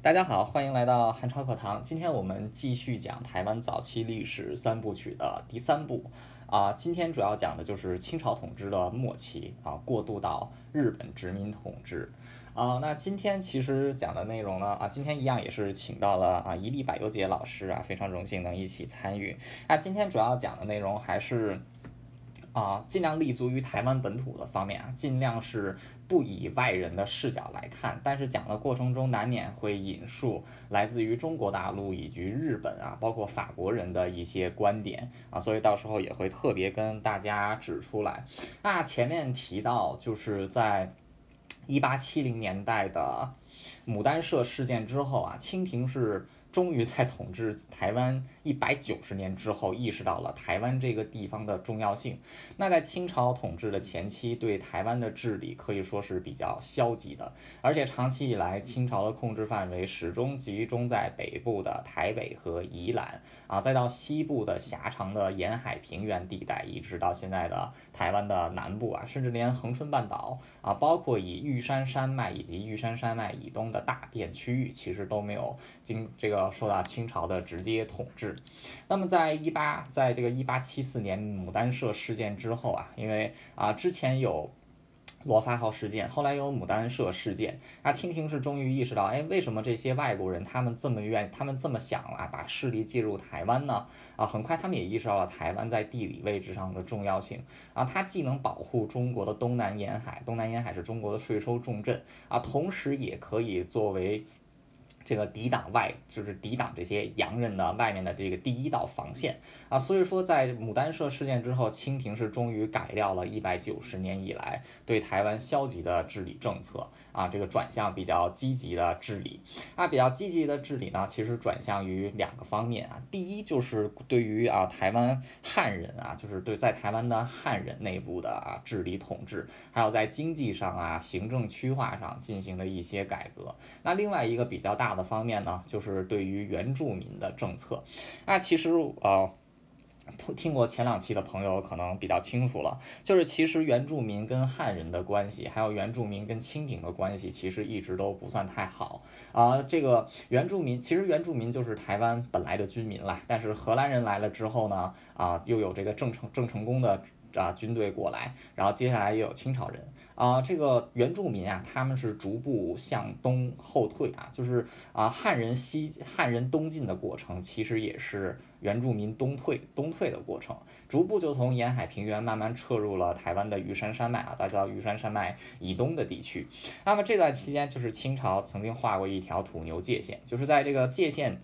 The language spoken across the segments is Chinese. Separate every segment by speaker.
Speaker 1: 大家好，欢迎来到韩超课堂。今天我们继续讲台湾早期历史三部曲的第三部啊。今天主要讲的就是清朝统治的末期啊，过渡到日本殖民统治啊。那今天其实讲的内容呢啊，今天一样也是请到了啊一粒百优姐老师啊，非常荣幸能一起参与。那今天主要讲的内容还是。啊，尽量立足于台湾本土的方面啊，尽量是不以外人的视角来看，但是讲的过程中难免会引述来自于中国大陆以及日本啊，包括法国人的一些观点啊，所以到时候也会特别跟大家指出来。那前面提到就是在一八七零年代的牡丹社事件之后啊，清廷是。终于在统治台湾一百九十年之后，意识到了台湾这个地方的重要性。那在清朝统治的前期，对台湾的治理可以说是比较消极的，而且长期以来，清朝的控制范围始终集中在北部的台北和宜兰啊，再到西部的狭长的沿海平原地带，一直到现在的台湾的南部啊，甚至连恒春半岛啊，包括以玉山山脉以及玉山山脉以东的大片区域，其实都没有经这个。要受到清朝的直接统治。那么，在一八，在这个一八七四年牡丹社事件之后啊，因为啊之前有罗发号事件，后来有牡丹社事件，那清廷是终于意识到，哎，为什么这些外国人他们这么愿，他们这么想啊，把势力介入台湾呢？啊，很快他们也意识到了台湾在地理位置上的重要性啊，它既能保护中国的东南沿海，东南沿海是中国的税收重镇啊，同时也可以作为。这个抵挡外就是抵挡这些洋人的外面的这个第一道防线。啊，所以说在牡丹社事件之后，清廷是终于改掉了一百九十年以来对台湾消极的治理政策。啊，这个转向比较积极的治理。啊，比较积极的治理呢，其实转向于两个方面啊，第一就是对于啊台湾汉人啊，就是对在台湾的汉人内部的啊治理统治，还有在经济上啊行政区划上进行的一些改革，那另外一个比较大的。的方面呢，就是对于原住民的政策。那其实呃，听过前两期的朋友可能比较清楚了，就是其实原住民跟汉人的关系，还有原住民跟清廷的关系，其实一直都不算太好啊。这个原住民，其实原住民就是台湾本来的居民啦，但是荷兰人来了之后呢，啊，又有这个郑成郑成功的。啊，军队过来，然后接下来也有清朝人啊，这个原住民啊，他们是逐步向东后退啊，就是啊，汉人西汉人东进的过程，其实也是原住民东退东退的过程，逐步就从沿海平原慢慢撤入了台湾的玉山山脉啊，大家玉山山脉以东的地区。那么这段期间，就是清朝曾经画过一条土牛界限，就是在这个界限。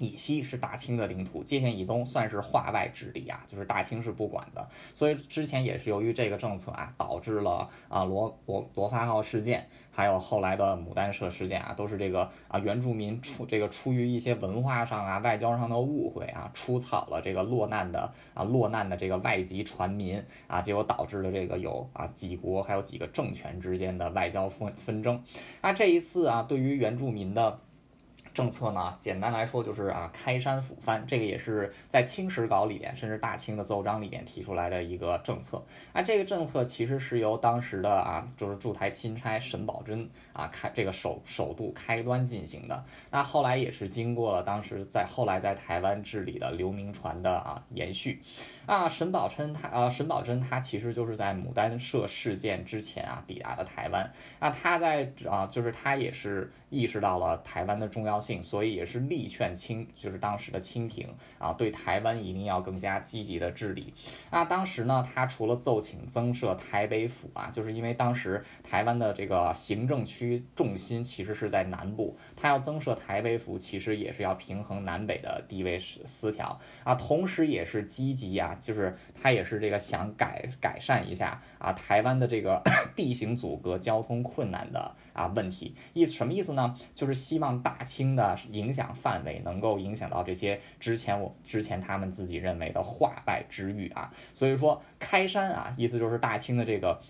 Speaker 1: 以西是大清的领土，界限以东算是化外之地啊，就是大清是不管的。所以之前也是由于这个政策啊，导致了啊罗罗罗发号事件，还有后来的牡丹社事件啊，都是这个啊原住民出这个出于一些文化上啊外交上的误会啊，出草了这个落难的啊落难的这个外籍船民啊，结果导致了这个有啊几国还有几个政权之间的外交纷纷争。那这一次啊，对于原住民的。政策呢，简单来说就是啊，开山抚番，这个也是在清史稿里边，甚至大清的奏章里边提出来的一个政策。那这个政策其实是由当时的啊，就是驻台钦差沈葆桢啊开这个首首度开端进行的。那后来也是经过了当时在后来在台湾治理的刘铭传的啊延续。啊，沈葆桢他啊，沈葆桢他其实就是在牡丹社事件之前啊抵达的台湾。那他在啊，就是他也是意识到了台湾的重要。性，所以也是力劝清，就是当时的清廷啊，对台湾一定要更加积极的治理。那当时呢，他除了奏请增设台北府啊，就是因为当时台湾的这个行政区重心其实是在南部，他要增设台北府，其实也是要平衡南北的地位思失调啊，同时也是积极啊，就是他也是这个想改改善一下啊台湾的这个 地形阻隔、交通困难的啊问题。意思什么意思呢？就是希望大清。的影响范围能够影响到这些之前我之前他们自己认为的化外之域啊，所以说开山啊，意思就是大清的这个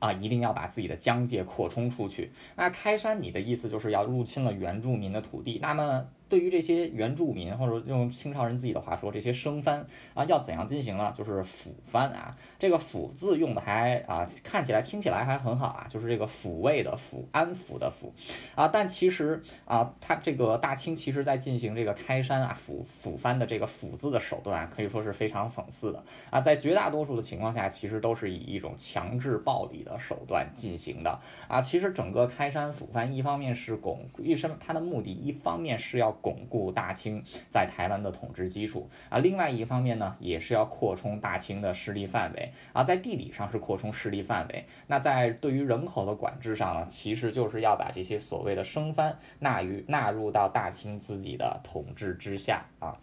Speaker 1: 啊一定要把自己的疆界扩充出去。那开山你的意思就是要入侵了原住民的土地，那么对于这些原住民，或者用清朝人自己的话说，这些生番啊，要怎样进行呢？就是抚番啊，这个抚字用的还啊，看起来听起来还很好啊，就是这个抚慰的抚，安抚的抚啊，但其实啊，他这个大清其实在进行这个开山啊抚抚番的这个抚字的手段啊，可以说是非常讽刺的啊，在绝大多数的情况下，其实都是以一种强制暴力的手段进行的啊，其实整个开山抚番，一方面是巩一生它的目的，一方面是要。巩固大清在台湾的统治基础。啊，另外一方面呢，也是要扩充大清的势力范围。啊，在地理上是扩充势力范围，那在对于人口的管制上呢，其实就是要把这些所谓的生番纳于纳入到大清自己的统治之下。啊。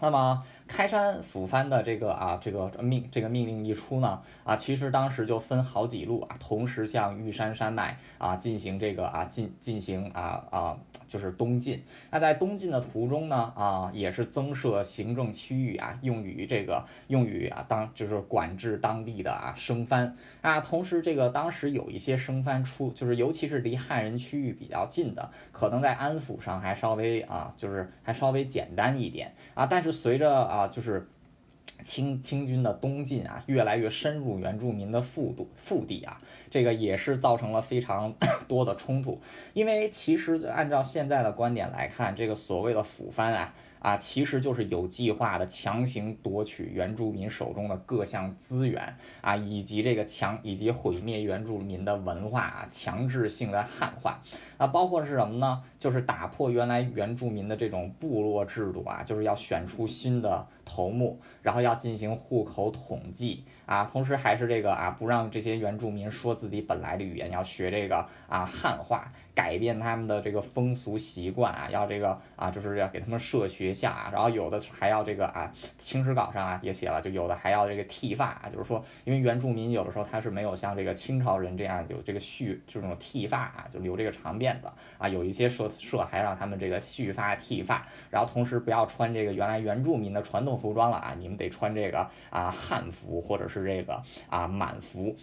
Speaker 1: 那么开山抚番的这个啊这个命这个命令一出呢啊，其实当时就分好几路啊，同时向玉山山脉啊进行这个啊进进行啊啊就是东进。那在东进的途中呢啊，也是增设行政区域啊，用于这个用于啊当就是管制当地的啊生番啊。同时这个当时有一些生番出，就是尤其是离汉人区域比较近的，可能在安抚上还稍微啊就是还稍微简单一点啊，但是随着，啊就是清清军的东进啊，越来越深入原住民的腹度腹地啊，这个也是造成了非常 多的冲突。因为其实按照现在的观点来看，这个所谓的腐番啊。啊，其实就是有计划的强行夺取原住民手中的各项资源啊，以及这个强以及毁灭原住民的文化啊，强制性的汉化啊，包括是什么呢？就是打破原来原住民的这种部落制度啊，就是要选出新的头目，然后要进行户口统计啊，同时还是这个啊，不让这些原住民说自己本来的语言，要学这个啊汉化，改变他们的这个风俗习惯啊，要这个啊，就是要给他们设学。校啊，然后有的还要这个啊，清史稿上啊也写了，就有的还要这个剃发啊，就是说，因为原住民有的时候他是没有像这个清朝人这样有这个蓄这种剃发啊，就留这个长辫子啊，有一些社社还让他们这个蓄发剃发，然后同时不要穿这个原来原住民的传统服装了啊，你们得穿这个啊汉服或者是这个啊满服。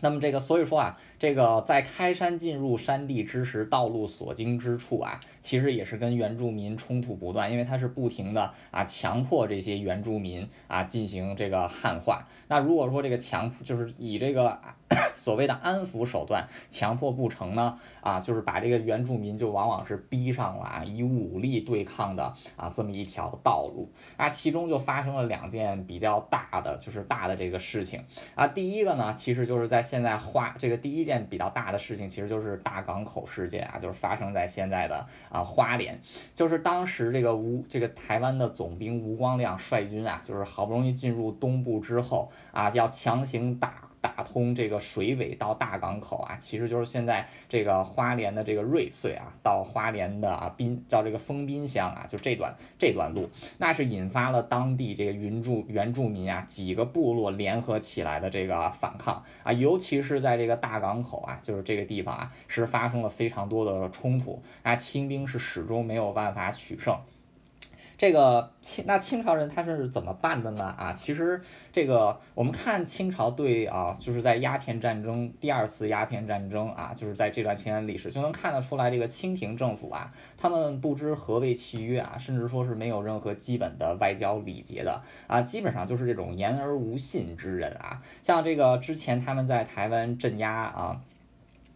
Speaker 1: 那么这个，所以说啊，这个在开山进入山地之时，道路所经之处啊，其实也是跟原住民冲突不断，因为他是不停的啊强迫这些原住民啊进行这个汉化。那如果说这个强就是以这个 所谓的安抚手段强迫不成呢，啊就是把这个原住民就往往是逼上了啊以武力对抗的啊这么一条道路。啊，其中就发生了两件比较大的就是大的这个事情。啊，第一个呢，其实就是在现在花这个第一件比较大的事情，其实就是大港口事件啊，就是发生在现在的啊花莲，就是当时这个吴这个台湾的总兵吴光亮率军啊，就是好不容易进入东部之后啊，要强行打。打通这个水尾到大港口啊，其实就是现在这个花莲的这个瑞穗啊，到花莲的啊滨到这个丰滨乡啊，就这段这段路，那是引发了当地这个原住原住民啊几个部落联合起来的这个反抗。啊，尤其是在这个大港口啊，就是这个地方啊，是发生了非常多的冲突。啊，清兵是始终没有办法取胜。这个清那清朝人他是怎么办的呢？啊，其实这个我们看清朝对啊，就是在鸦片战争第二次鸦片战争啊，就是在这段清历史就能看得出来，这个清廷政府啊，他们不知何谓契约啊，甚至说是没有任何基本的外交礼节的啊，基本上就是这种言而无信之人啊，像这个之前他们在台湾镇压啊。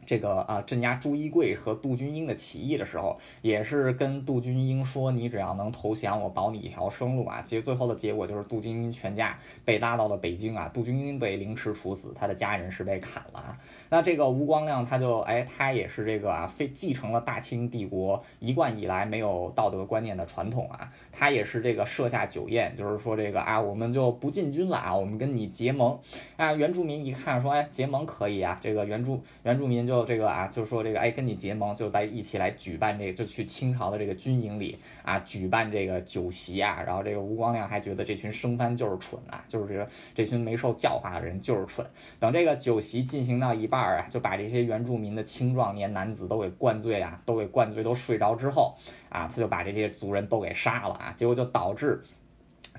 Speaker 1: 这个啊，镇压朱一贵和杜君英的起义的时候，也是跟杜君英说，你只要能投降，我保你一条生路啊。其实最后的结果就是杜君英全家被拉到了北京啊，杜君英被凌迟处死，他的家人是被砍了啊。那这个吴光亮他就哎，他也是这个啊，非继承了大清帝国一贯以来没有道德观念的传统啊，他也是这个设下酒宴，就是说这个啊，我们就不进军了啊，我们跟你结盟啊。原住民一看说，哎，结盟可以啊，这个原住原住民就。这个啊，就是说这个，哎，跟你结盟，就在一起来举办这个，就去清朝的这个军营里啊，举办这个酒席啊。然后这个吴光亮还觉得这群生番就是蠢啊，就是这这群没受教化的人就是蠢。等这个酒席进行到一半啊，就把这些原住民的青壮年男子都给灌醉啊，都给灌醉，都睡着之后啊，他就把这些族人都给杀了啊，结果就导致。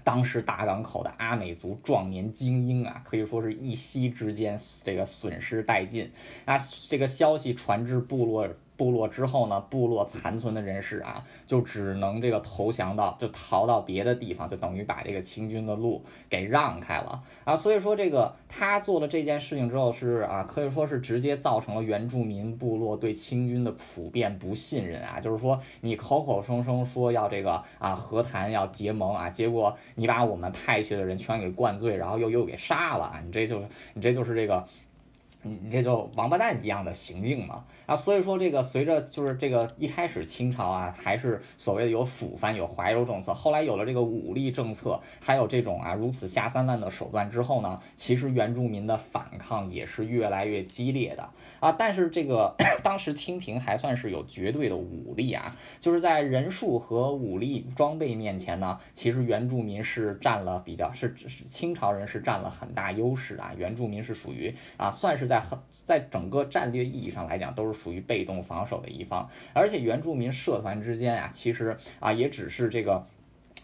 Speaker 1: 当时大港口的阿美族壮年精英啊，可以说是一夕之间这个损失殆尽啊。这个消息传至部落。部落之后呢，部落残存的人士啊，就只能这个投降到，就逃到别的地方，就等于把这个清军的路给让开了啊。所以说这个他做了这件事情之后是啊，可以说是直接造成了原住民部落对清军的普遍不信任啊。就是说你口口声声说要这个啊和谈要结盟啊，结果你把我们派去的人全给灌醉，然后又又给杀了啊，你这就是你这就是这个。你你这就王八蛋一样的行径嘛啊，所以说这个随着就是这个一开始清朝啊还是所谓的有抚藩有怀柔政策，后来有了这个武力政策，还有这种啊如此下三滥的手段之后呢，其实原住民的反抗也是越来越激烈的啊，但是这个 当时清廷还算是有绝对的武力啊，就是在人数和武力装备面前呢，其实原住民是占了比较是是清朝人是占了很大优势的啊，原住民是属于啊算是。在很在整个战略意义上来讲，都是属于被动防守的一方，而且原住民社团之间啊，其实啊也只是这个。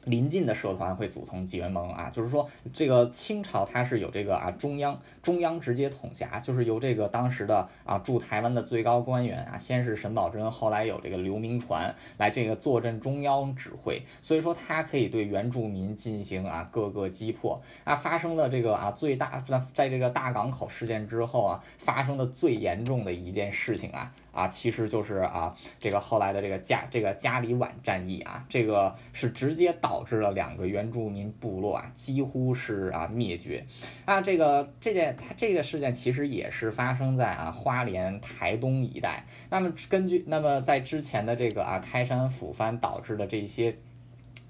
Speaker 1: 临近的社团会组成结盟啊，就是说这个清朝它是有这个啊中央中央直接统辖，就是由这个当时的啊驻台湾的最高官员啊，先是沈葆桢，后来有这个刘铭传来这个坐镇中央指挥，所以说他可以对原住民进行啊各个击破啊。发生了这个啊最大在在这个大港口事件之后啊，发生的最严重的一件事情啊啊其实就是啊这个后来的这个加这个加里晚战役啊，这个是直接导。致了两个原住民部落啊几乎是啊灭绝啊这个这件它这个事件其实也是发生在啊花莲台东一带。那么根据那么在之前的这个啊开山抚番导致的这些。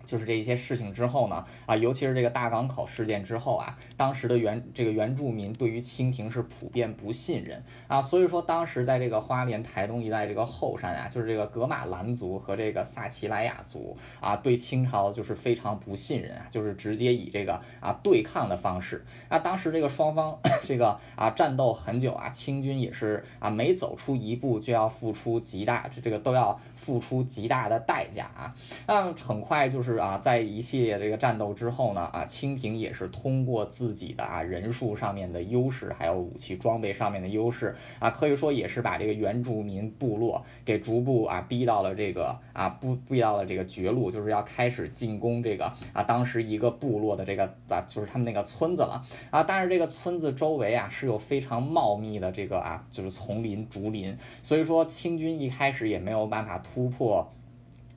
Speaker 1: 就是这一些事情之后呢，啊，尤其是这个大港口事件之后啊，当时的原这个原住民对于清廷是普遍不信任啊，所以说当时在这个花莲台东一带这个后山啊，就是这个格马兰族和这个萨奇莱雅族啊，对清朝就是非常不信任啊，就是直接以这个啊对抗的方式啊，当时这个双方 这个啊战斗很久啊，清军也是啊每走出一步就要付出极大这这个都要。付出极大的代价啊，那很快就是啊，在一系列这个战斗之后呢，啊，清廷也是通过自己的啊人数上面的优势，还有武器装备上面的优势啊，可以说也是把这个原住民部落给逐步啊逼到了这个啊不逼到了这个绝路，就是要开始进攻这个啊当时一个部落的这个啊就是他们那个村子了啊，但是这个村子周围啊是有非常茂密的这个啊就是丛林竹林，所以说清军一开始也没有办法突。破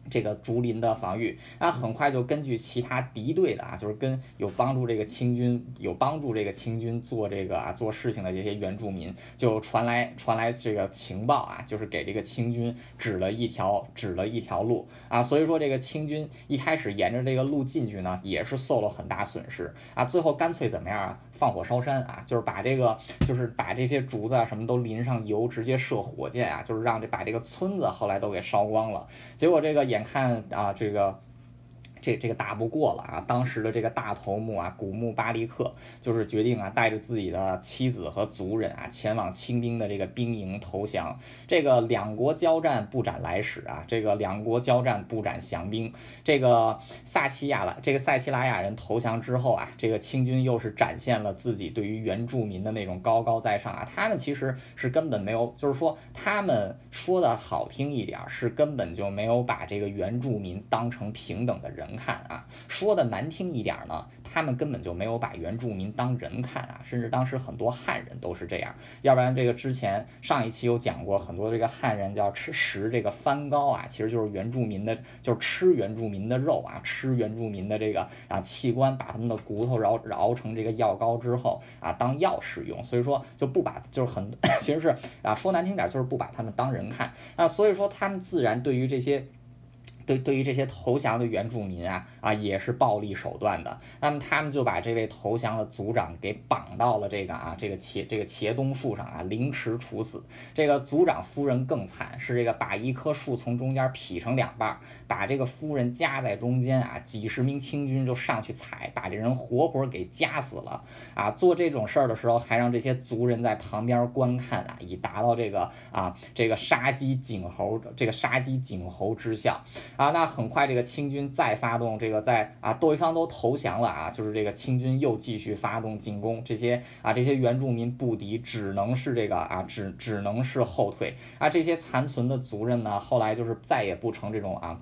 Speaker 1: 这个竹林的防御，那很快就根据其他敌对的啊，就是跟有帮助这个清军有帮助这个清军做这个啊做事情的这些原住民，就传来传来这个情报啊，就是给这个清军指了一条指了一条路啊，所以说这个清军一开始沿着这个路进去呢，也是受了很大损失啊，最后干脆怎么样啊？放火烧山啊，就是把这个，就是把这些竹子啊什么都淋上油，直接射火箭啊，就是让这把这个村子后来都给烧光了。结果这个眼看啊这个。这这个打不过了啊！当时的这个大头目啊，古木巴利克就是决定啊，带着自己的妻子和族人啊，前往清兵的这个兵营投降。这个两国交战不斩来使啊，这个两国交战不斩降兵。这个萨奇亚了，这个塞奇拉雅人投降之后啊，这个清军又是展现了自己对于原住民的那种高高在上啊。他们其实是根本没有，就是说他们说的好听一点，是根本就没有把这个原住民当成平等的人。看啊，说的难听一点呢，他们根本就没有把原住民当人看啊，甚至当时很多汉人都是这样，要不然这个之前上一期有讲过，很多这个汉人叫吃食这个番糕啊，其实就是原住民的，就是吃原住民的肉啊，吃原住民的这个啊器官，把他们的骨头熬熬成这个药膏之后啊当药使用，所以说就不把就是很 其实是啊说难听点就是不把他们当人看啊，所以说他们自然对于这些。对，对于这些投降的原住民啊啊，也是暴力手段的。那么他们就把这位投降的族长给绑到了这个啊这个茄这个茄冬树上啊，凌迟处死。这个族长夫人更惨，是这个把一棵树从中间劈成两半，把这个夫人夹在中间啊，几十名清军就上去踩，把这人活活给夹死了啊。做这种事儿的时候，还让这些族人在旁边观看啊，以达到这个啊这个杀鸡儆猴这个杀鸡儆猴之效。啊，那很快这个清军再发动这个在啊对方都投降了啊，就是这个清军又继续发动进攻，这些啊这些原住民不敌，只能是这个啊只只能是后退啊，这些残存的族人呢，后来就是再也不成这种啊。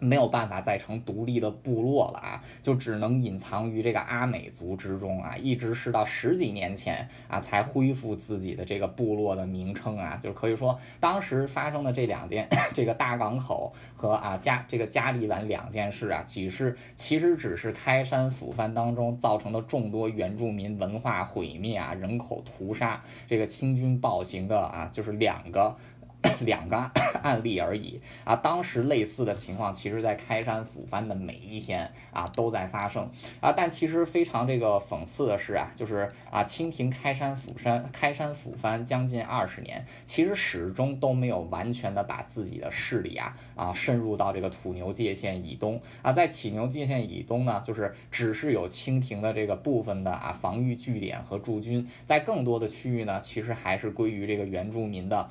Speaker 1: 没有办法再成独立的部落了啊，就只能隐藏于这个阿美族之中啊，一直是到十几年前啊才恢复自己的这个部落的名称啊，就可以说当时发生的这两件 这个大港口和啊加这个加利湾两件事啊，其实其实只是开山抚番当中造成的众多原住民文化毁灭啊、人口屠杀这个清军暴行的啊，就是两个。两个 案例而已啊，当时类似的情况，其实在开山抚番的每一天啊都在发生啊，但其实非常这个讽刺的是啊，就是啊清廷开山抚山开山抚番将近二十年，其实始终都没有完全的把自己的势力啊啊深入到这个土牛界线以东啊，在起牛界线以东呢，就是只是有清廷的这个部分的啊防御据点和驻军，在更多的区域呢，其实还是归于这个原住民的。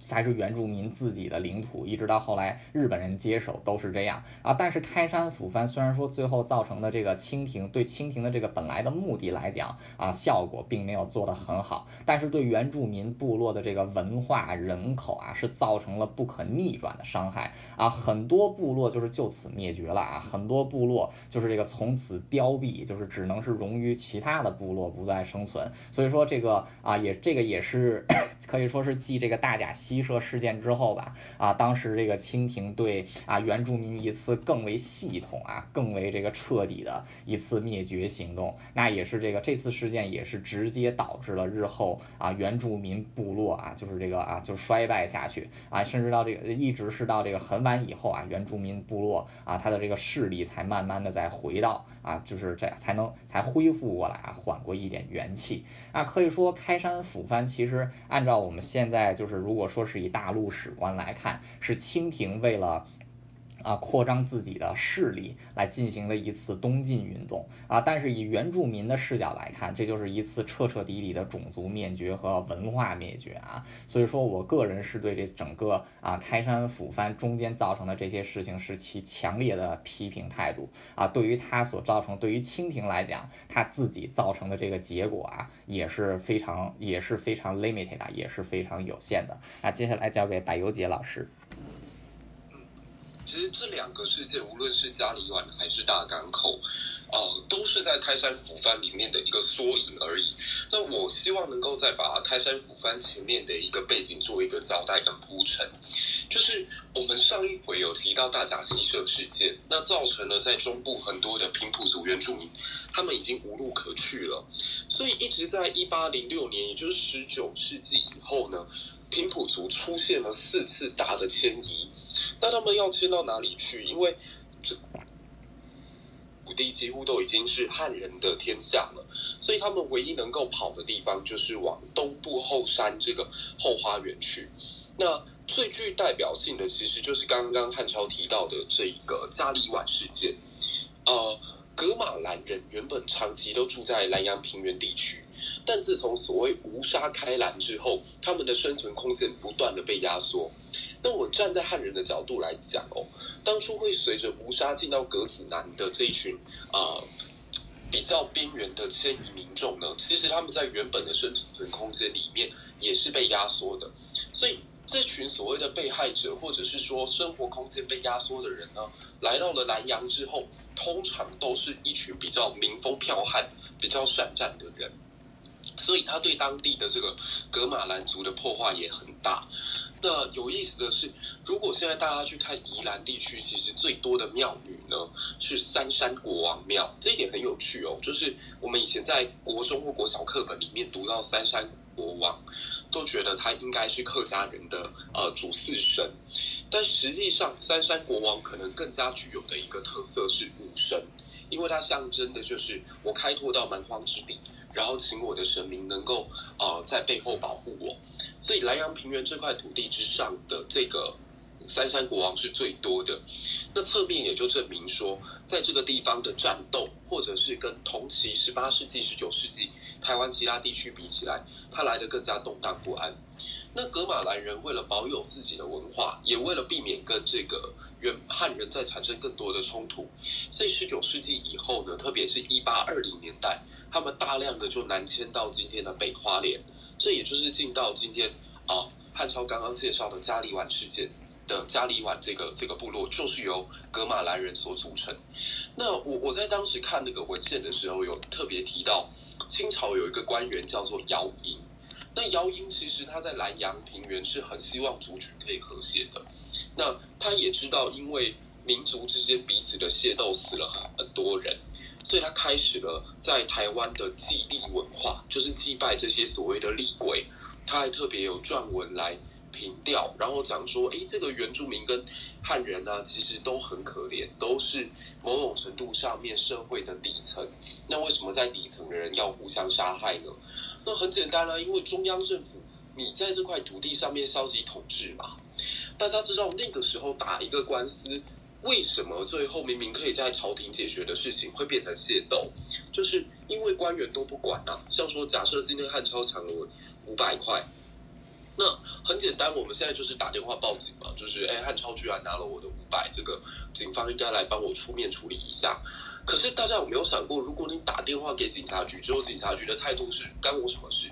Speaker 1: 才是原住民自己的领土，一直到后来日本人接手都是这样啊。但是开山抚番虽然说最后造成的这个清廷对清廷的这个本来的目的来讲啊，效果并没有做得很好，但是对原住民部落的这个文化人口啊，是造成了不可逆转的伤害啊。很多部落就是就此灭绝了啊，很多部落就是这个从此凋敝，就是只能是融于其他的部落不再生存。所以说这个啊也这个也是 可以说是继这个大甲。鸡舍事件之后吧，啊，当时这个清廷对啊原住民一次更为系统啊更为这个彻底的一次灭绝行动，那也是这个这次事件也是直接导致了日后啊原住民部落啊就是这个啊就衰败下去。啊，甚至到这个一直是到这个很晚以后啊原住民部落啊它的这个势力才慢慢的再回到啊就是这才能才恢复过来啊缓过一点元气啊，可以说开山抚番其实按照我们现在就是如果。说是以大陆史观来看，是清廷为了啊扩张自己的势力来进行的一次东进运动啊，但是以原住民的视角来看，这就是一次彻彻底底的种族灭绝和文化灭绝啊。所以说我个人是对这整个啊开山抚番中间造成的这些事情是其强烈的批评态度啊。对于他所造成，对于清廷来讲，他自己造成的这个结果啊，也是非常也是非常 limited 啊，也是非常有限的。那接下来交给柏油杰老师。
Speaker 2: 其实这两个事件，无论是嘉里湾还是大港口，呃，都是在泰山抚番里面的一个缩影而已。那我希望能够再把泰山抚番前面的一个背景做一个交代跟铺陈。就是我们上一回有提到大甲溪社事件，那造成了在中部很多的平埔族原住民，他们已经无路可去了。所以一直在一八零六年，也就是十九世纪以后呢。平埔族出现了四次大的迁移，那他们要迁到哪里去？因为这土地几乎都已经是汉人的天下了，所以他们唯一能够跑的地方就是往东部后山这个后花园去。那最具代表性的其实就是刚刚汉超提到的这一个加里碗事件。呃，格马兰人原本长期都住在南洋平原地区。但自从所谓无沙开兰之后，他们的生存空间不断的被压缩。那我站在汉人的角度来讲哦，当初会随着无沙进到格子南的这一群啊比较边缘的迁移民众呢，其实他们在原本的生存空间里面也是被压缩的。所以这群所谓的被害者，或者是说生活空间被压缩的人呢，来到了南洋之后，通常都是一群比较民风剽悍、比较善战的人。所以他对当地的这个格马兰族的破坏也很大。那有意思的是，如果现在大家去看宜兰地区，其实最多的庙宇呢是三山国王庙，这一点很有趣哦。就是我们以前在国中或国小课本里面读到三山国王，都觉得他应该是客家人的呃主祀神，但实际上三山国王可能更加具有的一个特色是武神，因为它象征的就是我开拓到蛮荒之地。然后请我的神明能够呃在背后保护我，所以莱阳平原这块土地之上的这个三山国王是最多的。那侧面也就证明说，在这个地方的战斗，或者是跟同期十八世纪、十九世纪台湾其他地区比起来，它来的更加动荡不安。那格马兰人为了保有自己的文化，也为了避免跟这个原汉人在产生更多的冲突，所以十九世纪以后呢，特别是一八二零年代，他们大量的就南迁到今天的北花莲，这也就是进到今天啊汉超刚刚介绍的加里碗事件的加里碗这个这个部落，就是由格马兰人所组成。那我我在当时看那个文献的时候，有特别提到清朝有一个官员叫做姚莹。那姚英其实他在南阳平原是很希望族群可以和谐的，那他也知道因为民族之间彼此的械斗死了很很多人，所以他开始了在台湾的祭立文化，就是祭拜这些所谓的厉鬼，他还特别有撰文来。平调，然后讲说，哎，这个原住民跟汉人呢，其实都很可怜，都是某种程度上面社会的底层。那为什么在底层的人要互相杀害呢？那很简单啦，因为中央政府你在这块土地上面消极统治嘛。大家知道那个时候打一个官司，为什么最后明明可以在朝廷解决的事情会变成械斗？就是因为官员都不管啊。像说，假设今天汉超抢了五百块。那很简单，我们现在就是打电话报警嘛，就是哎汉超居然拿了我的五百，这个警方应该来帮我出面处理一下。可是大家有没有想过，如果你打电话给警察局之后，警察局的态度是干我什么事？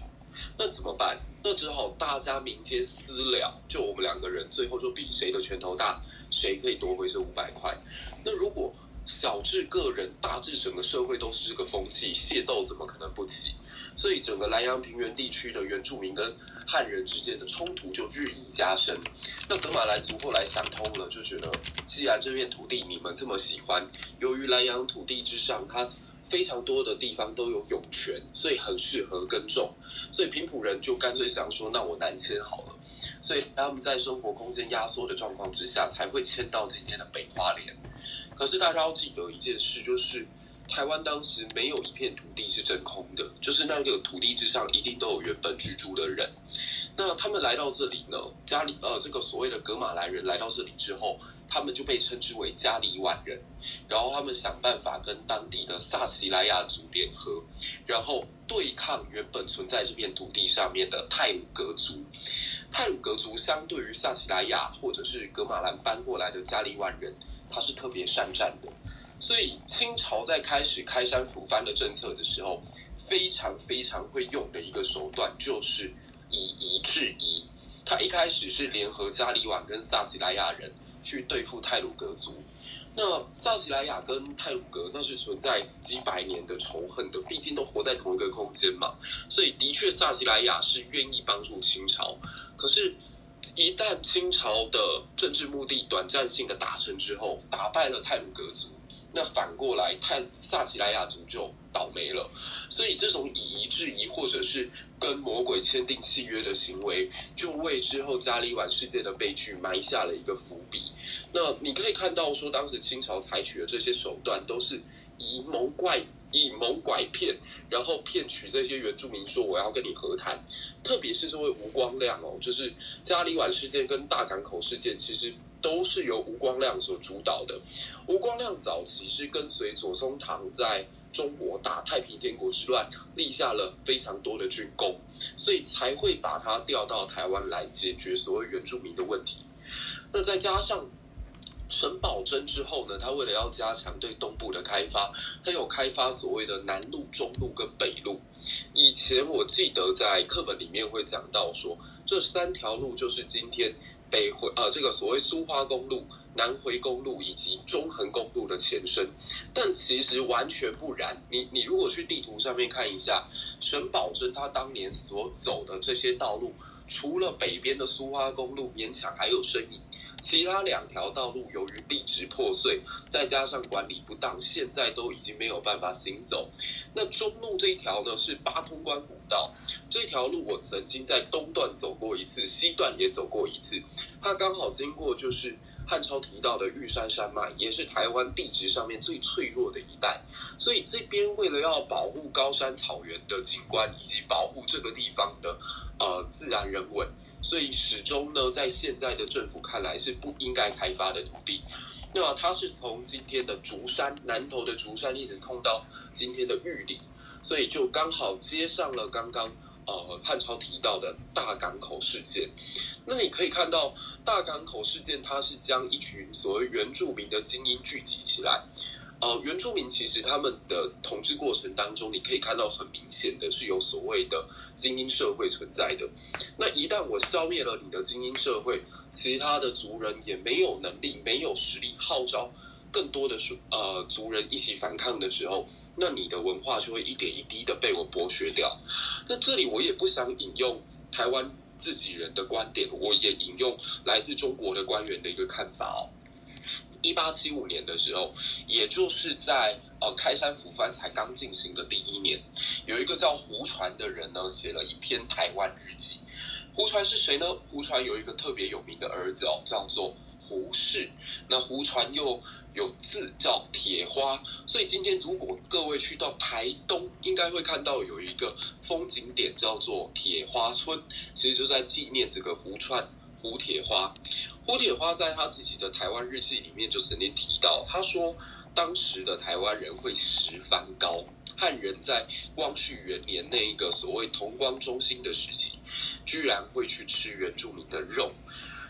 Speaker 2: 那怎么办？那只好大家民间私了，就我们两个人最后就比谁的拳头大，谁可以夺回这五百块。那如果小至个人，大至整个社会都是这个风气，械斗怎么可能不起？所以整个莱阳平原地区的原住民跟汉人之间的冲突就日益加深。那德马兰族后来想通了，就觉得既然这片土地你们这么喜欢，由于莱阳土地之上，它非常多的地方都有涌泉，所以很适合耕种。所以平埔人就干脆想说，那我南迁好了。所以他们在生活空间压缩的状况之下，才会迁到今天的北花莲。可是大家要记得一件事，就是台湾当时没有一片土地是真空的，就是那个土地之上一定都有原本居住的人。那他们来到这里呢，家里呃这个所谓的格马来人来到这里之后，他们就被称之为加里晚人。然后他们想办法跟当地的萨奇莱亚族联合，然后对抗原本存在这片土地上面的泰鲁格族。泰鲁格族相对于萨奇莱亚或者是格马兰搬过来的加里万人，他是特别善战的。所以清朝在开始开山抚番的政策的时候，非常非常会用的一个手段就是以夷制夷。他一开始是联合加里瓦跟萨奇莱亚人去对付泰鲁格族。那萨奇莱亚跟泰鲁格那是存在几百年的仇恨的，毕竟都活在同一个空间嘛。所以的确萨奇莱亚是愿意帮助清朝。可是，一旦清朝的政治目的短暂性的达成之后，打败了泰鲁格族。那反过来，泰萨奇莱亚族就倒霉了。所以这种以夷制夷，或者是跟魔鬼签订契约的行为，就为之后加里晚世界的悲剧埋下了一个伏笔。那你可以看到，说当时清朝采取的这些手段，都是以谋怪、以谋拐骗，然后骗取这些原住民说我要跟你和谈。特别是这位吴光亮哦，就是加里晚事件跟大港口事件，其实。都是由吴光亮所主导的。吴光亮早期是跟随左宗棠在中国打太平天国之乱，立下了非常多的军功，所以才会把他调到台湾来解决所谓原住民的问题。那再加上沈葆桢之后呢，他为了要加强对东部的开发，他有开发所谓的南路、中路跟北路。以前我记得在课本里面会讲到说，这三条路就是今天。北回呃，这个所谓苏花公路、南回公路以及中横公路的前身，但其实完全不然。你你如果去地图上面看一下，沈葆桢他当年所走的这些道路，除了北边的苏花公路勉强还有身影。其他两条道路由于地质破碎，再加上管理不当，现在都已经没有办法行走。那中路这一条呢，是八通关古道，这条路我曾经在东段走过一次，西段也走过一次。它刚好经过就是汉超提到的玉山山脉，也是台湾地质上面最脆弱的一带。所以这边为了要保护高山草原的景观，以及保护这个地方的呃自然人文，所以始终呢，在现在的政府看来是。不应该开发的土地，那么它是从今天的竹山南头的竹山一直通到今天的玉里，所以就刚好接上了刚刚呃汉超提到的大港口事件。那你可以看到大港口事件，它是将一群所谓原住民的精英聚集起来。呃，原住民其实他们的统治过程当中，你可以看到很明显的是有所谓的精英社会存在的。那一旦我消灭了你的精英社会，其他的族人也没有能力、没有实力号召更多的族呃族人一起反抗的时候，那你的文化就会一点一滴的被我剥削掉。那这里我也不想引用台湾自己人的观点，我也引用来自中国的官员的一个看法哦。一八七五年的时候，也就是在呃开山抚番才刚进行的第一年，有一个叫胡传的人呢，写了一篇台湾日记。胡传是谁呢？胡传有一个特别有名的儿子哦，叫做胡适。那胡传又有字叫铁花，所以今天如果各位去到台东，应该会看到有一个风景点叫做铁花村，其实就在纪念这个胡传。胡铁花，胡铁花在他自己的台湾日记里面就曾经提到，他说当时的台湾人会食番糕，汉人在光绪元年那一个所谓同光中兴的时期，居然会去吃原住民的肉。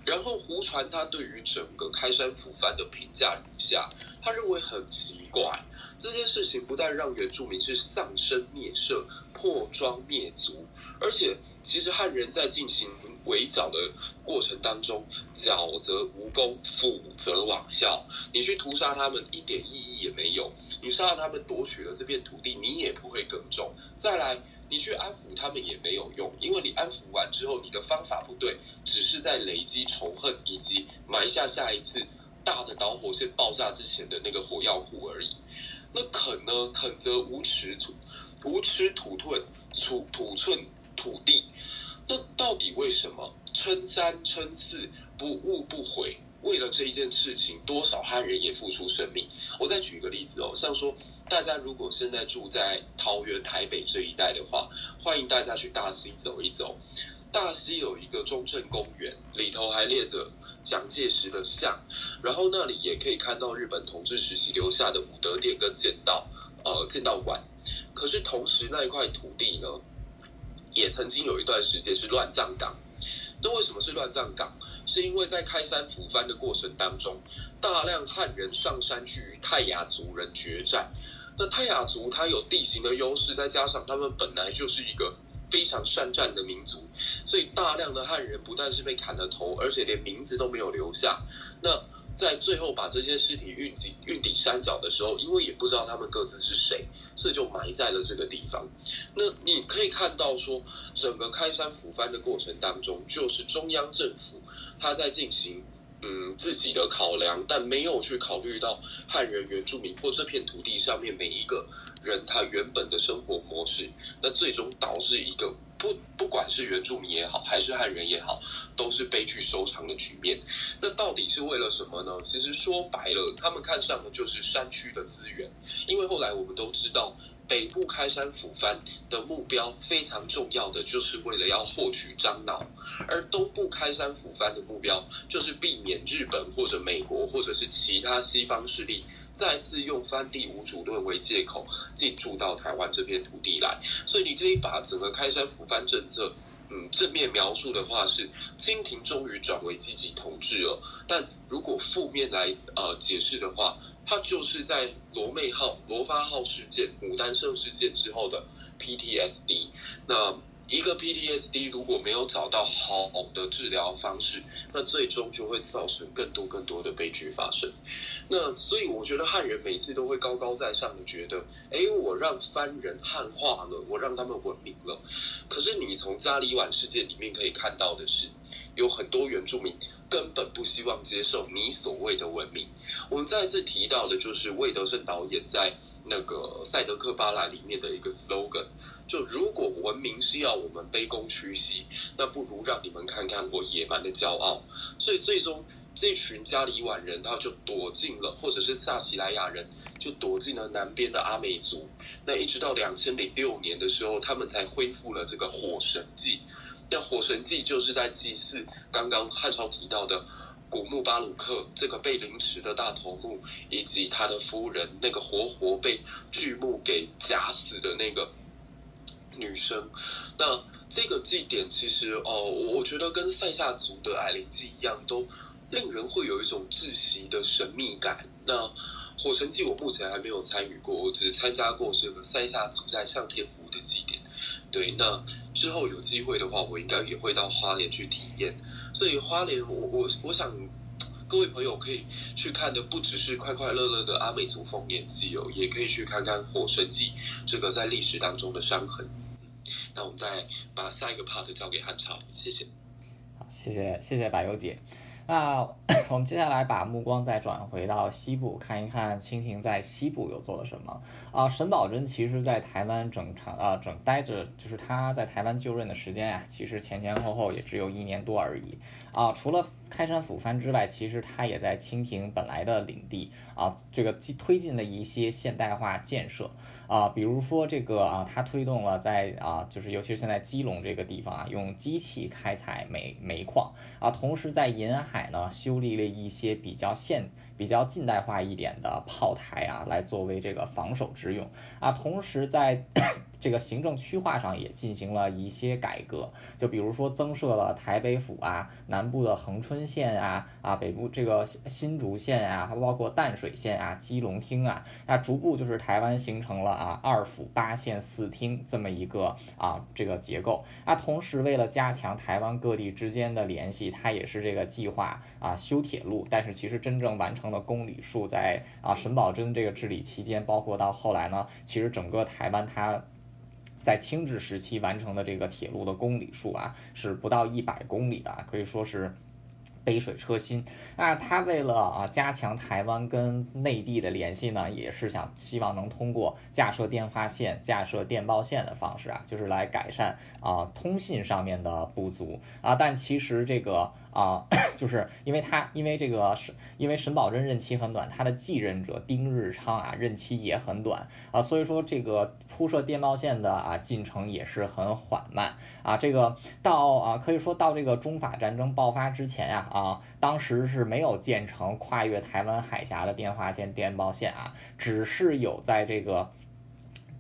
Speaker 2: 然后胡传他对于整个开山抚番的评价如下，他认为很奇怪，这件事情不但让原住民是丧生灭社、破庄灭族，而且其实汉人在进行围剿的过程当中，剿则无功，抚则罔效。你去屠杀他们一点意义也没有，你杀了他们夺取了这片土地，你也不会耕种。再来。你去安抚他们也没有用，因为你安抚完之后，你的方法不对，只是在累积仇恨以及埋下下一次大的导火线爆炸之前的那个火药库而已。那啃呢？啃则无耻土，无耻土寸土土寸土地。那到底为什么称三称四不误不悔？为了这一件事情，多少汉人也付出生命。我再举一个例子哦，像说大家如果现在住在桃园、台北这一带的话，欢迎大家去大溪走一走。大溪有一个中正公园，里头还列着蒋介石的像，然后那里也可以看到日本统治时期留下的武德殿跟剑道呃剑道馆。可是同时那一块土地呢，也曾经有一段时间是乱葬岗。那为什么是乱葬岗？是因为在开山抚番的过程当中，大量汉人上山去与泰雅族人决战。那泰雅族它有地形的优势，再加上他们本来就是一个非常善战的民族，所以大量的汉人不但是被砍了头，而且连名字都没有留下。那在最后把这些尸体运抵运抵山脚的时候，因为也不知道他们各自是谁，所以就埋在了这个地方。那你可以看到说，整个开山抚番的过程当中，就是中央政府他在进行嗯自己的考量，但没有去考虑到汉人原住民或这片土地上面每一个人他原本的生活模式，那最终导致一个。不，不管是原住民也好，还是汉人也好，都是悲剧收场的局面。那到底是为了什么呢？其实说白了，他们看上的就是山区的资源。因为后来我们都知道，北部开山抚番的目标非常重要的，就是为了要获取樟脑；而东部开山抚番的目标，就是避免日本或者美国或者是其他西方势力。再次用翻地无主论为借口进驻到台湾这片土地来，所以你可以把整个开山抚番政策，嗯，正面描述的话是清廷终于转为积极统治了，但如果负面来呃解释的话，它就是在罗妹号、罗发号事件、牡丹社事件之后的 PTSD，那。一个 PTSD 如果没有找到好的治疗方式，那最终就会造成更多更多的悲剧发生。那所以我觉得汉人每次都会高高在上的觉得，哎，我让番人汉化了，我让他们文明了。可是你从加里碗世界里面可以看到的是，有很多原住民根本不希望接受你所谓的文明。我们再次提到的就是魏德胜导演在。那个赛德克巴莱里面的一个 slogan，就如果文明是要我们卑躬屈膝，那不如让你们看看我野蛮的骄傲。所以最终这群加里瓦人他就躲进了，或者是萨奇莱雅人就躲进了南边的阿美族。那一直到两千零六年的时候，他们才恢复了这个火神祭。那火神祭就是在祭祀刚刚汉超提到的。古木巴鲁克这个被凌迟的大头目，以及他的夫人那个活活被巨木给夹死的那个女生。那这个祭典其实哦，我觉得跟塞夏族的矮灵祭一样，都令人会有一种窒息的神秘感。那火神祭我目前还没有参与过，我只参加过这个塞夏族在向天湖的祭典。对，那之后有机会的话，我应该也会到花莲去体验。所以花莲，我我我想各位朋友可以去看的不只是快快乐乐的阿美族丰年祭哦，也可以去看看火神祭这个在历史当中的伤痕。那我们再把下一个 part 交给汉超，谢谢。
Speaker 1: 好，谢谢谢谢柏油姐。那 我们接下来把目光再转回到西部，看一看蜻蜓在西部又做了什么啊？沈葆桢其实在台湾整场啊整待着，就是他在台湾就任的时间呀，其实前前后后也只有一年多而已啊。除了开山抚番之外，其实它也在清廷本来的领地啊，这个推进了一些现代化建设啊，比如说这个啊，它推动了在啊，就是尤其是现在基隆这个地方啊，用机器开采煤煤矿啊，同时在沿海。呢修立了一些比较现比较近代化一点的炮台啊，来作为这个防守之用啊。同时在 这个行政区划上也进行了一些改革，就比如说增设了台北府啊，南部的恒春县啊啊，北部这个新竹县啊，还包括淡水县啊、基隆厅啊，那逐步就是台湾形成了啊二府八县四厅这么一个啊这个结构啊。同时为了加强台湾各地之间的联系，它也是这个计划。啊，修铁路，但是其实真正完成的公里数，在啊沈葆桢这个治理期间，包括到后来呢，其实整个台湾它在清治时期完成的这个铁路的公里数啊，是不到一百公里的，可以说是。杯水车薪啊，他为了啊加强台湾跟内地的联系呢，也是想希望能通过架设电话线、架设电报线的方式啊，就是来改善啊通信上面的不足啊。但其实这个啊，就是因为他因为这个是因为沈葆桢任期很短，他的继任者丁日昌啊任期也很短啊，所以说这个铺设电报线的啊进程也是很缓慢啊。这个到啊可以说到这个中法战争爆发之前呀。啊，当时是没有建成跨越台湾海峡的电话线、电报线啊，只是有在这个。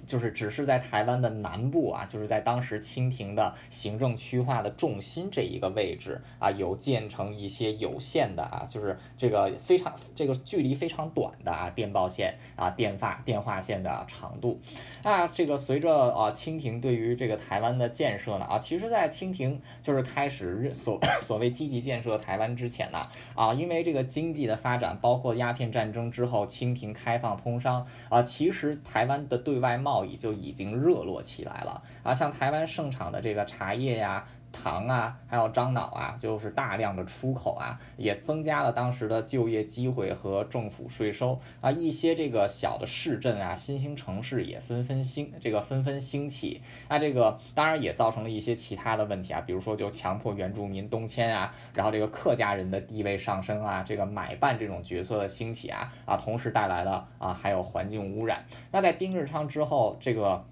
Speaker 1: 就是只是在台湾的南部啊，就是在当时清廷的行政区划的重心这一个位置啊，有建成一些有限的啊，就是这个非常这个距离非常短的啊电报线啊电发电话线的长度。啊，这个随着啊清廷对于这个台湾的建设呢啊，其实在清廷就是开始所 所谓积极建设台湾之前呢啊，因为这个经济的发展，包括鸦片战争之后，清廷开放通商啊，其实台湾的对外贸贸易就已经热络起来了啊，像台湾盛产的这个茶叶呀。糖啊，还有樟脑啊，就是大量的出口啊，也增加了当时的就业机会和政府税收啊。一些这个小的市镇啊，新兴城市也纷纷兴，这个纷纷兴起。那这个当然也造成了一些其他的问题啊，比如说就强迫原住民东迁啊，然后这个客家人的地位上升啊，这个买办这种角色的兴起啊啊，同时带来了啊还有环境污染。那在丁日昌之后，这个。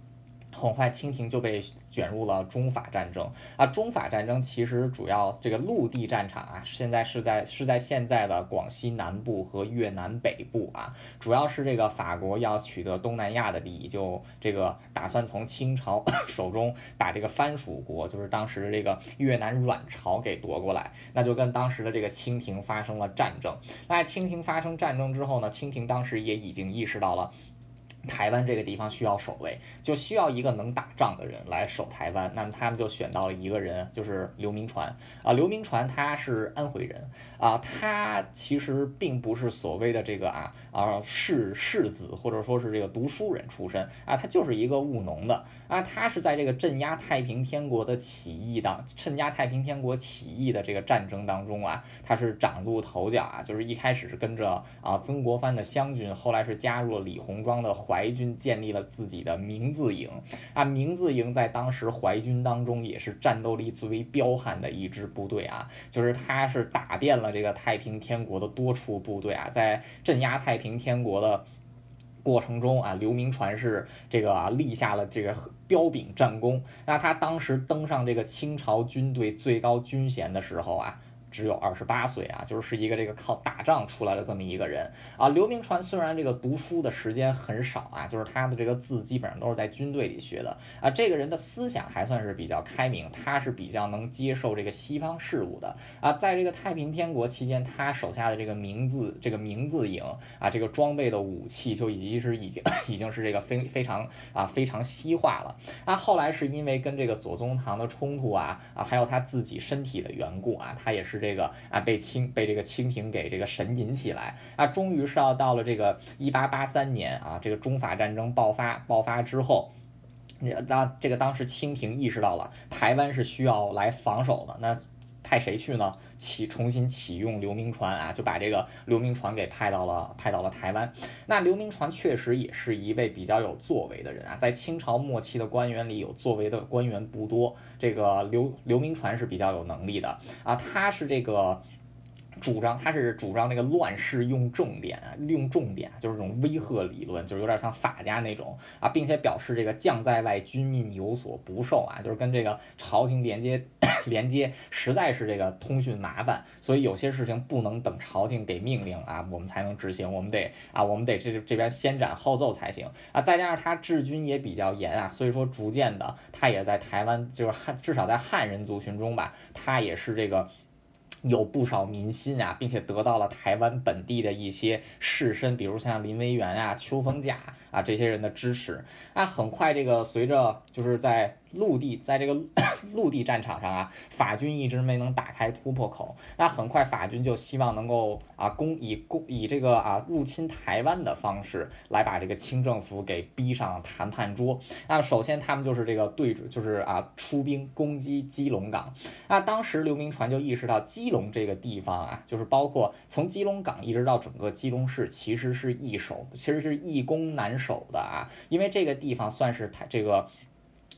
Speaker 1: 很快，清廷就被卷入了中法战争啊。中法战争其实主要这个陆地战场啊，现在是在是在现在的广西南部和越南北部啊。主要是这个法国要取得东南亚的利益，就这个打算从清朝 手中把这个藩属国，就是当时的这个越南阮朝给夺过来，那就跟当时的这个清廷发生了战争。那清廷发生战争之后呢，清廷当时也已经意识到了。台湾这个地方需要守卫，就需要一个能打仗的人来守台湾。那么他们就选到了一个人，就是刘铭传啊。刘铭传他是安徽人啊，他其实并不是所谓的这个啊啊士士子或者说是这个读书人出身啊，他就是一个务农的啊。他是在这个镇压太平天国的起义当镇压太平天国起义的这个战争当中啊，他是崭露头角啊。就是一开始是跟着啊曾国藩的湘军，后来是加入了李鸿章的淮。淮军建立了自己的明字营啊，明字营在当时淮军当中也是战斗力最为彪悍的一支部队啊，就是他是打遍了这个太平天国的多处部队啊，在镇压太平天国的过程中啊，刘铭传是这个立下了这个彪炳战功。那他当时登上这个清朝军队最高军衔的时候啊。只有二十八岁啊，就是是一个这个靠打仗出来的这么一个人啊。刘铭传虽然这个读书的时间很少啊，就是他的这个字基本上都是在军队里学的啊。这个人的思想还算是比较开明，他是比较能接受这个西方事物的啊。在这个太平天国期间，他手下的这个名字这个名字营啊，这个装备的武器就已经是已经 已经是这个非非常啊非常西化了啊。后来是因为跟这个左宗棠的冲突啊啊，还有他自己身体的缘故啊，他也是这个啊被清被这个清廷给这个神隐起来啊，终于是要到了这个一八八三年啊，这个中法战争爆发爆发之后。那这个当时清廷意识到了台湾是需要来防守的，那派谁去呢？启重新启用刘铭传啊，就把这个刘铭传给派到了派到了台湾。那刘铭传确实也是一位比较有作为的人啊，在清朝末期的官员里有作为的官员不多，这个刘刘铭传是比较有能力的啊，他是这个。主张他是主张这个乱世用重点啊，用重点就是这种威吓理论，就是有点像法家那种啊，并且表示这个将在外，军命有所不受啊，就是跟这个朝廷连接 连接实在是这个通讯麻烦，所以有些事情不能等朝廷给命令啊，我们才能执行，我们得啊，我们得这这边先斩后奏才行啊，再加上他治军也比较严啊，所以说逐渐的他也在台湾就是汉至少在汉人族群中吧，他也是这个。有不少民心啊，并且得到了台湾本地的一些士绅，比如像林维源啊、邱逢甲啊这些人的支持。那很快，这个随着就是在。陆地在这个 陆地战场上啊，法军一直没能打开突破口。那很快法军就希望能够啊攻以攻以这个啊入侵台湾的方式来把这个清政府给逼上谈判桌。那首先他们就是这个对准就是啊出兵攻击基隆港。那当时刘铭传就意识到基隆这个地方啊，就是包括从基隆港一直到整个基隆市，其实是易守，其实是易攻难守的啊，因为这个地方算是台这个。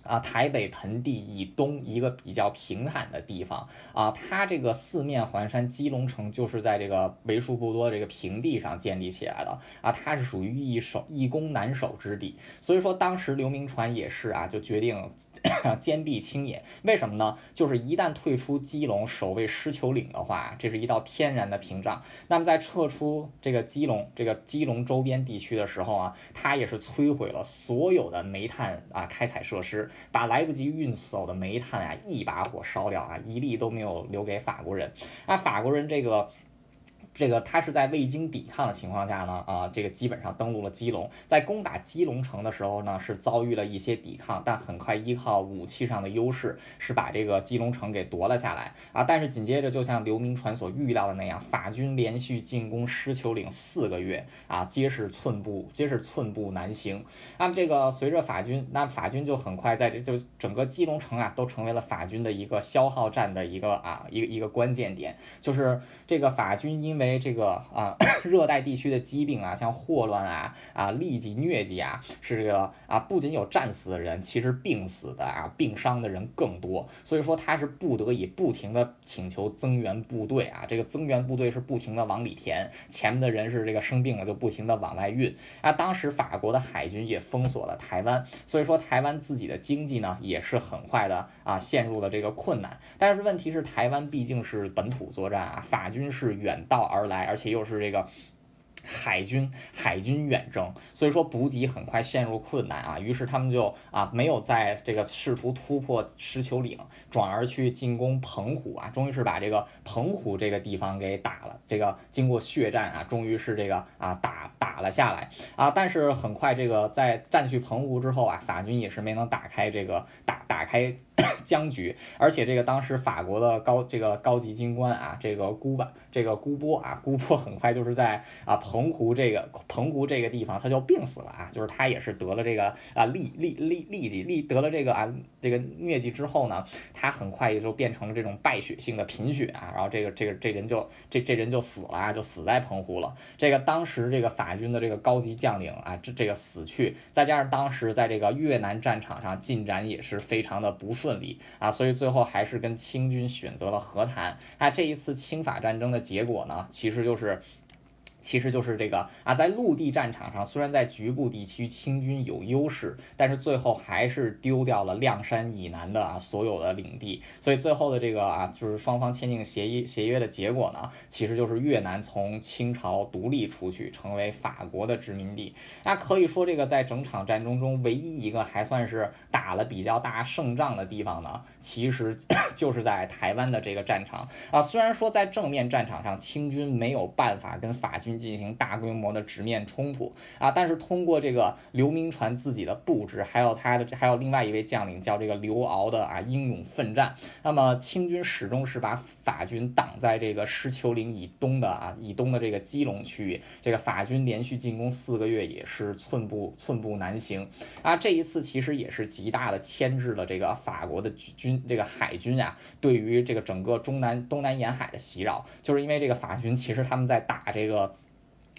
Speaker 1: 啊，台北盆地以东一个比较平坦的地方啊，它这个四面环山，基隆城就是在这个为数不多的这个平地上建立起来的啊，它是属于易守易攻难守之地，所以说当时刘铭传也是啊，就决定 坚壁清野，为什么呢？就是一旦退出基隆，守卫狮球岭的话，这是一道天然的屏障。那么在撤出这个基隆这个基隆周边地区的时候啊，它也是摧毁了所有的煤炭啊开采设施。把来不及运走的煤炭啊，一把火烧掉啊，一粒都没有留给法国人。那，法国人这个。这个他是在未经抵抗的情况下呢，啊，这个基本上登陆了基隆，在攻打基隆城的时候呢，是遭遇了一些抵抗，但很快依靠武器上的优势，是把这个基隆城给夺了下来啊。但是紧接着，就像刘铭传所预料的那样，法军连续进攻狮球岭四个月啊，皆是寸步，皆是寸步难行。那么这个随着法军，那法军就很快在这就整个基隆城啊，都成为了法军的一个消耗战的一个啊一个一个关键点，就是这个法军因为。因为这个啊，热带地区的疾病啊，像霍乱啊、啊痢疾、疟疾啊，是这个啊，不仅有战死的人，其实病死的啊、病伤的人更多。所以说他是不得已不停的请求增援部队啊，这个增援部队是不停的往里填，前面的人是这个生病了就不停的往外运。啊，当时法国的海军也封锁了台湾，所以说台湾自己的经济呢也是很快的啊陷入了这个困难。但是问题是台湾毕竟是本土作战啊，法军是远道。而而来，而且又是这个海军海军远征，所以说补给很快陷入困难啊。于是他们就啊没有在这个试图突破石球岭，转而去进攻澎湖啊。终于是把这个澎湖这个地方给打了。这个经过血战啊，终于是这个啊打打了下来啊。但是很快这个在占据澎湖之后啊，法军也是没能打开这个打打开。僵局，而且这个当时法国的高这个高级军官啊，这个孤吧这个孤波啊，孤波很快就是在啊澎湖这个澎湖这个地方他就病死了啊，就是他也是得了这个啊痢痢痢痢疾痢得了这个啊这个疟疾之后呢，他很快也就变成了这种败血性的贫血啊，然后这个这个这人就这这人就死了啊，就死在澎湖了。这个当时这个法军的这个高级将领啊，这这个死去，再加上当时在这个越南战场上进展也是非常的不顺。顺利啊，所以最后还是跟清军选择了和谈。那这一次清法战争的结果呢，其实就是。其实就是这个啊，在陆地战场上，虽然在局部地区清军有优势，但是最后还是丢掉了亮山以南的啊所有的领地。所以最后的这个啊，就是双方签订协议协约的结果呢，其实就是越南从清朝独立出去，成为法国的殖民地。那可以说，这个在整场战争中唯一一个还算是打了比较大胜仗的地方呢，其实 就是在台湾的这个战场啊。虽然说在正面战场上，清军没有办法跟法军进行大规模的直面冲突。啊，但是通过这个刘铭传自己的布置，还有他的还有另外一位将领叫这个刘骜的啊英勇奋战，那么清军始终是把法军挡在这个狮丘陵以东的啊以东的这个基隆区域，这个法军连续进攻四个月也是寸步寸步难行。啊，这一次其实也是极大的牵制了这个法国的军这个海军啊对于这个整个中南东南沿海的袭扰，就是因为这个法军其实他们在打这个。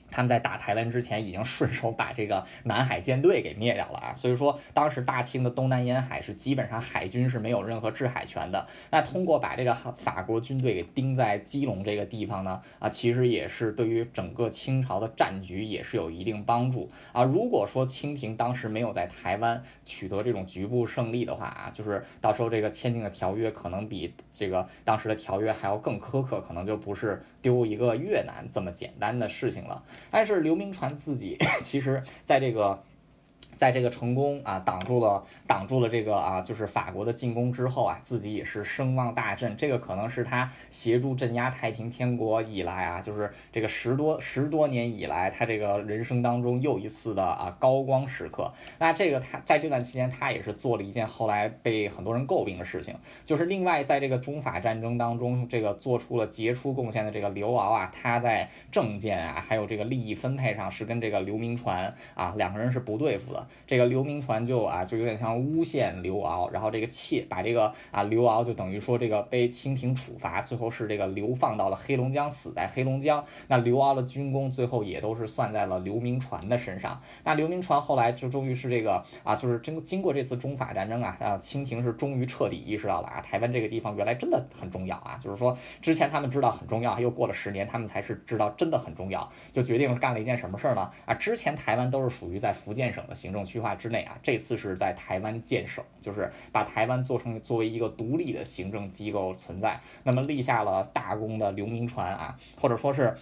Speaker 1: 他们在打台湾之前，已经顺手把这个南海舰队给灭掉了啊，所以说当时大清的东南沿海是基本上海军是没有任何制海权的。那通过把这个法国军队给盯在基隆这个地方呢，啊，其实也是对于整个清朝的战局也是有一定帮助啊。如果说清廷当时没有在台湾取得这种局部胜利的话啊，就是到时候这个签订的条约可能比这个当时的条约还要更苛刻，可能就不是丢一个越南这么简单的事情了。但是刘铭传自己 其实在这个。在这个成功啊挡住了挡住了这个啊就是法国的进攻之后啊，自己也是声望大振，这个可能是他协助镇压太平天国以来啊，就是这个十多十多年以来他这个人生当中又一次的啊高光时刻。那这个他在这段期间他也是做了一件后来被很多人诟病的事情，就是另外在这个中法战争当中这个做出了杰出贡献的这个刘骜啊，他在政见啊还有这个利益分配上是跟这个刘铭传啊两个人是不对付的。这个刘铭传就啊，就有点像诬陷刘骜，然后这个窃把这个啊刘骜就等于说这个被清廷处罚，最后是这个流放到了黑龙江，死在黑龙江。那刘骜的军功最后也都是算在了刘铭传的身上。那刘铭传后来就终于是这个啊，就是经经过这次中法战争啊，啊清廷是终于彻底意识到了啊，台湾这个地方原来真的很重要啊，就是说之前他们知道很重要，又过了十年，他们才是知道真的很重要，就决定干了一件什么事儿呢？啊，之前台湾都是属于在福建省的行政。这种区划之内啊，这次是在台湾建省，就是把台湾做成作为一个独立的行政机构存在，那么立下了大功的刘铭传啊，或者说是。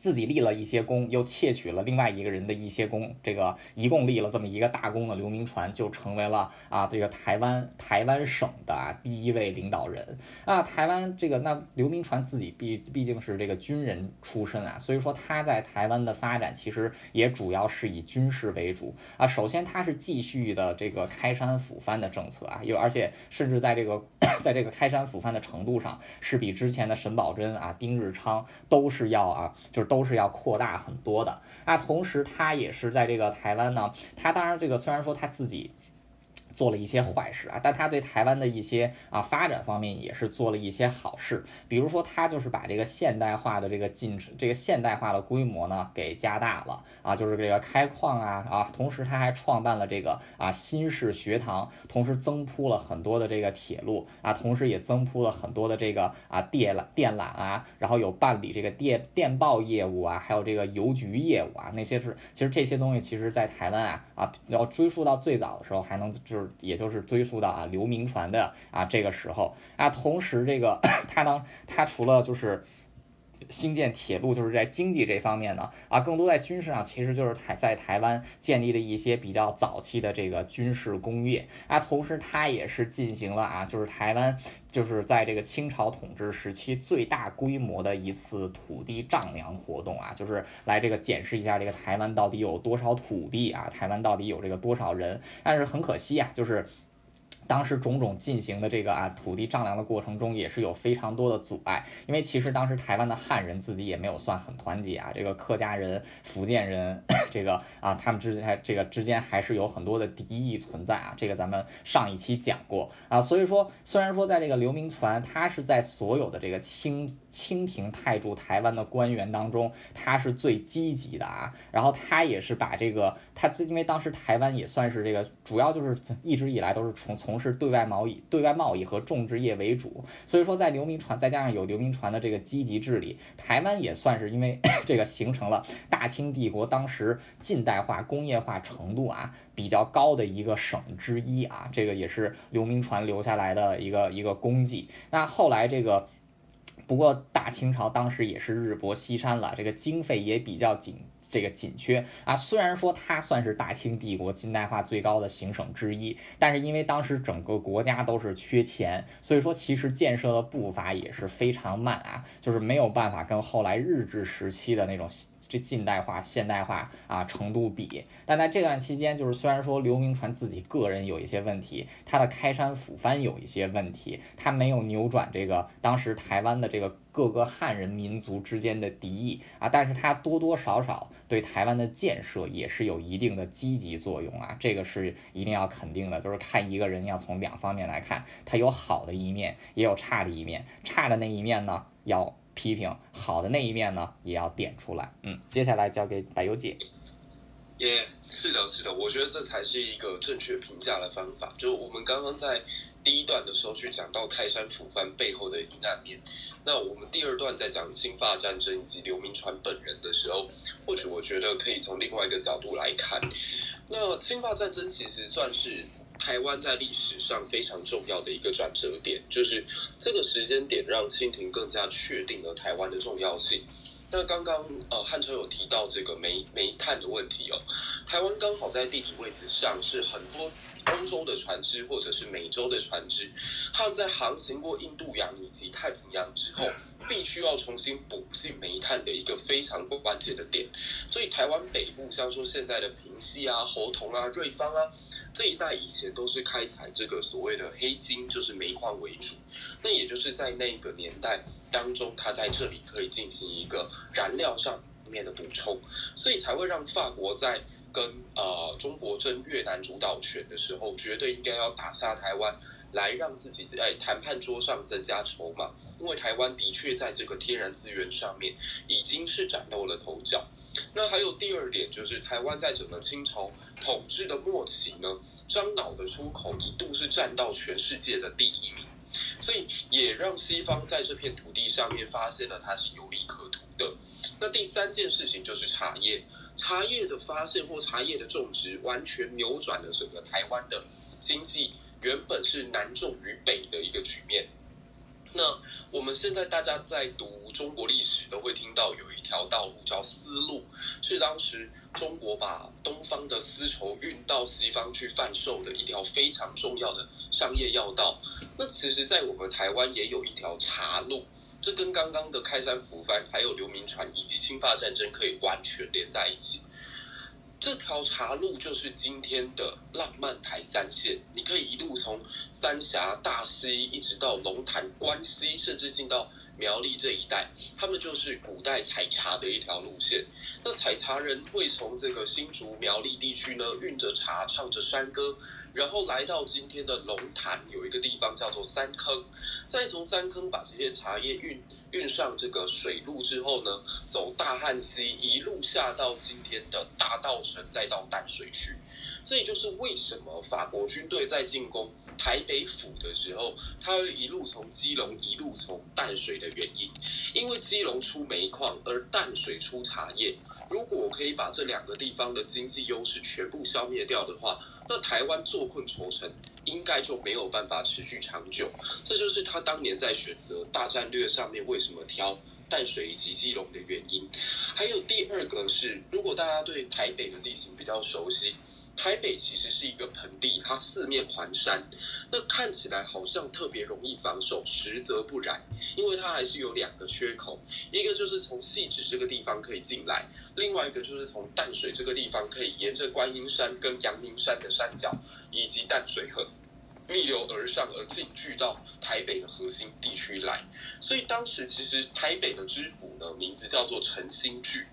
Speaker 1: 自己立了一些功，又窃取了另外一个人的一些功，这个一共立了这么一个大功的刘铭传就成为了啊这个台湾台湾省的第一位领导人啊。台湾这个那刘铭传自己毕毕竟是这个军人出身啊，所以说他在台湾的发展其实也主要是以军事为主啊。首先他是继续的这个开山抚番的政策啊，又而且甚至在这个 在这个开山抚番的程度上是比之前的沈葆桢啊丁日昌都是要啊就是。都是要扩大很多的，那同时他也是在这个台湾呢，他当然这个虽然说他自己。做了一些坏事啊，但他对台湾的一些啊发展方面也是做了一些好事，比如说他就是把这个现代化的这个进程，这个现代化的规模呢给加大了啊，就是这个开矿啊啊，同时他还创办了这个啊新式学堂，同时增铺了很多的这个铁路啊，同时也增铺了很多的这个啊电缆电缆啊，然后有办理这个电电报业务啊，还有这个邮局业务啊，那些是其实这些东西其实在台湾啊啊要追溯到最早的时候还能就是。也就是追溯到啊刘铭传的啊这个时候。啊，同时这个 他呢，他除了就是兴建铁路，就是在经济这方面呢啊，更多在军事上，其实就是台在台湾建立的一些比较早期的这个军事工业啊，同时他也是进行了啊，就是台湾就是在这个清朝统治时期最大规模的一次土地丈量活动啊，就是来这个检视一下这个台湾到底有多少土地啊，台湾到底有这个多少人，但是很可惜啊，就是。当时种种进行的这个啊土地丈量的过程中，也是有非常多的阻碍，因为其实当时台湾的汉人自己也没有算很团结啊，这个客家人、福建人，这个啊他们之间这个之间还是有很多的敌意存在啊，这个咱们上一期讲过啊，所以说虽然说在这个刘铭传他是在所有的这个清。清廷派驻台湾的官员当中，他是最积极的啊。然后他也是把这个，他因为当时台湾也算是这个主要就是一直以来都是从从事对外贸易、对外贸易和种植业为主，所以说在刘铭传再加上有刘铭传的这个积极治理，台湾也算是因为 这个形成了大清帝国当时近代化、工业化程度啊比较高的一个省之一啊，这个也是刘铭传留下来的一个一个功绩。那后来这个。不过大清朝当时也是日薄西山了，这个经费也比较紧，这个紧缺啊。虽然说它算是大清帝国近代化最高的行省之一，但是因为当时整个国家都是缺钱，所以说其实建设的步伐也是非常慢啊，就是没有办法跟后来日治时期的那种。这近代化、现代化啊程度比，但在这段期间，就是虽然说刘铭传自己个人有一些问题，他的开山抚番有一些问题，他没有扭转这个当时台湾的这个各个汉人民族之间的敌意啊，但是他多多少少对台湾的建设也是有一定的积极作用啊，这个是一定要肯定的，就是看一个人要从两方面来看，他有好的一面，也有差的一面，差的那一面呢要。批评好的那一面呢，也要点出来。嗯，接下来交给白油姐。
Speaker 2: 耶，是的，是的，我觉得这才是一个正确评价的方法。就我们刚刚在第一段的时候去讲到泰山抚番背后的阴暗面，那我们第二段在讲侵霸战争以及刘铭传本人的时候，或许我觉得可以从另外一个角度来看。那侵霸战争其实算是。台湾在历史上非常重要的一个转折点，就是这个时间点让清廷更加确定了台湾的重要性。那刚刚呃汉超有提到这个煤煤炭的问题哦，台湾刚好在地理位置上是很多。欧洲的船只或者是美洲的船只，他们在航行过印度洋以及太平洋之后，必须要重新补进煤炭的一个非常关键的点。所以台湾北部，像说现在的平溪啊、猴硐啊、瑞芳啊这一带，以前都是开采这个所谓的黑金，就是煤矿为主。那也就是在那个年代当中，它在这里可以进行一个燃料上面的补充，所以才会让法国在。跟呃中国争越南主导权的时候，绝对应该要打下台湾，来让自己在谈判桌上增加筹码。因为台湾的确在这个天然资源上面已经是崭露了头角。那还有第二点，就是台湾在整个清朝统治的末期呢，樟脑的出口一度是占到全世界的第一名，所以也让西方在这片土地上面发现了它是有利可图的。那第三件事情就是茶叶。茶叶的发现或茶叶的种植，完全扭转了整个台湾的经济原本是南重于北的一个局面。那我们现在大家在读中国历史，都会听到有一条道路叫丝路，是当时中国把东方的丝绸运到西方去贩售的一条非常重要的商业要道。那其实，在我们台湾也有一条茶路。这跟刚刚的开山抚番，还有刘铭传以及清法战争可以完全连在一起。这条茶路就是今天的浪漫台三线，你可以一路从三峡、大溪，一直到龙潭、关西，甚至进到苗栗这一带，他们就是古代采茶的一条路线。那采茶人会从这个新竹苗栗地区呢，运着茶，唱着山歌，然后来到今天的龙潭，有一个地方叫做三坑，再从三坑把这些茶叶运运上这个水路之后呢，走大汉溪，一路下到今天的大道城。再到淡水区，这也就是为什么法国军队在进攻台北府的时候，他会一路从基隆一路从淡水的原因。因为基隆出煤矿，而淡水出茶叶。如果可以把这两个地方的经济优势全部消灭掉的话，那台湾坐困愁城，应该就没有办法持续长久。这就是他当年在选择大战略上面为什么挑。淡水以及基隆的原因，还有第二个是，如果大家对台北的地形比较熟悉，台北其实是一个盆地，它四面环山，那看起来好像特别容易防守，实则不然，因为它还是有两个缺口，一个就是从细致这个地方可以进来，另外一个就是从淡水这个地方可以沿着观音山跟阳明山的山脚以及淡水河。逆流而上而进据到台北的核心地区来，所以当时其实台北的知府呢，名字叫做陈新聚，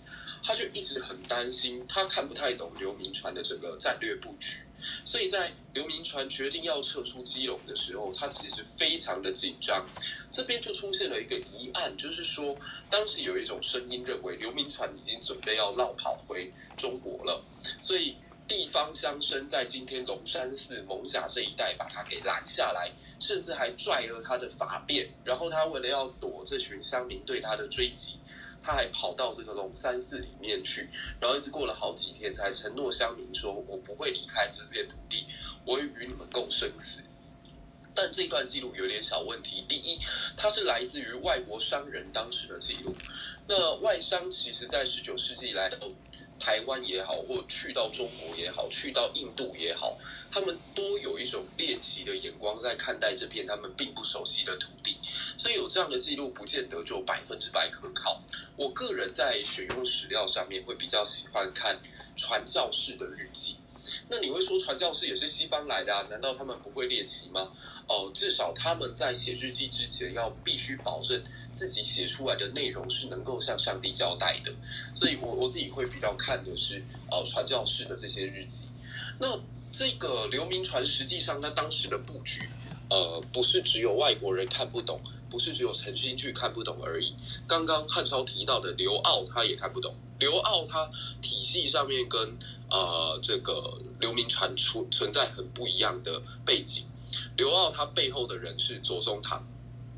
Speaker 2: 他就一直很担心，他看不太懂刘铭传的整个战略布局，所以在刘铭传决定要撤出基隆的时候，他其实非常的紧张。这边就出现了一个疑案，就是说当时有一种声音认为刘铭传已经准备要绕跑回中国了，所以地方乡绅在今天龙山寺、蒙甲这一带把他给拦下来，甚至还拽了他的法辫，然后他为了要躲这群乡民对他的追击。他还跑到这个龙山寺里面去，然后一直过了好几天，才承诺乡民说：“我不会离开这片土地，我会与你们共生死。”但这段记录有点小问题。第一，它是来自于外国商人当时的记录。那外商其实在十九世纪来到台湾也好，或去到中国也好，去到印度也好，他们都有一种猎奇的眼光在看待这片他们并不熟悉的土地。所以有这样的记录，不见得就百分之百可靠。我个人在选用史料上面会比较喜欢看传教士的日记。那你会说传教士也是西方来的啊？难道他们不会猎奇吗？哦，至少他们在写日记之前要必须保证自己写出来的内容是能够向上帝交代的。所以我我自己会比较看的是呃传教士的这些日记。那这个刘铭传实际上他当时的布局。呃，不是只有外国人看不懂，不是只有陈新去看不懂而已。刚刚汉超提到的刘骜，他也看不懂。刘骜他体系上面跟呃这个刘铭传存存在很不一样的背景。刘骜他背后的人是左宗棠，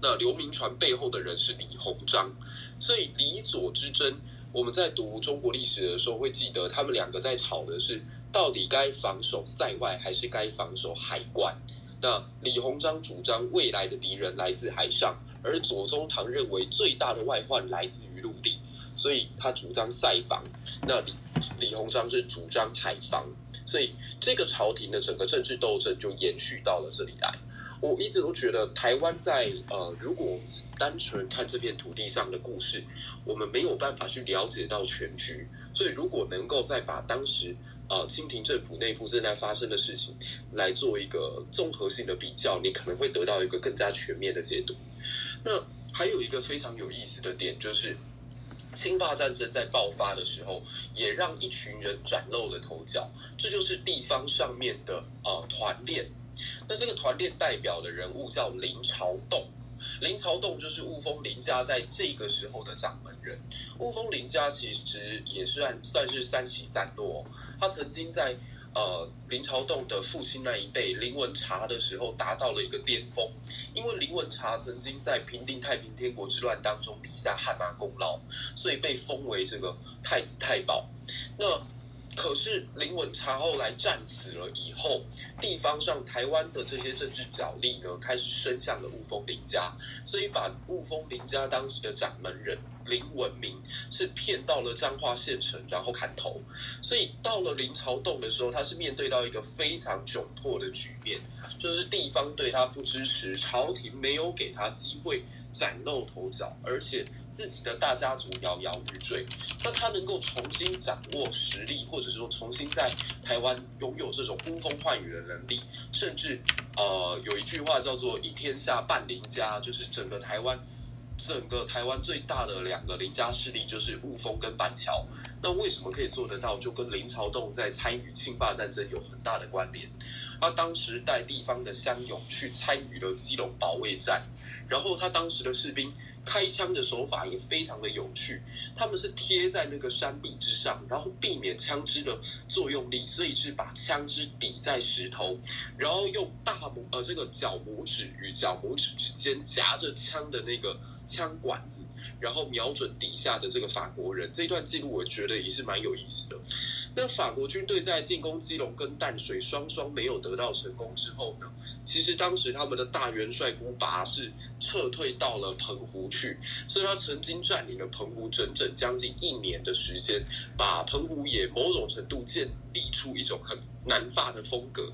Speaker 2: 那刘铭传背后的人是李鸿章。所以李左之争，我们在读中国历史的时候会记得，他们两个在吵的是到底该防守塞外还是该防守海关。那李鸿章主张未来的敌人来自海上，而左宗棠认为最大的外患来自于陆地，所以他主张塞防。那李李鸿章是主张海防，所以这个朝廷的整个政治斗争就延续到了这里来。我一直都觉得台湾在呃，如果单纯看这片土地上的故事，我们没有办法去了解到全局。所以如果能够再把当时呃，清廷政府内部正在发生的事情来做一个综合性的比较，你可能会得到一个更加全面的解读。那还有一个非常有意思的点，就是清霸战争在爆发的时候，也让一群人崭露了头角，这就是地方上面的呃团练。那这个团练代表的人物叫林朝栋。林朝栋就是雾峰林家在这个时候的掌门人。雾峰林家其实也算算是三起三落。他曾经在呃林朝栋的父亲那一辈林文茶的时候达到了一个巅峰，因为林文茶曾经在平定太平天国之乱当中立下汗马功劳，所以被封为这个太子太保。那可是林文茶后来战死了以后，地方上台湾的这些政治角力呢，开始伸向了雾峰林家，所以把雾峰林家当时的掌门人林文明是骗到了彰化县城，然后砍头。所以到了林朝栋的时候，他是面对到一个非常窘迫的局面，就是地方对他不支持，朝廷没有给他机会。崭露头角，而且自己的大家族摇摇欲坠，那他能够重新掌握实力，或者说重新在台湾拥有这种呼风唤雨的能力，甚至呃有一句话叫做一天下半林家，就是整个台湾。整个台湾最大的两个林家势力就是雾峰跟板桥，那为什么可以做得到？就跟林朝栋在参与侵霸战争有很大的关联。他当时带地方的乡勇去参与了基隆保卫战，然后他当时的士兵开枪的手法也非常的有趣，他们是贴在那个山壁之上，然后避免枪支的作用力，所以是把枪支抵在石头，然后用大拇呃这个脚拇指与脚拇指之间夹着枪的那个。枪管子，然后瞄准底下的这个法国人，这段记录我觉得也是蛮有意思的。那法国军队在进攻基隆跟淡水双双没有得到成功之后呢，其实当时他们的大元帅孤拔是撤退到了澎湖去，所以他曾经占领了澎湖整整将近一年的时间，把澎湖也某种程度建立出一种很。南法的风格，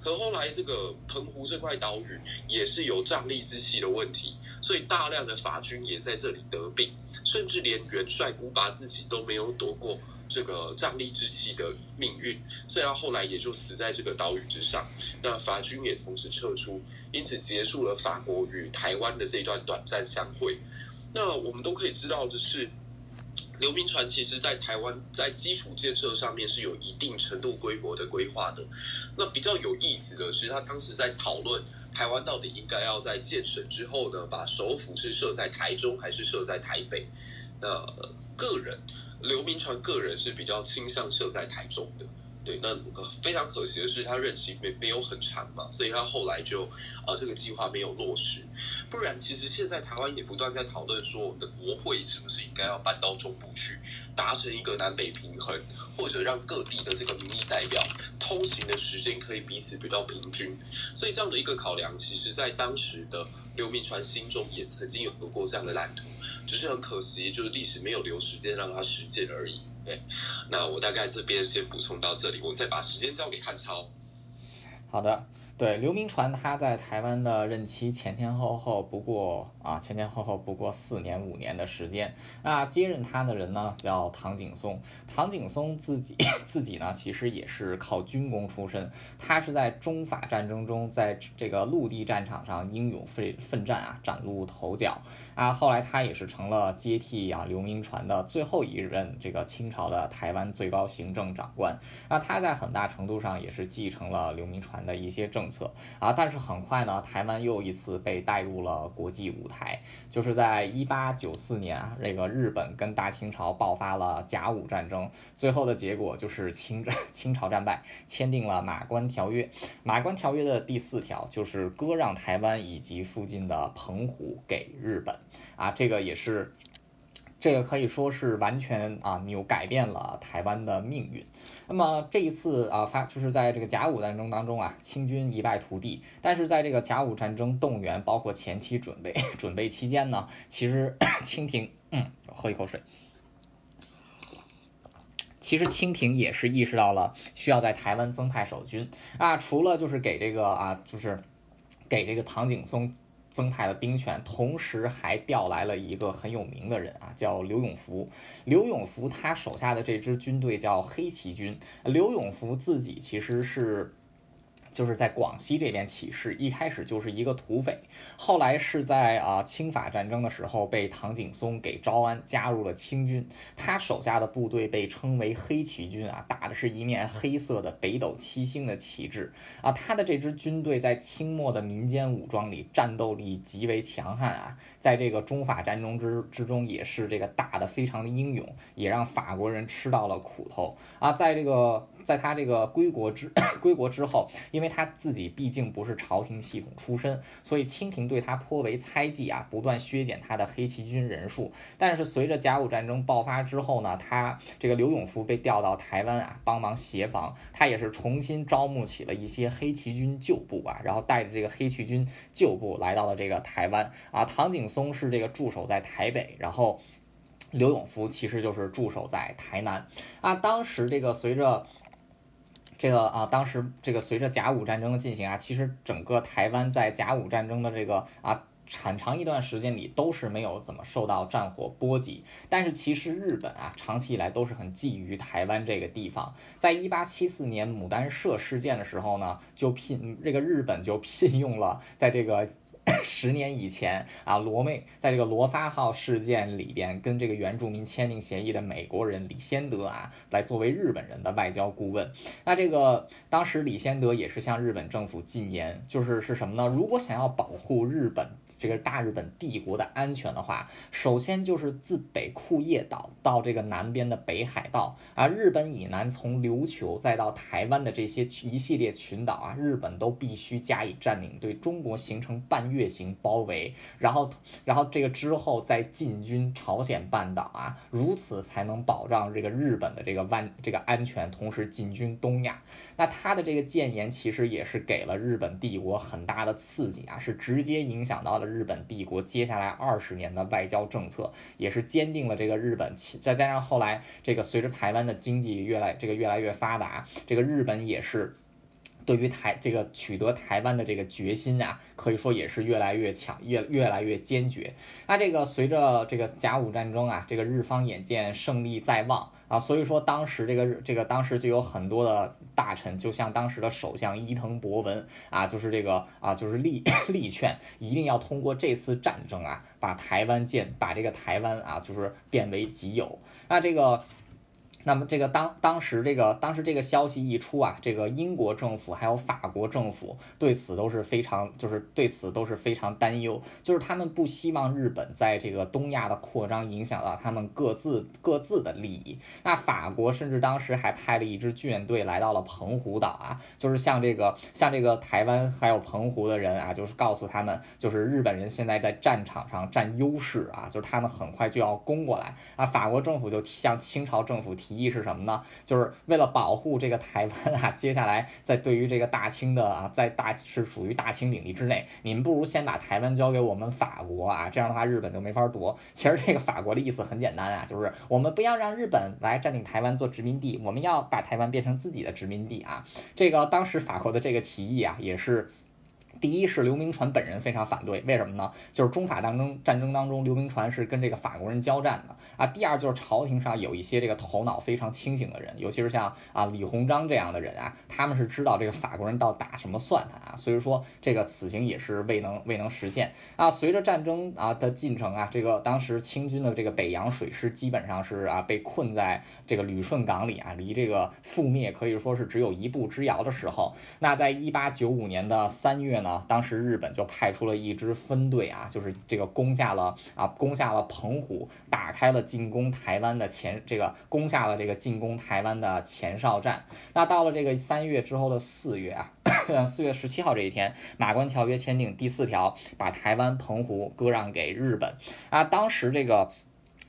Speaker 2: 可后来这个澎湖这块岛屿也是有瘴疠之气的问题，所以大量的法军也在这里得病，甚至连元帅古巴自己都没有躲过这个瘴疠之气的命运，所以他后来也就死在这个岛屿之上。那法军也从此撤出，因此结束了法国与台湾的这段短暂相会。那我们都可以知道的是。刘铭传其实，在台湾在基础建设上面是有一定程度规模的规划的。那比较有意思的是，他当时在讨论台湾到底应该要在建省之后呢，把首府是设在台中还是设在台北？那个人刘铭传个人是比较倾向设在台中的。对，那非常可惜的是，他任期没没有很长嘛，所以他后来就呃这个计划没有落实。不然，其实现在台湾也不断在讨论说，我们的国会是不是应该要搬到中部去，达成一个南北平衡，或者让各地的这个民意代表通行的时间可以彼此比较平均。所以这样的一个考量，其实在当时的刘铭传心中也曾经有过这样的蓝图，只是很可惜，就是历史没有留时间让他实践而已。对，那我大概这边先补充到这里，我再把时间交给汉超。
Speaker 1: 好的。对刘铭传，他在台湾的任期前前后后不过啊前前后后不过四年五年的时间。那接任他的人呢叫唐景松，唐景松自己 自己呢其实也是靠军功出身，他是在中法战争中在这个陆地战场上英勇奋奋战啊崭露头角啊，后来他也是成了接替啊刘铭传的最后一任这个清朝的台湾最高行政长官。那他在很大程度上也是继承了刘铭传的一些政。策啊，但是很快呢，台湾又一次被带入了国际舞台，就是在一八九四年啊，这个日本跟大清朝爆发了甲午战争，最后的结果就是清 清朝战败，签订了马关条约。马关条约的第四条就是割让台湾以及附近的澎湖给日本啊，这个也是这个可以说是完全啊扭改变了台湾的命运。那么这一次啊发就是在这个甲午战争当中啊，清军一败涂地。但是在这个甲午战争动员包括前期准备 准备期间呢，其实 清廷嗯喝一口水，其实清廷也是意识到了需要在台湾增派守军啊，除了就是给这个啊就是给这个唐景松。增派了兵权，同时还调来了一个很有名的人啊，叫刘永福。刘永福他手下的这支军队叫黑旗军。刘永福自己其实是。就是在广西这边起事，一开始就是一个土匪，后来是在啊清法战争的时候被唐景松给招安，加入了清军。他手下的部队被称为黑旗军啊，打的是一面黑色的北斗七星的旗帜啊。他的这支军队在清末的民间武装里战斗力极为强悍啊，在这个中法战争之之中也是这个打的非常的英勇，也让法国人吃到了苦头啊。在这个在他这个归国之 归国之后，因为他自己毕竟不是朝廷系统出身，所以清廷对他颇为猜忌啊，不断削减他的黑旗军人数。但是随着甲午战争爆发之后呢，他这个刘永福被调到台湾啊，帮忙协防，他也是重新招募起了一些黑旗军旧部啊，然后带着这个黑旗军旧部来到了这个台湾啊。唐景松是这个驻守在台北，然后刘永福其实就是驻守在台南啊。当时这个随着这个啊，当时这个随着甲午战争的进行啊，其实整个台湾在甲午战争的这个啊很长一段时间里都是没有怎么受到战火波及。但是其实日本啊，长期以来都是很觊觎台湾这个地方。在一八七四年牡丹社事件的时候呢，就聘这个日本就聘用了在这个。十年以前啊，罗妹在这个罗发号事件里边跟这个原住民签订协议的美国人李先德啊，来作为日本人的外交顾问。那这个当时李先德也是向日本政府进言，就是是什么呢？如果想要保护日本。这个大日本帝国的安全的话，首先就是自北库页岛到这个南边的北海道啊，日本以南从琉球再到台湾的这些一系列群岛啊，日本都必须加以占领，对中国形成半月形包围，然后然后这个之后再进军朝鲜半岛啊，如此才能保障这个日本的这个万这个安全，同时进军东亚。那他的这个谏言其实也是给了日本帝国很大的刺激啊，是直接影响到了。日本帝国接下来二十年的外交政策，也是坚定了这个日本。再加上后来这个随着台湾的经济越来这个越来越发达，这个日本也是对于台这个取得台湾的这个决心啊，可以说也是越来越强，越越来越坚决。那这个随着这个甲午战争啊，这个日方眼见胜利在望啊，所以说当时这个这个当时就有很多的大臣，就像当时的首相伊藤博文啊，就是这个啊，就是力力 劝一定要通过这次战争啊，把台湾建，把这个台湾啊，就是变为己有。那这个。那么这个当当时这个当时这个消息一出啊，这个英国政府还有法国政府对此都是非常就是对此都是非常担忧，就是他们不希望日本在这个东亚的扩张影响到他们各自各自的利益。那法国甚至当时还派了一支舰队来到了澎湖岛啊，就是像这个像这个台湾还有澎湖的人啊，就是告诉他们，就是日本人现在在战场上占优势啊，就是他们很快就要攻过来啊。法国政府就向清朝政府提。意是什么呢？就是为了保护这个台湾啊，接下来在对于这个大清的啊，在大是属于大清领地之内，你们不如先把台湾交给我们法国啊，这样的话日本就没法夺。其实这个法国的意思很简单啊，就是我们不要让日本来占领台湾做殖民地，我们要把台湾变成自己的殖民地啊。这个当时法国的这个提议啊，也是。第一是刘铭传本人非常反对，为什么呢？就是中法当中战争当中，刘铭传是跟这个法国人交战的啊。第二就是朝廷上有一些这个头脑非常清醒的人，尤其是像啊李鸿章这样的人啊，他们是知道这个法国人到打什么算盘啊，所以说这个此行也是未能未能实现啊。随着战争啊的进程啊，这个当时清军的这个北洋水师基本上是啊被困在这个旅顺港里啊，离这个覆灭可以说是只有一步之遥的时候，那在一八九五年的三月。呢，啊当时日本就派出了一支分队啊，就是这个攻下了啊，攻下了澎湖，打开了进攻台湾的前这个攻下了这个进攻台湾的前哨战。那到了这个三月之后的四月啊，四月十七号这一天，马关条约签订第四条，把台湾澎湖割让给日本啊。当时这个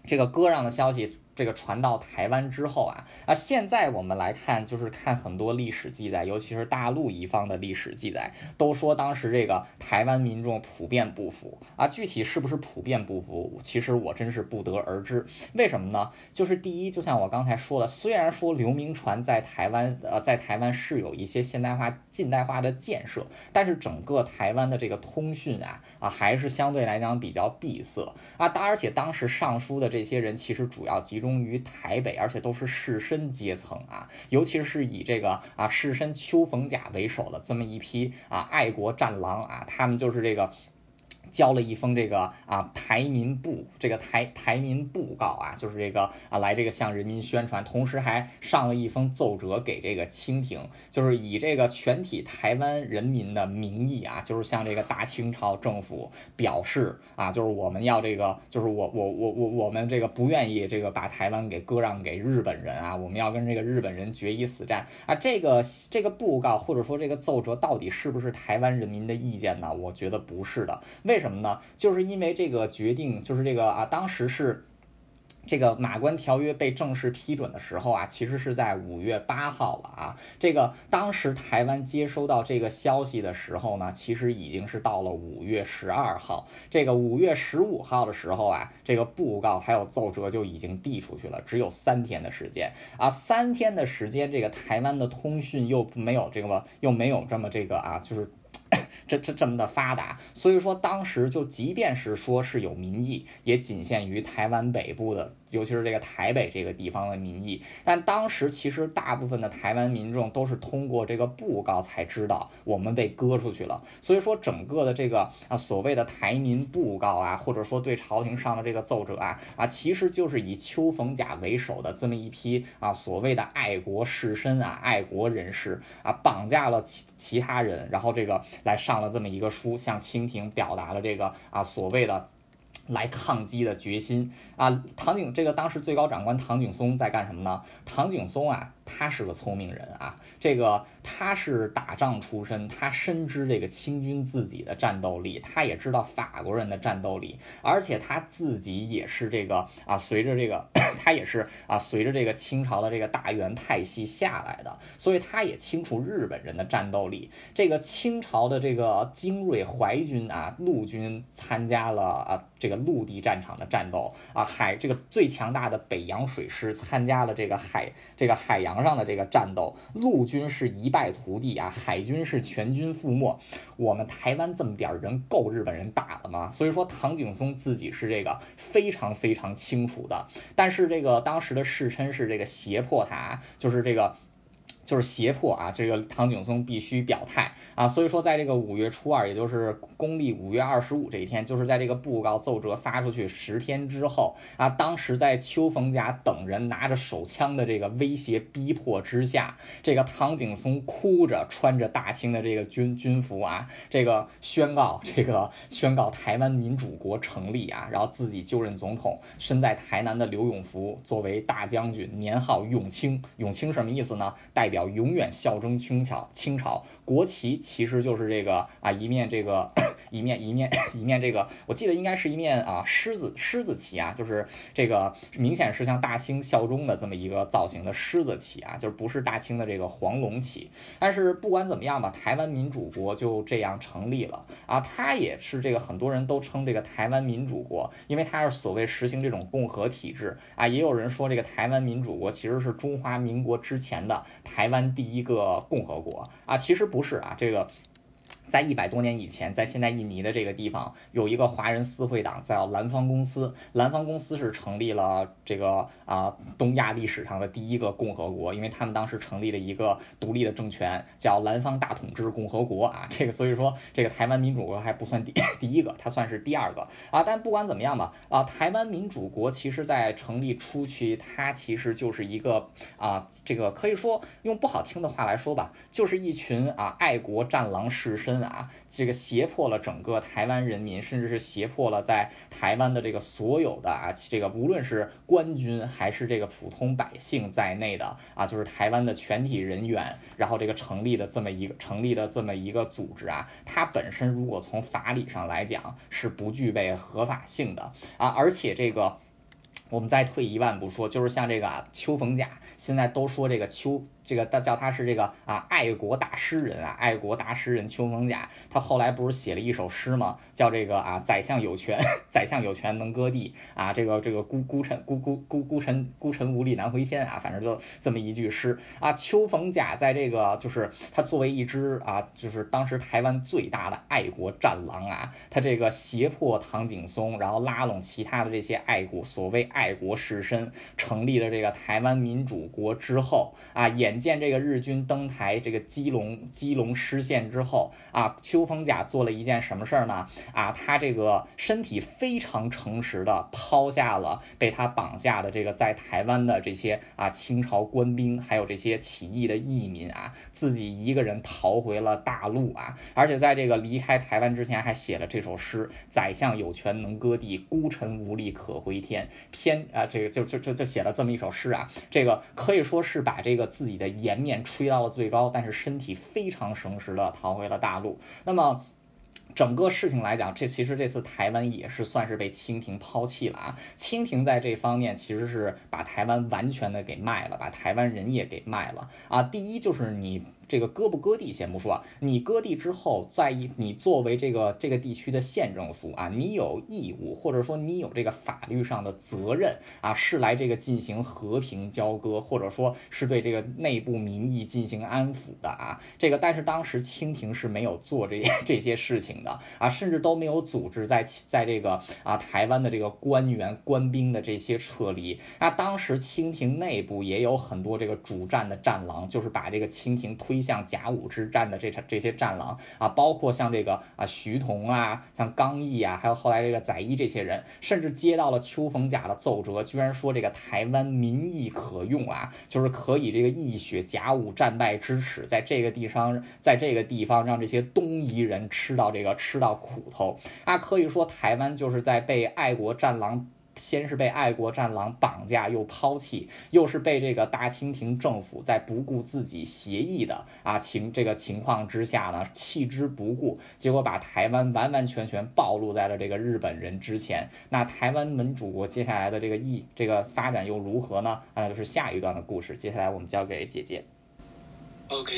Speaker 1: 这个割让的消息。这个传到台湾之后啊啊，现在我们来看，就是看很多历史记载，尤其是大陆一方的历史记载，都说当时这个台湾民众普遍不服啊，具体是不是普遍不服，其实我真是不得而知。为什么呢？就是第一，就像我刚才说的，虽然说刘铭传在台湾呃在台湾是有一些现代化近代化的建设，但是整个台湾的这个通讯啊啊还是相对来讲比较闭塞啊，当而且当时上书的这些人其实主要集中。忠于台北，而且都是士绅阶层啊，尤其是以这个啊士绅邱逢甲为首的这么一批啊爱国战狼啊，他们就是这个。交了一封这个啊台民布这个台台民布告啊，就是这个啊来这个向人民宣传，同时还上了一封奏折给这个清廷，就是以这个全体台湾人民的名义啊，就是向这个大清朝政府表示啊，就是我们要这个，就是我我我我我们这个不愿意这个把台湾给割让给日本人啊，我们要跟这个日本人决一死战啊。这个这个布告或者说这个奏折到底是不是台湾人民的意见呢？我觉得不是的，为什么什么呢？就是因为这个决定，就是这个啊，当时是。这个马关条约被正式批准的时候啊，其实是在五月八号了啊。这个当时台湾接收到这个消息的时候呢，其实已经是到了五月十二号。这个五月十五号的时候啊，这个布告还有奏折就已经递出去了，只有三天的时间啊，三天的时间，这个台湾的通讯又没有这个又没有这么这个啊，就是。这这这么的发达，所以说当时就即便是说是有民意，也仅限于台湾北部的。尤其是这个台北这个地方的民意，但当时其实大部分的台湾民众都是通过这个布告才知道我们被割出去了。所以说整个的这个啊所谓的台民布告啊，或者说对朝廷上的这个奏折啊啊，其实就是以邱逢甲为首的这么一批啊所谓的爱国士绅啊爱国人士啊绑架了其其他人，然后这个来上了这么一个书，向清廷表达了这个啊所谓的。来抗击的决心啊！唐景这个当时最高长官唐景崧在干什么呢？唐景崧啊，他是个聪明人啊，这个他是打仗出身，他深知这个清军自己的战斗力，他也知道法国人的战斗力，而且他自己也是这个啊，随着这个 他也是啊，随着这个清朝的这个大元派系下来的，所以他也清楚日本人的战斗力。这个清朝的这个精锐淮军啊，陆军参加了啊，这个。陆地战场的战斗啊，海这个最强大的北洋水师参加了这个海这个海洋上上的这个战斗，陆军是一败涂地啊，海军是全军覆没。我们台湾这么点人够日本人打的吗？所以说唐景崧自己是这个非常非常清楚的，但是这个当时的世琛是这个胁迫他，就是这个。就是胁迫啊，这个唐景崧必须表态啊，所以说在这个五月初二，也就是公历五月二十五这一天，就是在这个布告奏折发出去十天之后啊，当时在邱逢甲等人拿着手枪的这个威胁逼迫之下，这个唐景崧哭着穿着大清的这个军军服啊，这个宣告这个宣告台湾民主国成立啊，然后自己就任总统，身在台南的刘永福作为大将军，年号永清，永清什么意思呢？代表。要永远效忠清朝，清朝国旗其实就是这个啊一面这个一面一面一面这个，我记得应该是一面啊狮子狮子旗啊，就是这个明显是向大清效忠的这么一个造型的狮子旗啊，就是不是大清的这个黄龙旗。但是不管怎么样吧，台湾民主国就这样成立了啊，它也是这个很多人都称这个台湾民主国，因为它是所谓实行这种共和体制啊，也有人说这个台湾民主国其实是中华民国之前的台。台湾第一个共和国啊，其实不是啊，这个。在一百多年以前，在现在印尼的这个地方，有一个华人私会党叫蓝方公司。蓝方公司是成立了这个啊东亚历史上的第一个共和国，因为他们当时成立了一个独立的政权，叫蓝方大统治共和国啊。这个所以说这个台湾民主国还不算第 第一个，它算是第二个啊。但不管怎么样吧，啊台湾民主国其实在成立初期，它其实就是一个啊这个可以说用不好听的话来说吧，就是一群啊爱国战狼士绅。啊，这个胁迫了整个台湾人民，甚至是胁迫了在台湾的这个所有的啊，这个无论是官军还是这个普通百姓在内的啊，就是台湾的全体人员，然后这个成立的这么一个成立的这么一个组织啊，它本身如果从法理上来讲是不具备合法性的啊，而且这个我们再退一万步说，就是像这个邱逢甲，现在都说这个邱。这个叫他是这个啊爱国大诗人啊爱国大诗人邱逢甲，他后来不是写了一首诗吗？叫这个啊宰相有权宰相有权能割地啊这个这个孤孤臣孤孤孤孤臣孤臣无力难回天啊反正就这么一句诗啊邱逢甲在这个就是他作为一支啊就是当时台湾最大的爱国战狼啊他这个胁迫唐景崧，然后拉拢其他的这些爱国所谓爱国士绅，成立了这个台湾民主国之后啊演。见这个日军登台，这个基隆基隆失陷之后啊，邱逢甲做了一件什么事儿呢？啊，他这个身体非常诚实的抛下了被他绑架的这个在台湾的这些啊清朝官兵，还有这些起义的义民啊，自己一个人逃回了大陆啊，而且在这个离开台湾之前还写了这首诗：宰相有权能割地，孤臣无力可回天。偏啊，这个就就就就写了这么一首诗啊，这个可以说是把这个自己的。颜面吹到了最高，但是身体非常诚实的逃回了大陆。那么整个事情来讲，这其实这次台湾也是算是被清廷抛弃了啊。清廷在这方面其实是把台湾完全的给卖了，把台湾人也给卖了啊。第一就是你。这个割不割地先不说啊，你割地之后，在一你作为这个这个地区的县政府啊，你有义务或者说你有这个法律上的责任啊，是来这个进行和平交割，或者说是对这个内部民意进行安抚的啊。这个但是当时清廷是没有做这 这些事情的啊，甚至都没有组织在在这个啊台湾的这个官员官兵的这些撤离。那当时清廷内部也有很多这个主战的战狼，就是把这个清廷推。像甲午之战的这场这些战狼啊，包括像这个啊徐同啊，像刚毅啊，还有后来这个载一这些人，甚至接到了秋逢甲的奏折，居然说这个台湾民意可用啊，就是可以这个一雪甲午战败之耻，在这个地方，在这个地方让这些东夷人吃到这个吃到苦头啊，可以说台湾就是在被爱国战狼。先是被爱国战狼绑架又抛弃，又是被这个大清廷政府在不顾自己协议的啊情这个情况之下呢弃之不顾，结果把台湾完完全全暴露在了这个日本人之前。那台湾民主国接下来的这个意这个发展又如何呢？那就是下一段的故事。接下来我们交给姐姐。
Speaker 2: OK，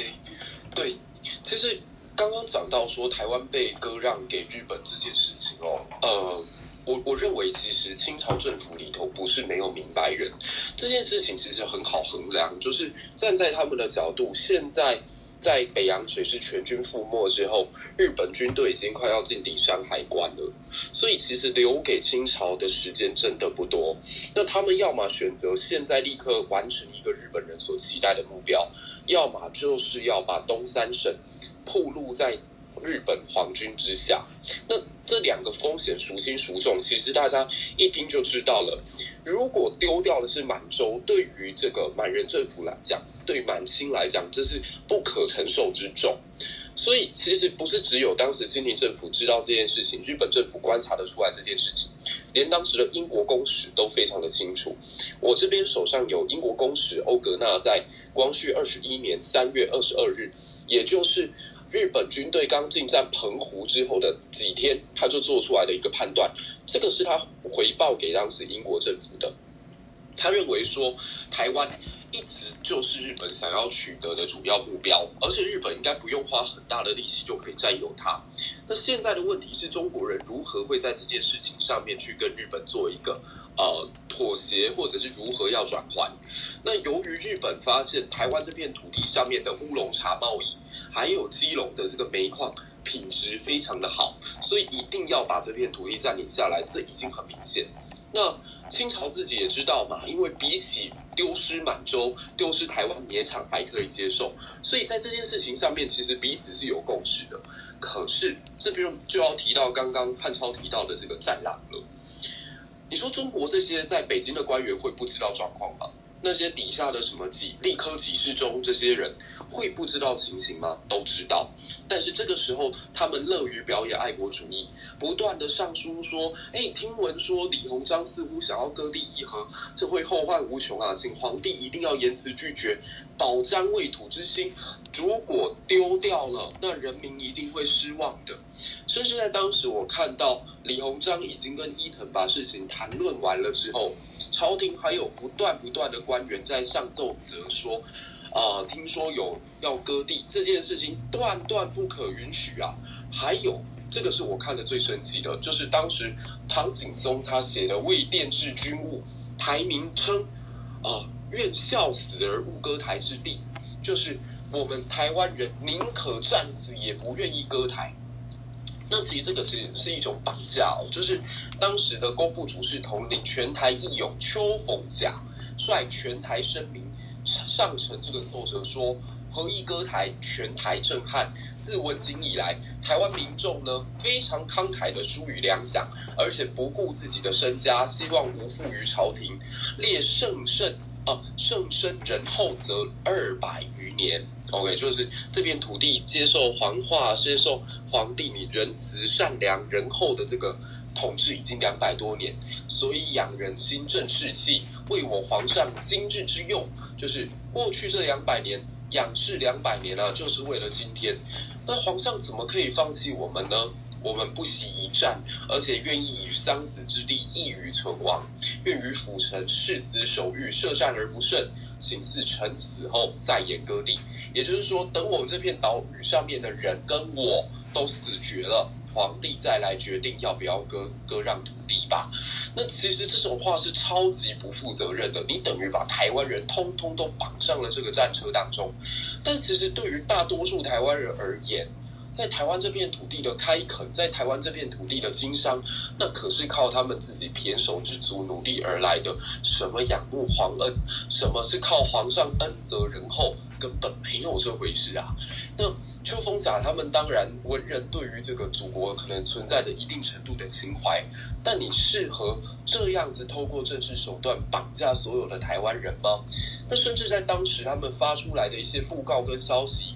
Speaker 2: 对，其实刚刚讲到说台湾被割让给日本这件事情哦，呃。我我认为其实清朝政府里头不是没有明白人，这件事情其实很好衡量，就是站在他们的角度，现在。在北洋水师全军覆没之后，日本军队已经快要进抵山海关了，所以其实留给清朝的时间真的不多。那他们要么选择现在立刻完成一个日本人所期待的目标，要么就是要把东三省铺露在日本皇军之下。那这两个风险孰轻孰重？其实大家一听就知道了。如果丢掉的是满洲，对于这个满人政府来讲，对满清来讲，这是不可承受之重。所以其实不是只有当时清廷政府知道这件事情，日本政府观察得出来这件事情，连当时的英国公使都非常的清楚。我这边手上有英国公使欧格纳在光绪二十一年三月二十二日，也就是日本军队刚进占澎湖之后的几天，他就做出来的一个判断，这个是他回报给当时英国政府的。他认为说台湾。一直就是日本想要取得的主要目标，而且日本应该不用花很大的力气就可以占有它。那现在的问题是中国人如何会在这件事情上面去跟日本做一个呃妥协，或者是如何要转换？那由于日本发现台湾这片土地上面的乌龙茶贸易，还有基隆的这个煤矿品质非常的好，所以一定要把这片土地占领下来，这已经很明显。那清朝自己也知道嘛，因为比起丢失满洲、丢失台湾勉强还可以接受，所以在这件事情上面，其实彼此是有共识的。可是这边就要提到刚刚汉超提到的这个战狼了。你说中国这些在北京的官员会不知道状况吗？那些底下的什么几立科几世中这些人会不知道情形吗？都知道，但是这个时候他们乐于表演爱国主义，不断的上书说，哎，听闻说李鸿章似乎想要割地议和，这会后患无穷啊，请皇帝一定要严词拒绝，保沾未土之心。如果丢掉了，那人民一定会失望的。甚至在当时，我看到李鸿章已经跟伊藤把事情谈论完了之后，朝廷还有不断不断的官员在上奏折说，啊，听说有要割地这件事情，断断不可允许啊。还有这个是我看的最神奇的，就是当时唐景崧他写的《为电治军务》，台名称啊，愿笑死而勿割台之地，就是我们台湾人宁可战死也不愿意割台。那其实这个是是一种绑架哦，就是当时的工部主事统领全台义勇邱逢甲率全台声明上呈这个奏折说，何意割台，全台震撼。自问今以来，台湾民众呢非常慷慨的疏于粮饷，而且不顾自己的身家，希望无负于朝廷，列圣圣。啊，圣身仁厚则二百年，OK，就是这片土地接受皇化，接受皇帝你仁慈善良仁厚的这个统治已经两百多年，所以养人心正士气，为我皇上今日之用，就是过去这两百年养士两百年啊，就是为了今天，那皇上怎么可以放弃我们呢？我们不惜一战，而且愿意以丧死之地一于存亡，愿与辅臣誓死守御，设战而不胜，请赐臣死后再言割地。也就是说，等我们这片岛屿上面的人跟我都死绝了，皇帝再来决定要不要割割让土地吧。那其实这种话是超级不负责任的，你等于把台湾人通通都绑上了这个战车当中。但其实对于大多数台湾人而言，在台湾这片土地的开垦，在台湾这片土地的经商，那可是靠他们自己胼手之足努力而来的。什么仰慕皇恩，什么是靠皇上恩泽仁厚，根本没有这回事啊！那秋风甲他们当然文人对于这个祖国可能存在着一定程度的情怀，但你适合这样子透过政治手段绑架所有的台湾人吗？那甚至在当时他们发出来的一些布告跟消息。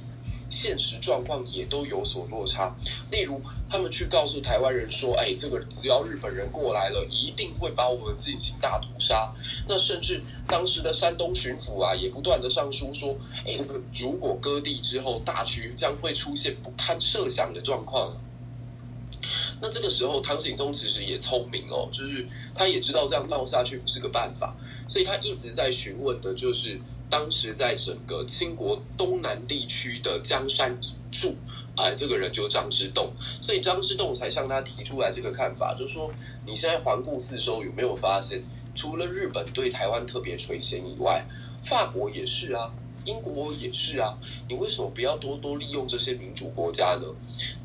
Speaker 2: 现实状况也都有所落差，例如他们去告诉台湾人说，哎，这个只要日本人过来了，一定会把我们进行大屠杀。那甚至当时的山东巡抚啊，也不断的上书说，哎，这个如果割地之后，大区将会出现不堪设想的状况。那这个时候，唐景宗其实也聪明哦，就是他也知道这样闹下去不是个办法，所以他一直在询问的就是。当时在整个清国东南地区的江山一柱，哎，这个人就张之洞，所以张之洞才向他提出来这个看法，就是说你现在环顾四周，有没有发现，除了日本对台湾特别垂涎以外，法国也是啊。英国也是啊，你为什么不要多多利用这些民主国家呢？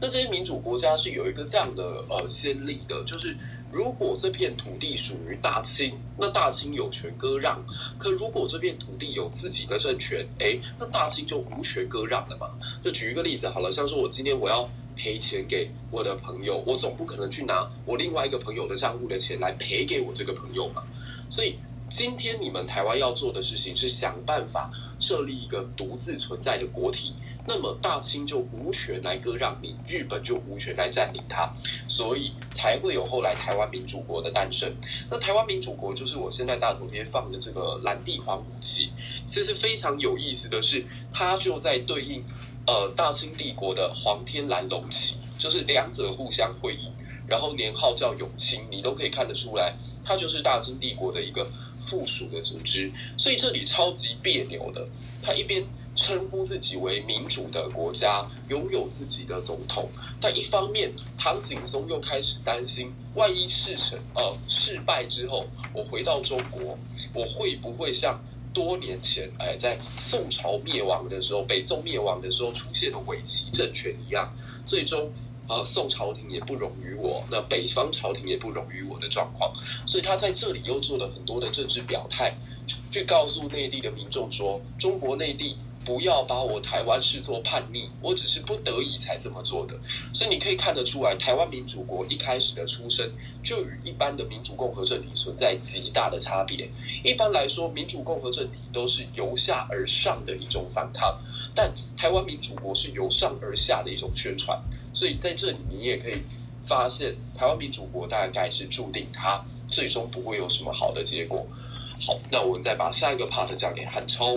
Speaker 2: 那这些民主国家是有一个这样的呃先例的，就是如果这片土地属于大清，那大清有权割让；可如果这片土地有自己的政权，哎，那大清就无权割让了嘛。就举一个例子好了，像说我今天我要赔钱给我的朋友，我总不可能去拿我另外一个朋友的账户的钱来赔给我这个朋友嘛，所以。今天你们台湾要做的事情是想办法设立一个独自存在的国体，那么大清就无权来割让你，日本就无权来占领它，所以才会有后来台湾民主国的诞生。那台湾民主国就是我现在大头贴放的这个蓝地黄虎旗，其实非常有意思的是，它就在对应呃大清帝国的黄天蓝龙旗，就是两者互相辉映，然后年号叫永清，你都可以看得出来，它就是大清帝国的一个。附属的组织，所以这里超级别扭的。他一边称呼自己为民主的国家，拥有自己的总统，但一方面，唐景崧又开始担心，万一事成呃事败之后，我回到中国，我会不会像多年前哎在宋朝灭亡的时候，北宋灭亡的时候出现的伪齐政权一样，最终。啊，宋朝廷也不容于我，那北方朝廷也不容于我的状况，所以他在这里又做了很多的政治表态，去告诉内地的民众说，中国内地不要把我台湾视作叛逆，我只是不得已才这么做的。所以你可以看得出来，台湾民主国一开始的出生就与一般的民主共和政体存在极大的差别。一般来说，民主共和政体都是由下而上的一种反抗，但台湾民主国是由上而下的一种宣传。所以在这里，你也可以发现，台湾民主国大概是注定它最终不会有什么好的结果。好，那我们再把下一个 part 讲给汉超。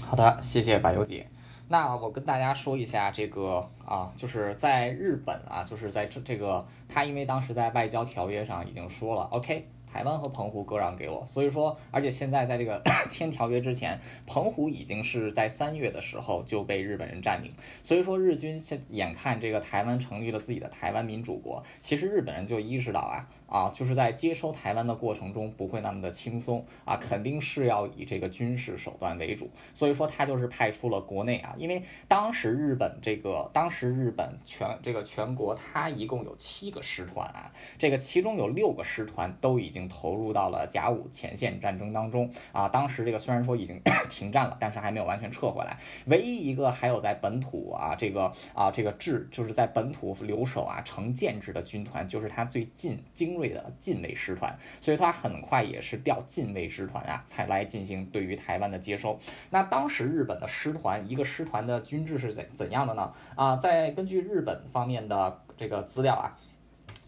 Speaker 1: 好的，谢谢柏优姐。那我跟大家说一下这个啊，就是在日本啊，就是在这这个，他因为当时在外交条约上已经说了，OK。台湾和澎湖割让给我，所以说，而且现在在这个 签条约之前，澎湖已经是在三月的时候就被日本人占领，所以说日军现眼看这个台湾成立了自己的台湾民主国，其实日本人就意识到啊啊，就是在接收台湾的过程中不会那么的轻松啊，肯定是要以这个军事手段为主，所以说他就是派出了国内啊，因为当时日本这个当时日本全这个全国它一共有七个师团啊，这个其中有六个师团都已经。投入到了甲午前线战争当中啊，当时这个虽然说已经 停战了，但是还没有完全撤回来。唯一一个还有在本土啊，这个啊这个治就是在本土留守啊成建制的军团，就是他最近精锐的近卫师团，所以他很快也是调近卫师团啊，才来进行对于台湾的接收。那当时日本的师团，一个师团的军制是怎怎样的呢？啊，在根据日本方面的这个资料啊，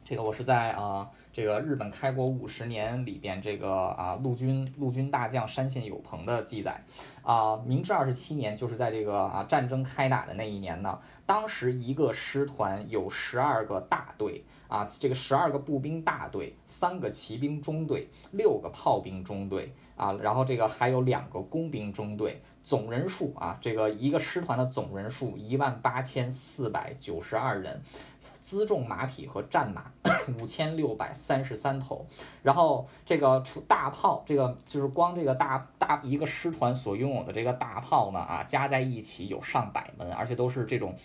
Speaker 1: 这个我是在啊。这个日本开国五十年里边，这个啊陆军陆军大将山县有朋的记载啊，明治二十七年，就是在这个啊战争开打的那一年呢，当时一个师团有十二个大队啊，这个十二个步兵大队，三个骑兵中队，六个炮兵中队啊，然后这个还有两个工兵中队，总人数啊，这个一个师团的总人数一万八千四百九十二人。辎重马匹和战马五千六百三十三头，然后这个出大炮，这个就是光这个大大一个师团所拥有的这个大炮呢啊，加在一起有上百门，而且都是这种。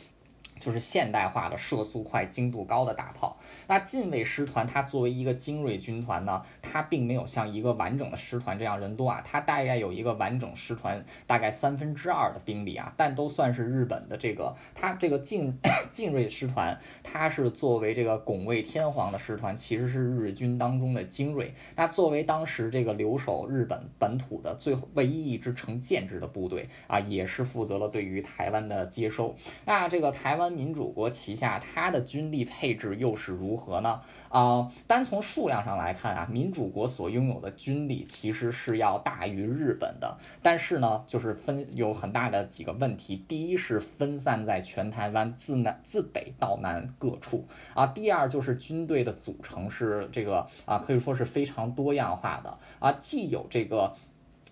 Speaker 1: 就是现代化的射速快、精度高的大炮。那近卫师团它作为一个精锐军团呢，它并没有像一个完整的师团这样人多啊，它大概有一个完整师团大概三分之二的兵力啊，但都算是日本的这个，它这个近 近锐师团，它是作为这个拱卫天皇的师团，其实是日军当中的精锐。那作为当时这个留守日本本土的最后唯一一支成建制的部队啊，也是负责了对于台湾的接收。那这个台湾。民主国旗下，它的军力配置又是如何呢？啊，单从数量上来看啊，民主国所拥有的军力其实是要大于日本的。但是呢，就是分有很大的几个问题。第一是分散在全台湾自南自北到南各处啊。第二就是军队的组成是这个啊，可以说是非常多样化的啊，既有这个。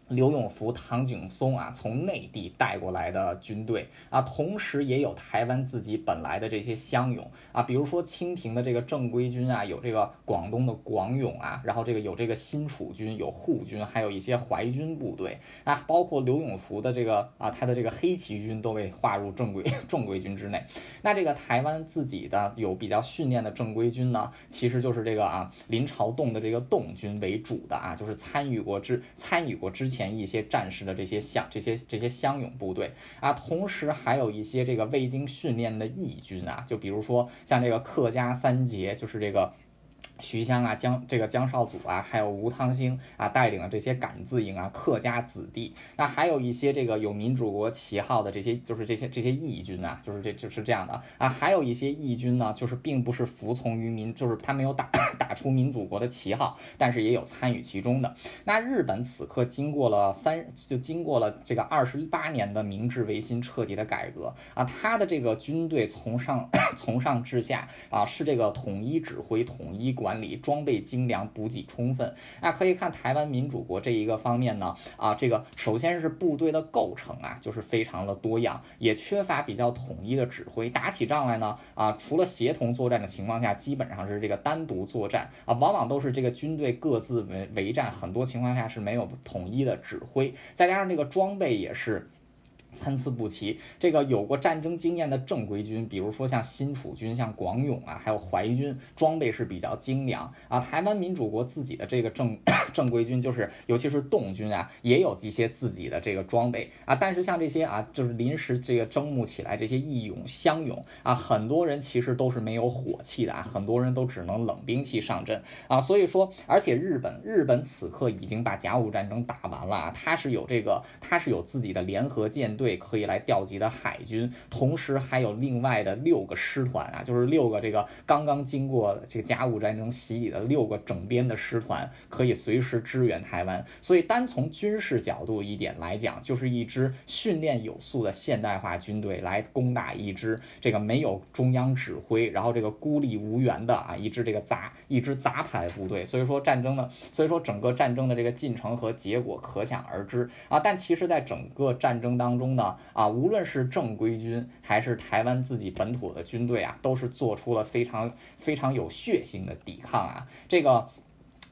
Speaker 1: 刘永福、唐景崧啊，从内地带过来的军队啊，同时也有台湾自己本来的这些乡勇啊，比如说清廷的这个正规军啊，有这个广东的广勇啊，然后这个有这个新楚军，有护军，还有一些淮军部队啊，包括刘永福的这个啊，他的这个黑旗军都被划入正规正规军之内。那这个台湾自己的有比较训练的正规军呢，其实就是这个啊林朝栋的这个栋军为主的啊，就是参与过之参与过之前。前一些战士的这些乡这些这些乡勇部队啊，同时还有一些这个未经训练的义军啊，就比如说像这个客家三杰，就是这个。徐襄啊，江这个江少祖啊，还有吴汤兴啊，带领了这些敢字营啊，客家子弟。那还有一些这个有民主国旗号的这些，就是这些这些义军啊，就是这就是这样的啊。还有一些义军呢，就是并不是服从于民，就是他没有打 打出民主国的旗号，但是也有参与其中的。那日本此刻经过了三，就经过了这个二十八年的明治维新彻底的改革啊，他的这个军队从上 从上至下啊，是这个统一指挥、统一管。管理装备精良，补给充分。那可以看台湾民主国这一个方面呢，啊，这个首先是部队的构成啊，就是非常的多样，也缺乏比较统一的指挥。打起仗来呢，啊，除了协同作战的情况下，基本上是这个单独作战啊，往往都是这个军队各自为为战，很多情况下是没有统一的指挥。再加上这个装备也是。参差不齐，这个有过战争经验的正规军，比如说像新楚军、像广勇啊，还有淮军，装备是比较精良啊。台湾民主国自己的这个正 正规军，就是尤其是动军啊，也有一些自己的这个装备啊。但是像这些啊，就是临时这个征募起来这些义勇乡勇啊，很多人其实都是没有火器的啊，很多人都只能冷兵器上阵啊。所以说，而且日本日本此刻已经把甲午战争打完了啊，他是有这个他是有自己的联合舰队。队可以来调集的海军，同时还有另外的六个师团啊，就是六个这个刚刚经过这个甲午战争洗礼的六个整编的师团，可以随时支援台湾。所以单从军事角度一点来讲，就是一支训练有素的现代化军队来攻打一支这个没有中央指挥，然后这个孤立无援的啊一支这个杂一支杂牌部队。所以说战争呢，所以说整个战争的这个进程和结果可想而知啊。但其实，在整个战争当中，呢啊，无论是正规军还是台湾自己本土的军队啊，都是做出了非常非常有血性的抵抗啊，这个。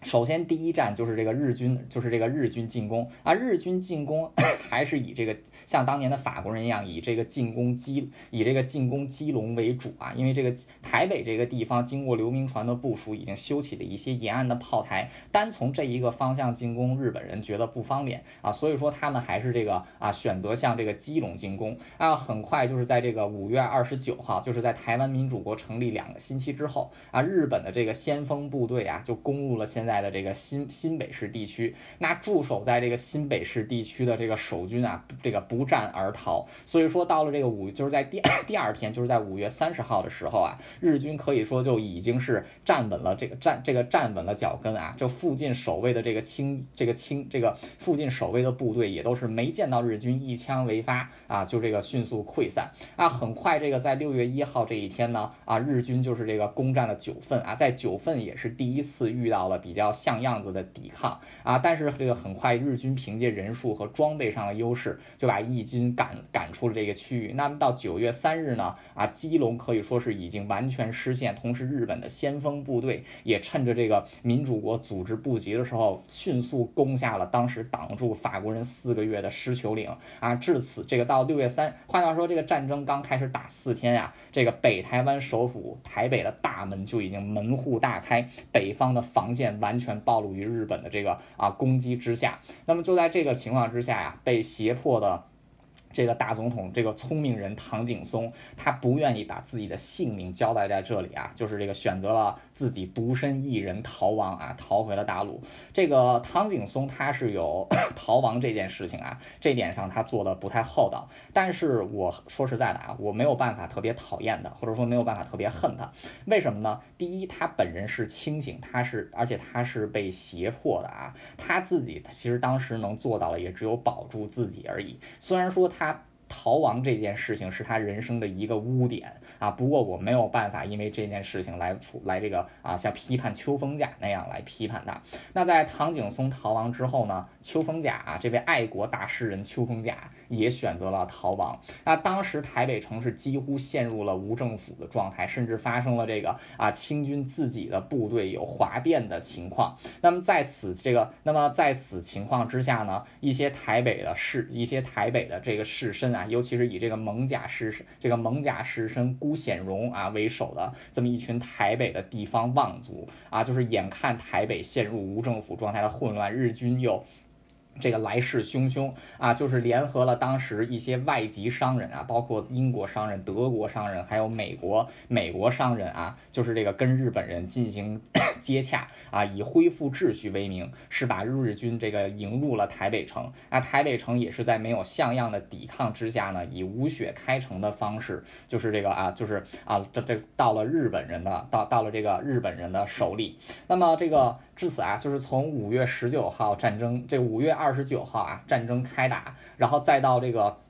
Speaker 1: 首先，第一站就是这个日军，就是这个日军进攻啊。日军进攻 还是以这个像当年的法国人一样，以这个进攻基，以这个进攻基隆为主啊。因为这个台北这个地方经过刘铭传的部署，已经修起了一些沿岸的炮台，单从这一个方向进攻，日本人觉得不方便啊，所以说他们还是这个啊选择向这个基隆进攻啊。很快就是在这个五月二十九号，就是在台湾民主国成立两个星期之后啊，日本的这个先锋部队啊就攻入了现在的这个新新北市地区，那驻守在这个新北市地区的这个守军啊，这个不战而逃。所以说到了这个五，就是在第 第二天，就是在五月三十号的时候啊，日军可以说就已经是站稳了这个站这个站稳了脚跟啊，就附近守卫的这个清这个清这个附近守卫的部队也都是没见到日军一枪为发啊，就这个迅速溃散啊。很快这个在六月一号这一天呢啊，日军就是这个攻占了九份啊，在九份也是第一次遇到了比。比较像样子的抵抗啊，但是这个很快日军凭借人数和装备上的优势，就把义军赶赶出了这个区域。那么到九月三日呢，啊，基隆可以说是已经完全失陷，同时日本的先锋部队也趁着这个民主国组织不及的时候，迅速攻下了当时挡住法国人四个月的狮球岭啊。至此，这个到六月三，换句话说，这个战争刚开始打四天呀，这个北台湾首府台北的大门就已经门户大开，北方的防线完完全。暴露于日本的这个啊攻击之下，那么就在这个情况之下呀，被胁迫的。这个大总统，这个聪明人唐景崧，他不愿意把自己的性命交代在这里啊，就是这个选择了自己独身一人逃亡啊，逃回了大陆。这个唐景崧他是有 逃亡这件事情啊，这点上他做的不太厚道。但是我说实在的啊，我没有办法特别讨厌他，或者说没有办法特别恨他。为什么呢？第一，他本人是清醒，他是而且他是被胁迫的啊，他自己其实当时能做到的也只有保住自己而已。虽然说他。逃亡这件事情是他人生的一个污点啊。不过我没有办法因为这件事情来处来这个啊像批判秋风甲那样来批判他。那在唐景崧逃亡之后呢，秋风甲啊这位爱国大诗人秋风甲也选择了逃亡。那当时台北城是几乎陷入了无政府的状态，甚至发生了这个啊清军自己的部队有哗变的情况。那么在此这个那么在此情况之下呢，一些台北的士一些台北的这个士绅啊，尤其是以这个蒙甲士这个蒙甲士绅辜显荣啊为首的这么一群台北的地方望族啊，就是眼看台北陷入无政府状态的混乱，日军又。这个来势汹汹啊，就是联合了当时一些外籍商人啊，包括英国商人、德国商人，还有美国美国商人啊，就是这个跟日本人进行 接洽啊，以恢复秩序为名，是把日军这个迎入了台北城。啊，台北城也是在没有像样的抵抗之下呢，以无血开城的方式，就是这个啊，就是啊，这这到了日本人的到到了这个日本人的手里。那么这个至此啊，就是从五月十九号战争，这五月二。二十九号啊，战争开打，然后再到这个。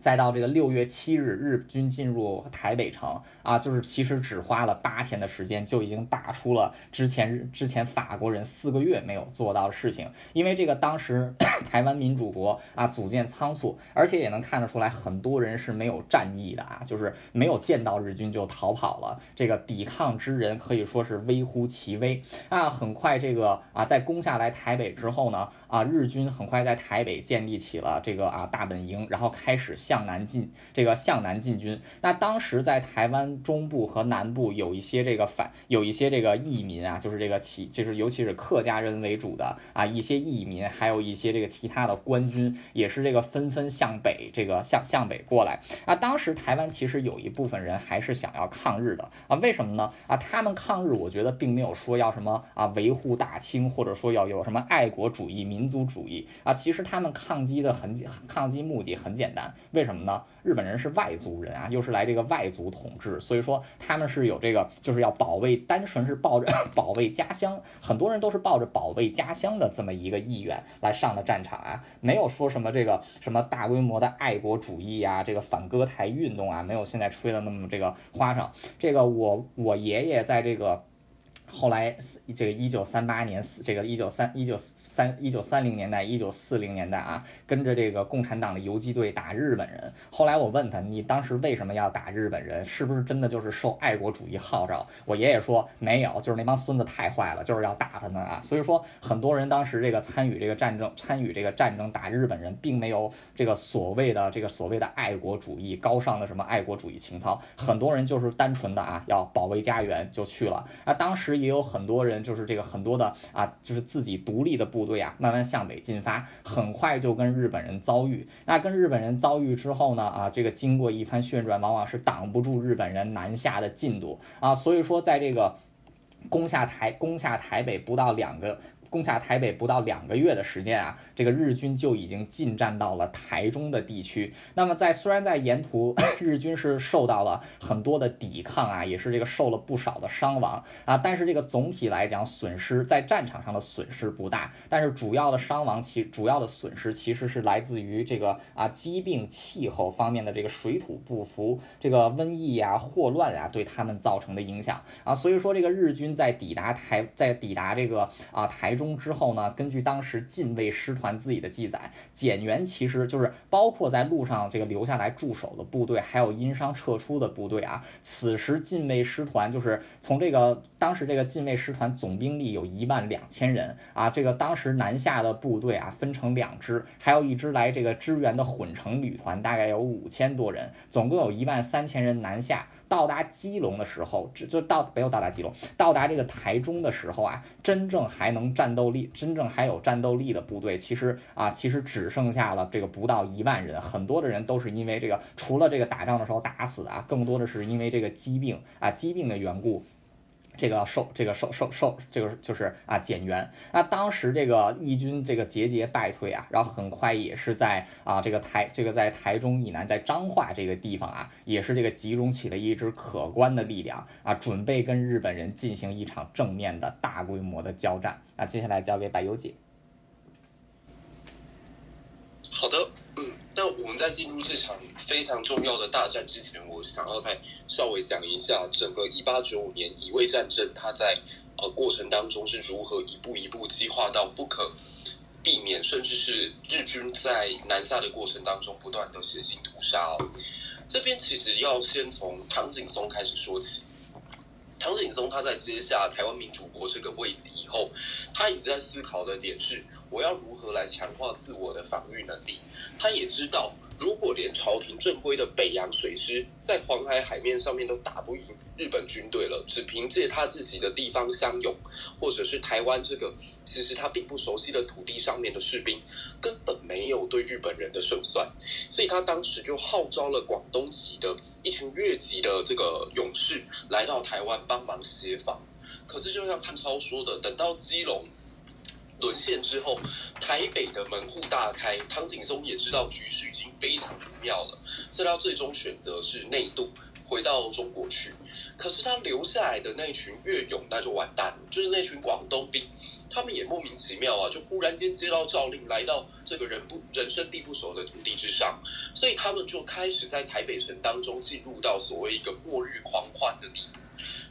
Speaker 1: 再到这个六月七日，日军进入台北城啊，就是其实只花了八天的时间，就已经打出了之前之前法国人四个月没有做到的事情。因为这个当时 台湾民主国啊组建仓促，而且也能看得出来，很多人是没有战意的啊，就是没有见到日军就逃跑了。这个抵抗之人可以说是微乎其微啊。很快这个啊在攻下来台北之后呢啊，日军很快在台北建立起了这个啊大本营，然后开始。向南进，这个向南进军。那当时在台湾中部和南部有一些这个反，有一些这个异民啊，就是这个其，就是尤其是客家人为主的啊一些异民，还有一些这个其他的官军，也是这个纷纷向北，这个向向北过来。啊，当时台湾其实有一部分人还是想要抗日的啊，为什么呢？啊，他们抗日，我觉得并没有说要什么啊维护大清，或者说要有什么爱国主义、民族主义啊，其实他们抗击的很抗击目的很简单。为什么呢？日本人是外族人啊，又是来这个外族统治，所以说他们是有这个就是要保卫，单纯是抱着 保卫家乡，很多人都是抱着保卫家乡的这么一个意愿来上的战场啊，没有说什么这个什么大规模的爱国主义啊，这个反歌台运动啊，没有现在吹的那么这个花哨。这个我我爷爷在这个后来这个一九三八年死，这个一九三一九。三一九三零年代，一九四零年代啊，跟着这个共产党的游击队打日本人。后来我问他，你当时为什么要打日本人？是不是真的就是受爱国主义号召？我爷爷说没有，就是那帮孙子太坏了，就是要打他们啊。所以说，很多人当时这个参与这个战争，参与这个战争打日本人，并没有这个所谓的这个所谓的爱国主义高尚的什么爱国主义情操。很多人就是单纯的啊，要保卫家园就去了。啊，当时也有很多人就是这个很多的啊，就是自己独立的部。对呀，慢慢向北进发，很快就跟日本人遭遇。那跟日本人遭遇之后呢？啊，这个经过一番旋转，往往是挡不住日本人南下的进度啊。所以说，在这个攻下台攻下台北不到两个。攻下台北不到两个月的时间啊，这个日军就已经进占到了台中的地区。那么在虽然在沿途 日军是受到了很多的抵抗啊，也是这个受了不少的伤亡啊，但是这个总体来讲损失在战场上的损失不大。但是主要的伤亡其主要的损失其实是来自于这个啊疾病气候方面的这个水土不服，这个瘟疫啊霍乱啊对他们造成的影响啊。所以说这个日军在抵达台在抵达这个啊台。中之后呢？根据当时近卫师团自己的记载，减员其实就是包括在路上这个留下来驻守的部队，还有因伤撤出的部队啊。此时近卫师团就是从这个当时这个近卫师团总兵力有一万两千人啊。这个当时南下的部队啊分成两支，还有一支来这个支援的混成旅团，大概有五千多人，总共有一万三千人南下。到达基隆的时候，这就到没有到达基隆，到达这个台中的时候啊，真正还能战斗力，真正还有战斗力的部队，其实啊，其实只剩下了这个不到一万人，很多的人都是因为这个，除了这个打仗的时候打死啊，更多的是因为这个疾病啊，疾病的缘故。这个受这个受受受这个就是啊减员，那当时这个义军这个节节败退啊，然后很快也是在啊这个台这个在台中以南在彰化这个地方啊，也是这个集中起了一支可观的力量啊，准备跟日本人进行一场正面的大规模的交战。那接下来交给百优姐。
Speaker 2: 好的。嗯，那我们在进入这场非常重要的大战之前，我想要再稍微讲一下整个一八九五年乙未战争，它在呃过程当中是如何一步一步激化到不可避免，甚至是日军在南下的过程当中不断的血腥屠杀哦。这边其实要先从唐景松开始说起。唐景松他在接下台湾民主国这个位置以后，他一直在思考的点是，我要如何来强化自我的防御能力。他也知道。如果连朝廷正规的北洋水师在黄海海面上面都打不赢日本军队了，只凭借他自己的地方乡勇，或者是台湾这个其实他并不熟悉的土地上面的士兵，根本没有对日本人的胜算，所以他当时就号召了广东籍的一群越籍的这个勇士来到台湾帮忙协防。可是就像汉超说的，等到基隆。沦陷之后，台北的门户大开，唐景松也知道局势已经非常不妙了，所以他最终选择是内渡，回到中国去。可是他留下来的那群越勇，那就完蛋了，就是那群广东兵，他们也莫名其妙啊，就忽然间接到诏令，来到这个人不人生地不熟的土地之上，所以他们就开始在台北城当中进入到所谓一个末日狂欢的地步。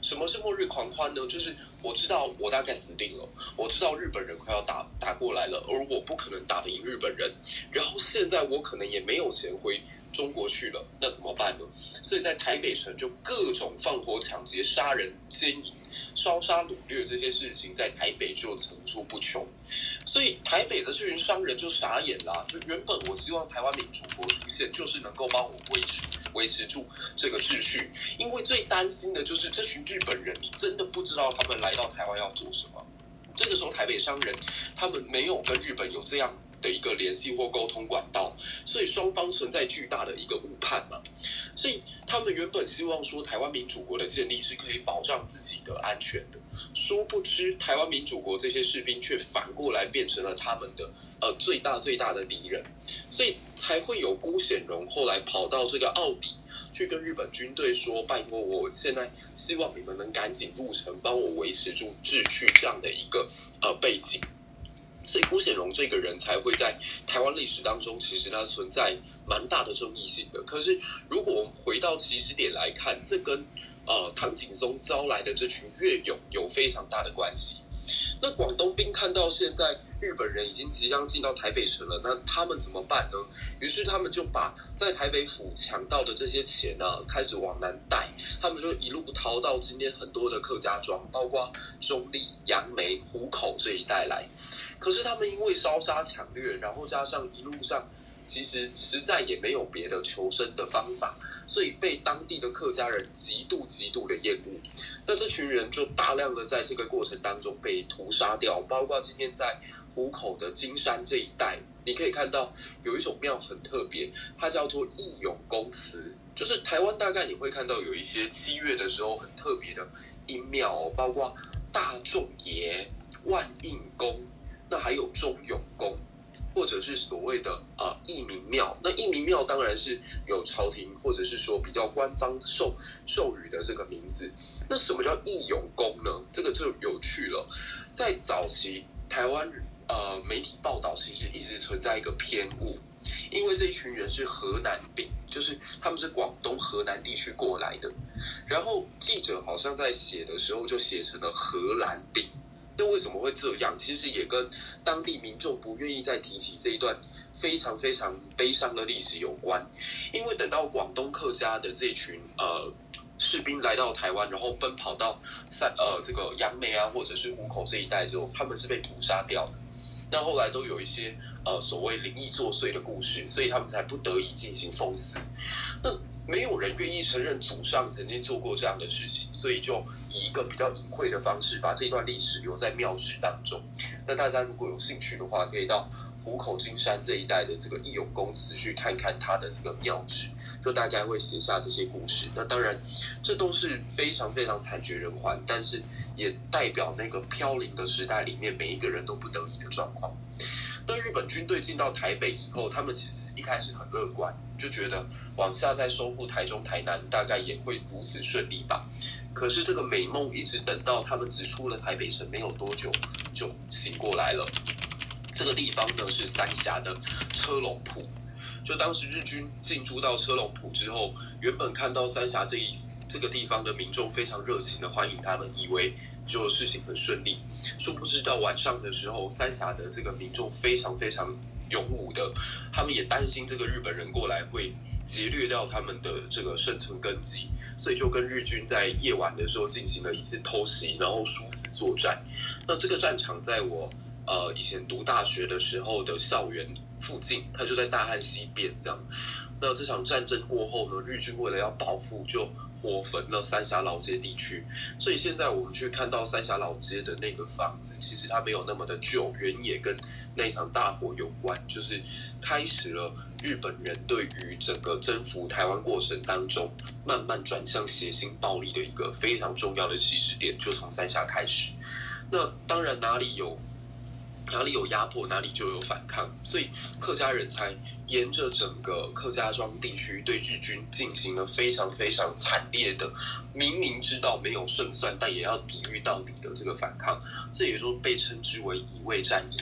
Speaker 2: 什么是末日狂欢呢？就是我知道我大概死定了，我知道日本人快要打打过来了，而我不可能打得赢日本人。然后现在我可能也没有钱回中国去了，那怎么办呢？所以在台北城就各种放火抢劫、杀人奸淫、烧杀掳掠这些事情，在台北就层出不穷。所以台北的这群商人就傻眼了，就原本我希望台湾民主国出现，就是能够帮我维持。维持住这个秩序，因为最担心的就是这群日本人，你真的不知道他们来到台湾要做什么。这个时候，台北商人他们没有跟日本有这样的一个联系或沟通管道，所以双方存在巨大的一个误判嘛。所以他们原本希望说台湾民主国的建立是可以保障自己的安全的，殊不知台湾民主国这些士兵却反过来变成了他们的呃最大最大的敌人，所以才会有辜显荣后来跑到这个奥底去跟日本军队说，拜托我现在希望你们能赶紧入城帮我维持住秩序这样的一个呃背景。所以辜显荣这个人才会在台湾历史当中，其实他存在蛮大的争议性的。可是如果我们回到起始点来看，这跟呃唐景松招来的这群越勇有非常大的关系。那广东兵看到现在日本人已经即将进到台北城了，那他们怎么办呢？于是他们就把在台北府抢到的这些钱呢，开始往南带，他们就一路逃到今天很多的客家庄，包括中立、杨梅、湖口这一带来。可是他们因为烧杀抢掠，然后加上一路上其实实在也没有别的求生的方法，所以被当地的客家人极度极度的厌恶。那这群人就大量的在这个过程当中被屠杀掉，包括今天在湖口的金山这一带，你可以看到有一种庙很特别，它叫做义勇公祠。就是台湾大概你会看到有一些七月的时候很特别的阴庙，包括大众爷、万应公。那还有忠勇宫，或者是所谓的呃义民庙。那义民庙当然是有朝廷或者是说比较官方授授予的这个名字。那什么叫义勇宫呢？这个就有趣了。在早期台湾呃媒体报道，其实一直存在一个偏误，因为这一群人是河南兵，就是他们是广东河南地区过来的。然后记者好像在写的时候就写成了荷兰兵。那为什么会这样？其实也跟当地民众不愿意再提起这一段非常非常悲伤的历史有关。因为等到广东客家的这群呃士兵来到台湾，然后奔跑到三呃这个杨梅啊或者是湖口这一带之后，他们是被屠杀掉的。那后来都有一些呃所谓灵异作祟的故事，所以他们才不得已进行封死。那没有人愿意承认祖上曾经做过这样的事情，所以就以一个比较隐晦的方式把这段历史留在庙志当中。那大家如果有兴趣的话，可以到湖口金山这一带的这个义勇公祠去看看他的这个庙志，就大概会写下这些故事。那当然，这都是非常非常惨绝人寰，但是也代表那个飘零的时代里面每一个人都不得已的状况。那日本军队进到台北以后，他们其实一开始很乐观，就觉得往下再收复台中、台南，大概也会如此顺利吧。可是这个美梦一直等到他们只出了台北城没有多久，就醒过来了。这个地方呢是三峡的车龙铺。就当时日军进驻到车龙埔之后，原本看到三峡这一这个地方的民众非常热情的欢迎他们，以为就事情很顺利。殊不知到晚上的时候，三峡的这个民众非常非常勇武的，他们也担心这个日本人过来会劫掠掉他们的这个生存根基，所以就跟日军在夜晚的时候进行了一次偷袭，然后殊死作战。那这个战场在我呃以前读大学的时候的校园附近，它就在大汉西边这样。那这场战争过后呢，日军为了要报复，就火焚了三峡老街地区。所以现在我们去看到三峡老街的那个房子，其实它没有那么的旧，原也跟那场大火有关，就是开始了日本人对于整个征服台湾过程当中，慢慢转向血腥暴力的一个非常重要的起始点，就从三峡开始。那当然哪里有哪里有压迫，哪里就有反抗，所以客家人才沿着整个客家庄地区对日军进行了非常非常惨烈的，明明知道没有胜算，但也要抵御到底的这个反抗，这也就被称之为乙未战役。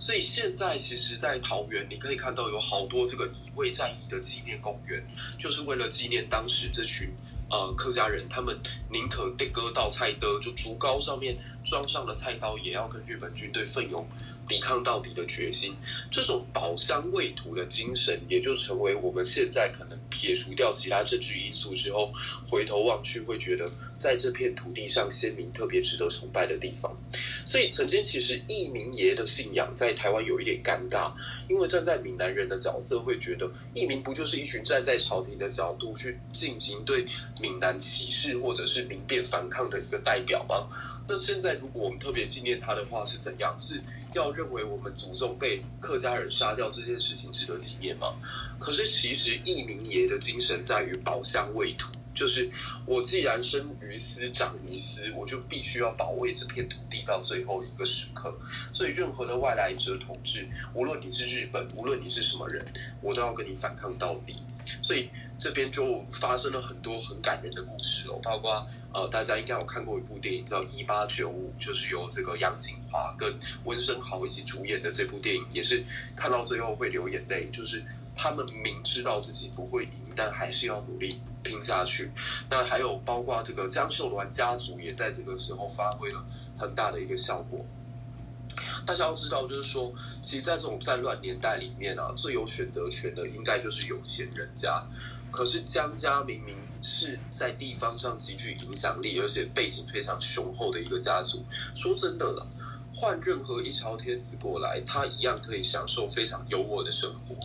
Speaker 2: 所以现在其实，在桃园你可以看到有好多这个乙未战役的纪念公园，就是为了纪念当时这群。呃，客家人他们宁可被割到菜刀，就竹篙上面装上了菜刀，也要跟日本军队奋勇抵抗到底的决心。这种保乡卫土的精神，也就成为我们现在可能撇除掉其他政治因素之后，回头望去会觉得，在这片土地上，先民特别值得崇拜的地方。所以，曾经其实义民爷的信仰在台湾有一点尴尬，因为站在闽南人的角色，会觉得义民不就是一群站在朝廷的角度去进行对。闽南歧视或者是民变反抗的一个代表吗？那现在如果我们特别纪念他的话，是怎样？是要认为我们祖宗被客家人杀掉这件事情值得纪念吗？可是其实义民爷的精神在于保乡卫土，就是我既然生于斯长于斯，我就必须要保卫这片土地到最后一个时刻。所以任何的外来者统治，无论你是日本，无论你是什么人，我都要跟你反抗到底。所以这边就发生了很多很感人的故事哦，包括呃大家应该有看过一部电影叫《一八九五》，就是由这个杨锦华跟温升豪一起主演的这部电影，也是看到最后会流眼泪，就是他们明知道自己不会赢，但还是要努力拼下去。那还有包括这个江秀銮家族也在这个时候发挥了很大的一个效果。大家要知道，就是说，其实，在这种战乱年代里面啊，最有选择权的应该就是有钱人家。可是江家明明是在地方上极具影响力，而且背景非常雄厚的一个家族。说真的了，换任何一朝天子过来，他一样可以享受非常优渥的生活。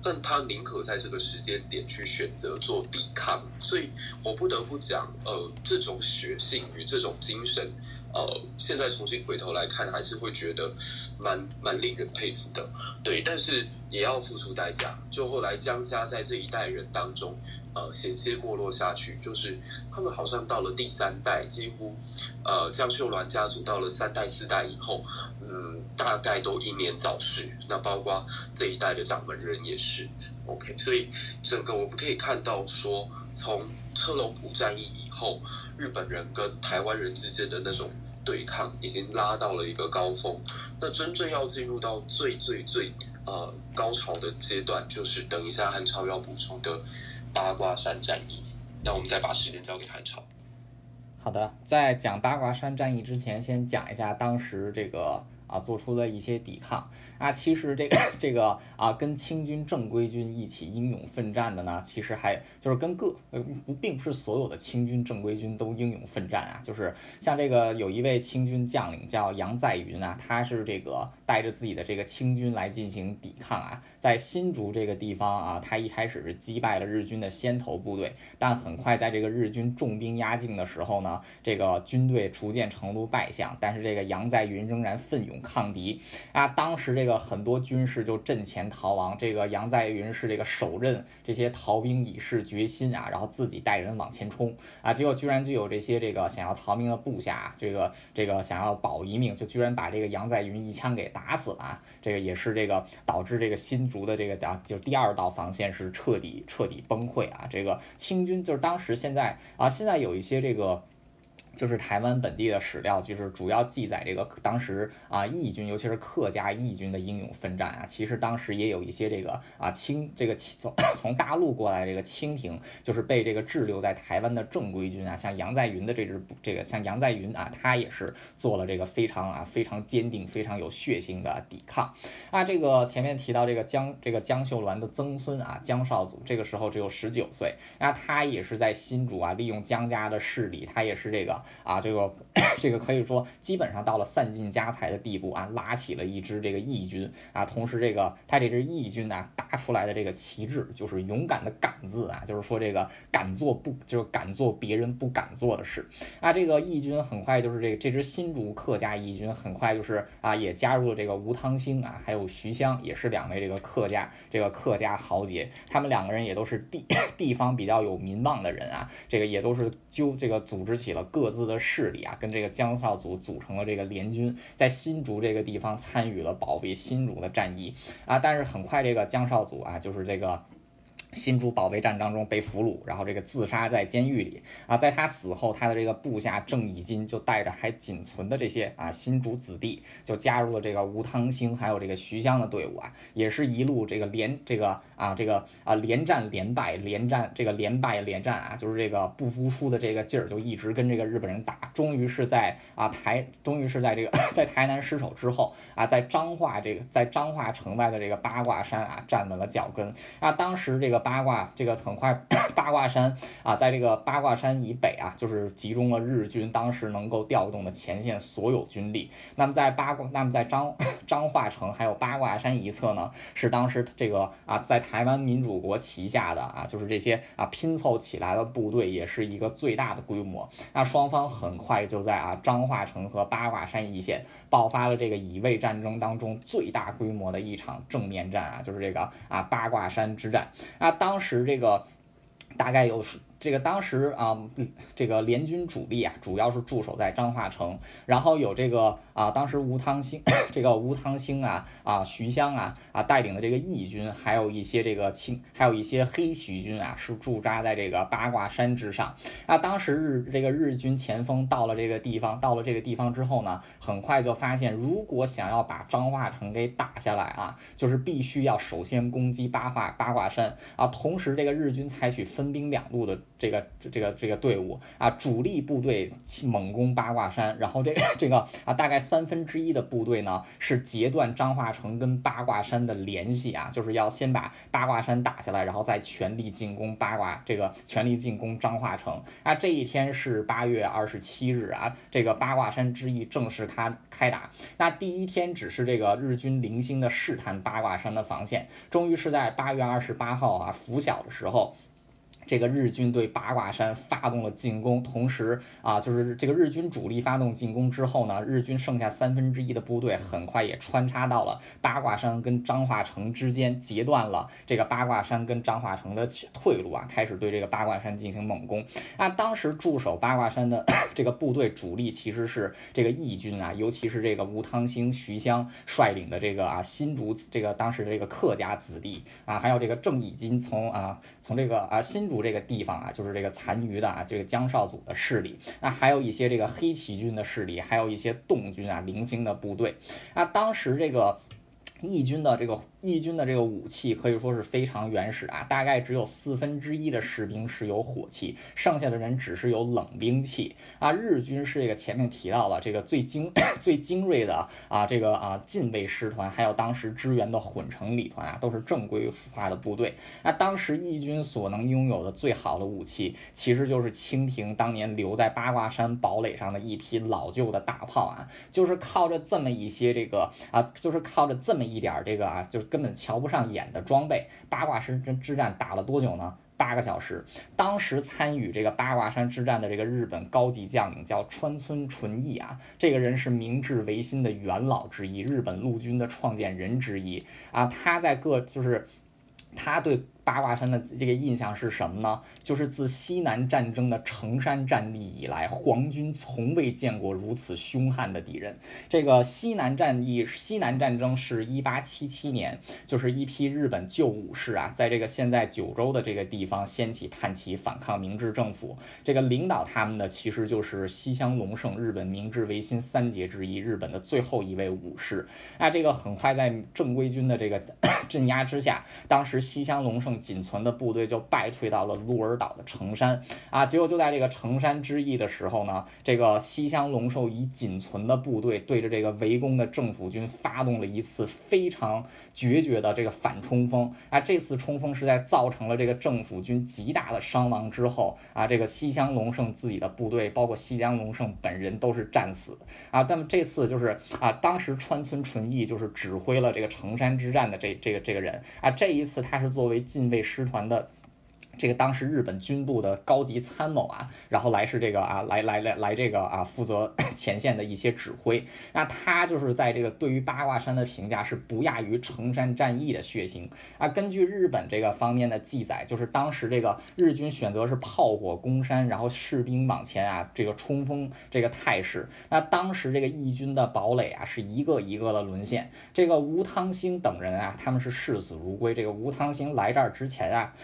Speaker 2: 但他宁可在这个时间点去选择做抵抗。所以我不得不讲，呃，这种血性与这种精神。呃，现在重新回头来看，还是会觉得蛮蛮令人佩服的，对，但是也要付出代价。就后来江家在这一代人当中，呃，险些没落下去，就是他们好像到了第三代，几乎呃江秀銮家族到了三代四代以后，嗯，大概都英年早逝。那包括这一代的掌门人也是，OK，所以整个我们可以看到说，从车龙埔战役以后，日本人跟台湾人之间的那种对抗已经拉到了一个高峰。那真正要进入到最最最呃高潮的阶段，就是等一下汉朝要补充的八卦山战役。那我们再把时间交给汉朝。
Speaker 1: 好的，在讲八卦山战役之前，先讲一下当时这个。啊，做出了一些抵抗。啊，其实这个这个啊，跟清军正规军一起英勇奋战的呢，其实还就是跟各呃不，并不是所有的清军正规军都英勇奋战啊，就是像这个有一位清军将领叫杨载云啊，他是这个带着自己的这个清军来进行抵抗啊，在新竹这个地方啊，他一开始是击败了日军的先头部队，但很快在这个日军重兵压境的时候呢，这个军队逐渐程度败相，但是这个杨在云仍然奋勇。抗敌啊！当时这个很多军士就阵前逃亡，这个杨在云是这个手刃这些逃兵以示决心啊，然后自己带人往前冲啊，结果居然就有这些这个想要逃命的部下，这个这个想要保一命，就居然把这个杨在云一枪给打死了，这个也是这个导致这个新竹的这个啊，就第二道防线是彻底彻底崩溃啊！这个清军就是当时现在啊，现在有一些这个。就是台湾本地的史料，就是主要记载这个当时啊义军，尤其是客家义军的英勇奋战啊。其实当时也有一些这个啊清这个从从大陆过来这个清廷，就是被这个滞留在台湾的正规军啊，像杨在云的这支这个像杨在云啊，他也是做了这个非常啊非常坚定、非常有血性的抵抗啊。这个前面提到这个江这个江秀銮的曾孙啊江少祖，这个时候只有十九岁，那他也是在新竹啊利用江家的势力，他也是这个。啊，这个这个可以说基本上到了散尽家财的地步啊，拉起了一支这个义军啊，同时这个他这支义军啊打出来的这个旗帜就是勇敢的敢字啊，就是说这个敢做不就是敢做别人不敢做的事啊。这个义军很快就是这这支新竹客家义军很快就是啊也加入了这个吴汤兴啊，还有徐湘也是两位这个客家这个客家豪杰，他们两个人也都是地 地方比较有名望的人啊，这个也都是纠这个组织起了各自。的势力啊，跟这个江少祖组成了这个联军，在新竹这个地方参与了保卫新竹的战役啊，但是很快这个江少祖啊，就是这个。新竹保卫战当中被俘虏，然后这个自杀在监狱里啊，在他死后，他的这个部下郑义金就带着还仅存的这些啊新竹子弟，就加入了这个吴汤兴还有这个徐湘的队伍啊，也是一路这个连这个啊这个啊连战连败连战这个连败连战啊，就是这个不服输的这个劲儿，就一直跟这个日本人打，终于是在啊台，终于是在这个 在台南失守之后啊，在彰化这个在彰化城外的这个八卦山啊站稳了脚跟啊，当时这个。八卦这个很快，八卦山啊，在这个八卦山以北啊，就是集中了日军当时能够调动的前线所有军力。那么在八卦，那么在彰 彰化城还有八卦山一侧呢，是当时这个啊，在台湾民主国旗下的啊，就是这些啊拼凑起来的部队，也是一个最大的规模。那双方很快就在啊彰化城和八卦山一线爆发了这个乙未战争当中最大规模的一场正面战啊，就是这个啊八卦山之战那。当时这个大概有。这个当时啊，这个联军主力啊，主要是驻守在彰化城，然后有这个啊，当时吴汤兴，这个吴汤兴啊啊，徐湘啊啊带领的这个义军，还有一些这个清，还有一些黑旗军啊，是驻扎在这个八卦山之上。啊，当时日这个日军前锋到了这个地方，到了这个地方之后呢，很快就发现，如果想要把彰化城给打下来啊，就是必须要首先攻击八卦八卦山啊，同时这个日军采取分兵两路的。这个这个这个队伍啊，主力部队猛攻八卦山，然后这个这个啊，大概三分之一的部队呢是截断张化城跟八卦山的联系啊，就是要先把八卦山打下来，然后再全力进攻八卦这个全力进攻张化城啊。这一天是八月二十七日啊，这个八卦山之役正式开开打。那第一天只是这个日军零星的试探八卦山的防线，终于是在八月二十八号啊拂晓的时候。这个日军对八卦山发动了进攻，同时啊，就是这个日军主力发动进攻之后呢，日军剩下三分之一的部队很快也穿插到了八卦山跟彰化城之间，截断了这个八卦山跟彰化城的退路啊，开始对这个八卦山进行猛攻。那，当时驻守八卦山的 这个部队主力其实是这个义军啊，尤其是这个吴汤兴、徐湘率领的这个啊新竹这个当时这个客家子弟啊，还有这个郑义金从啊从这个啊新竹。这个地方啊，就是这个残余的啊，这个江少祖的势力，那还有一些这个黑旗军的势力，还有一些洞军啊，零星的部队。那当时这个。义军的这个义军的这个武器可以说是非常原始啊，大概只有四分之一的士兵是有火器，剩下的人只是有冷兵器啊。日军是这个前面提到了这个最精 最精锐的啊这个啊近卫师团，还有当时支援的混成旅团啊，都是正规化的部队。那当时义军所能拥有的最好的武器，其实就是清廷当年留在八卦山堡垒上的一批老旧的大炮啊，就是靠着这么一些这个啊，就是靠着这么。一点这个啊，就是根本瞧不上眼的装备。八卦山之之战打了多久呢？八个小时。当时参与这个八卦山之战的这个日本高级将领叫川村纯一啊，这个人是明治维新的元老之一，日本陆军的创建人之一啊。他在各就是他对。八卦山的这个印象是什么呢？就是自西南战争的成山战役以来，皇军从未见过如此凶悍的敌人。这个西南战役，西南战争是一八七七年，就是一批日本旧武士啊，在这个现在九州的这个地方掀起叛旗，反抗明治政府。这个领导他们的其实就是西乡隆盛，日本明治维新三杰之一，日本的最后一位武士。那这个很快在正规军的这个 镇压之下，当时西乡隆盛仅存的部队就败退到了鹿儿岛的城山啊。结果就在这个城山之役的时候呢，这个西乡隆盛以仅存的部队对着这个围攻的政府军发动了一次非常决绝的这个反冲锋啊。这次冲锋是在造成了这个政府军极大的伤亡之后啊，这个西乡隆盛自己的部队，包括西乡隆盛本人都是战死啊。那么这次就是啊，当时川村纯义就是指挥了这个城山之战的这这个这个人啊，这一次他是作为为师团的。这个当时日本军部的高级参谋啊，然后来是这个啊，来来来来这个啊，负责 前线的一些指挥。那他就是在这个对于八卦山的评价是不亚于成山战役的血腥啊。根据日本这个方面的记载，就是当时这个日军选择是炮火攻山，然后士兵往前啊，这个冲锋这个态势。那当时这个义军的堡垒啊，是一个一个的沦陷。这个吴汤兴等人啊，他们是视死如归。这个吴汤兴来这儿之前啊。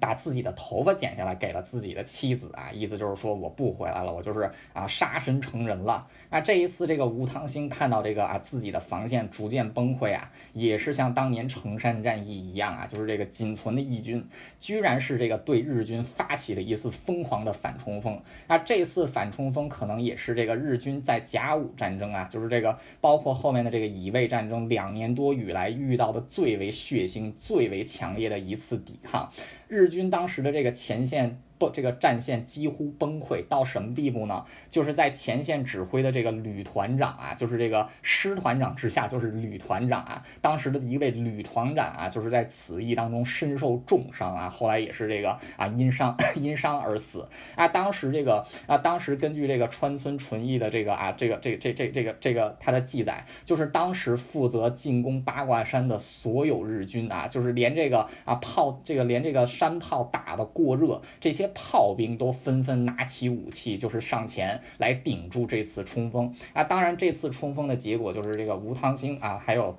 Speaker 1: 把自己的头发剪下来给了自己的妻子啊，意思就是说我不回来了，我就是啊杀身成仁了。那这一次这个吴汤兴看到这个啊自己的防线逐渐崩溃啊，也是像当年成山战役一样啊，就是这个仅存的义军居然是这个对日军发起了一次疯狂的反冲锋。那这次反冲锋可能也是这个日军在甲午战争啊，就是这个包括后面的这个乙未战争两年多以来遇到的最为血腥、最为强烈的一次抵抗。日军当时的这个前线。这个战线几乎崩溃到什么地步呢？就是在前线指挥的这个旅团长啊，就是这个师团长之下就是旅团长啊，当时的一位旅团长啊，就是在此役当中身受重伤啊，后来也是这个啊因伤 因伤而死啊。当时这个啊，当时根据这个川村纯义的这个啊这个这这这这个这个他的记载，就是当时负责进攻八卦山的所有日军啊，就是连这个啊炮这个连这个山炮打的过热这些。炮兵都纷纷拿起武器，就是上前来顶住这次冲锋啊！当然，这次冲锋的结果就是这个吴汤兴啊，还有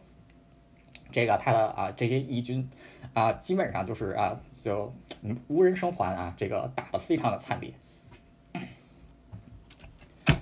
Speaker 1: 这个他的啊这些义军啊，基本上就是啊就无人生还啊，这个打得非常的惨烈。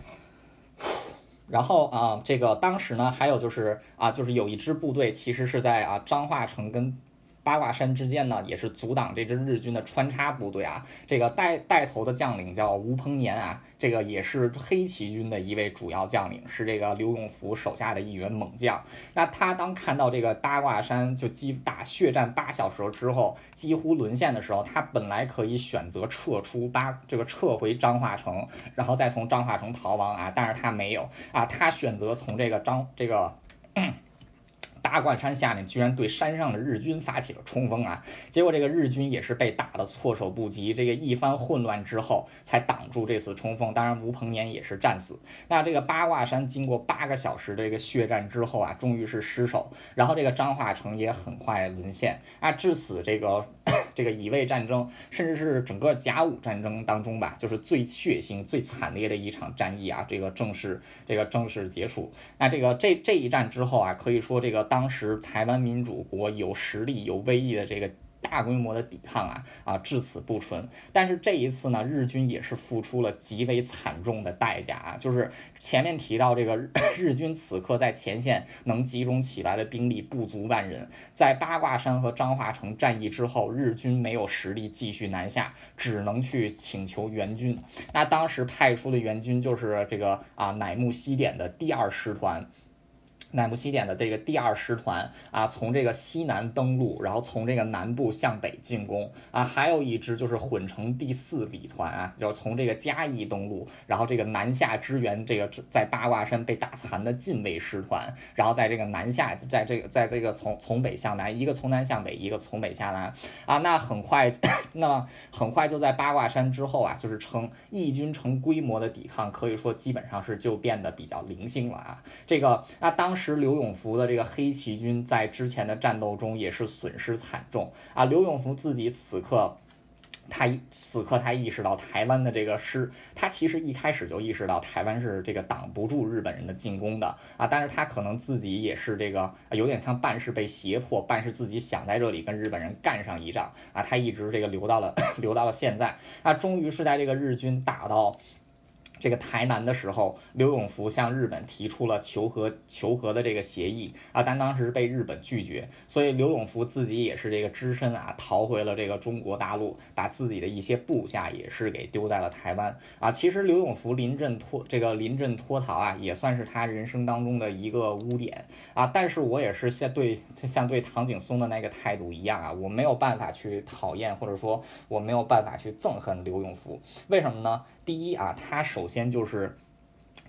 Speaker 1: 然后啊，这个当时呢，还有就是啊，就是有一支部队其实是在啊彰化城跟。八卦山之间呢，也是阻挡这支日军的穿插部队啊。这个带带头的将领叫吴鹏年啊，这个也是黑旗军的一位主要将领，是这个刘永福手下的一员猛将。那他当看到这个八卦山就几打血战八小时之后，几乎沦陷的时候，他本来可以选择撤出八这个撤回彰化城，然后再从彰化城逃亡啊，但是他没有啊，他选择从这个彰这个。八卦山下面居然对山上的日军发起了冲锋啊！结果这个日军也是被打得措手不及，这个一番混乱之后才挡住这次冲锋。当然吴鹏年也是战死。那这个八卦山经过八个小时的这个血战之后啊，终于是失守，然后这个张化城也很快沦陷啊。至此这个 这个乙未战争，甚至是整个甲午战争当中吧，就是最血腥、最惨烈的一场战役啊，这个正式这个正式结束。那这个这这一战之后啊，可以说这个当时台湾民主国有实力、有威力的这个大规模的抵抗啊啊至此不纯。但是这一次呢，日军也是付出了极为惨重的代价啊，就是前面提到这个 日军此刻在前线能集中起来的兵力不足万人，在八卦山和彰化城战役之后，日军没有实力继续南下，只能去请求援军。那当时派出的援军就是这个啊乃木希典的第二师团。乃木西点的这个第二师团啊，从这个西南登陆，然后从这个南部向北进攻啊，还有一支就是混成第四旅团啊，要从这个嘉义登陆，然后这个南下支援这个在八卦山被打残的近卫师团，然后在这个南下，在这个在这个从从北向南，一个从南向北，一个从北向南啊，那很快，那很快就在八卦山之后啊，就是成义军成规模的抵抗，可以说基本上是就变得比较零星了啊，这个那当时。时刘永福的这个黑旗军在之前的战斗中也是损失惨重啊。刘永福自己此刻。他此刻他意识到台湾的这个是，他其实一开始就意识到台湾是这个挡不住日本人的进攻的啊，但是他可能自己也是这个有点像半是被胁迫，半是自己想在这里跟日本人干上一仗啊，他一直这个留到了 留到了现在，他终于是在这个日军打到。这个台南的时候，刘永福向日本提出了求和求和的这个协议啊，但当时被日本拒绝，所以刘永福自己也是这个只身啊逃回了这个中国大陆，把自己的一些部下也是给丢在了台湾啊。其实刘永福临阵脱这个临阵脱逃啊，也算是他人生当中的一个污点啊。但是我也是像对像对唐景松的那个态度一样啊，我没有办法去讨厌或者说我没有办法去憎恨刘永福，为什么呢？第一啊，它首先就是。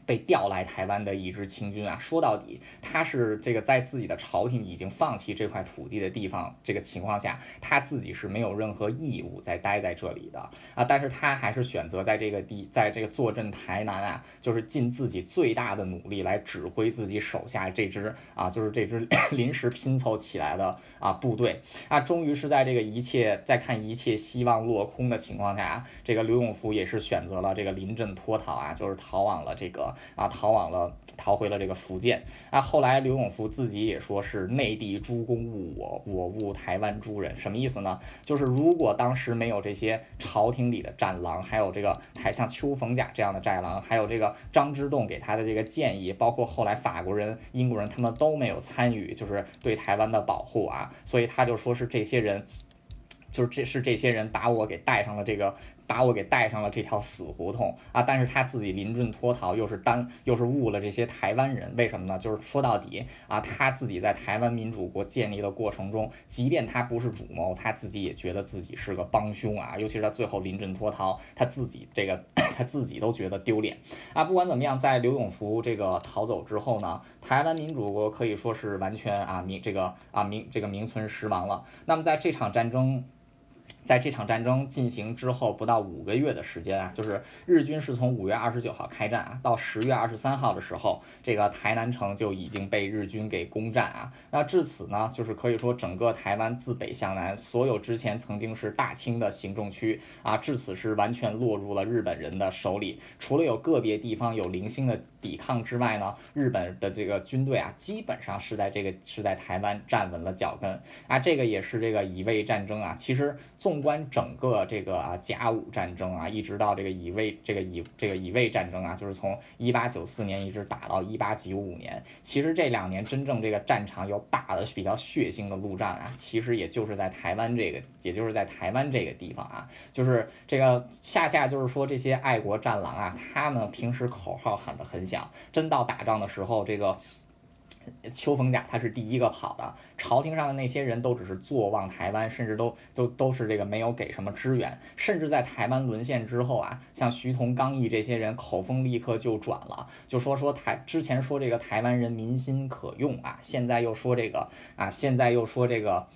Speaker 1: 被调来台湾的一支清军啊，说到底，他是这个在自己的朝廷已经放弃这块土地的地方，这个情况下，他自己是没有任何义务再待在这里的啊，但是他还是选择在这个地，在这个坐镇台南啊，就是尽自己最大的努力来指挥自己手下这支啊，就是这支 临时拼凑起来的啊部队啊，终于是在这个一切在看一切希望落空的情况下，这个刘永福也是选择了这个临阵脱逃啊，就是逃往了这个。啊，逃往了，逃回了这个福建。啊，后来刘永福自己也说是内地诸公误我，我误台湾诸人，什么意思呢？就是如果当时没有这些朝廷里的战狼，还有这个台像邱逢甲这样的战狼，还有这个张之洞给他的这个建议，包括后来法国人、英国人他们都没有参与，就是对台湾的保护啊，所以他就说是这些人，就是这是这些人把我给带上了这个。把我给带上了这条死胡同啊！但是他自己临阵脱逃，又是单又是误了这些台湾人，为什么呢？就是说到底啊，他自己在台湾民主国建立的过程中，即便他不是主谋，他自己也觉得自己是个帮凶啊！尤其是他最后临阵脱逃，他自己这个 他自己都觉得丢脸啊！不管怎么样，在刘永福这个逃走之后呢，台湾民主国可以说是完全啊名这个啊名这个名存实亡了。那么在这场战争。在这场战争进行之后不到五个月的时间啊，就是日军是从五月二十九号开战啊，到十月二十三号的时候，这个台南城就已经被日军给攻占啊。那至此呢，就是可以说整个台湾自北向南，所有之前曾经是大清的行政区啊，至此是完全落入了日本人的手里。除了有个别地方有零星的抵抗之外呢，日本的这个军队啊，基本上是在这个是在台湾站稳了脚跟啊。这个也是这个乙未战争啊，其实纵。观整个这个啊甲午战争啊，一直到这个乙未这个乙这个乙未战争啊，就是从一八九四年一直打到一八九五年。其实这两年真正这个战场有打的比较血腥的陆战啊，其实也就是在台湾这个，也就是在台湾这个地方啊，就是这个恰恰就是说这些爱国战狼啊，他们平时口号喊得很响，真到打仗的时候这个。邱逢甲他是第一个跑的，朝廷上的那些人都只是坐望台湾，甚至都都都是这个没有给什么支援，甚至在台湾沦陷之后啊，像徐同、刚毅这些人口风立刻就转了，就说说台之前说这个台湾人民心可用啊，现在又说这个啊，现在又说这个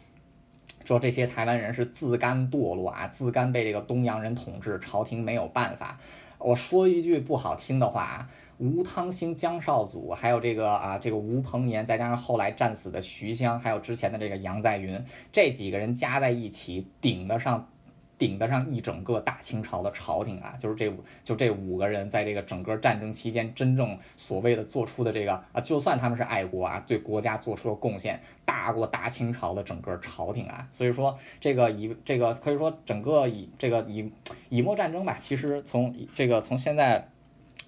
Speaker 1: 说这些台湾人是自甘堕落啊，自甘被这个东洋人统治，朝廷没有办法。我说一句不好听的话啊。吴汤兴、江少祖，还有这个啊，这个吴鹏年，再加上后来战死的徐香，还有之前的这个杨再云，这几个人加在一起，顶得上，顶得上一整个大清朝的朝廷啊！就是这五，就这五个人，在这个整个战争期间，真正所谓的做出的这个啊，就算他们是爱国啊，对国家做出的贡献，大过大清朝的整个朝廷啊！所以说，这个以这个可以说整个以这个以以墨战争吧，其实从这个从现在。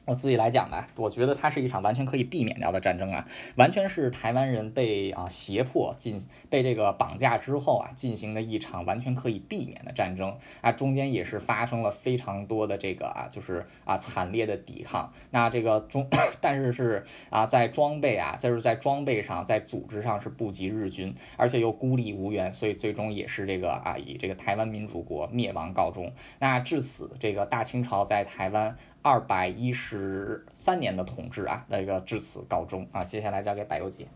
Speaker 1: 我自己来讲吧，我觉得它是一场完全可以避免掉的战争啊，完全是台湾人被啊胁迫进被这个绑架之后啊进行的一场完全可以避免的战争啊，中间也是发生了非常多的这个啊就是啊惨烈的抵抗，那这个中 但是是啊在装备啊就是在装备上在组织上是不及日军，而且又孤立无援，所以最终也是这个啊以这个台湾民主国灭亡告终。那至此这个大清朝在台湾。二百一十三年的统治啊，那个至此告终啊。接下来交给柏油姐。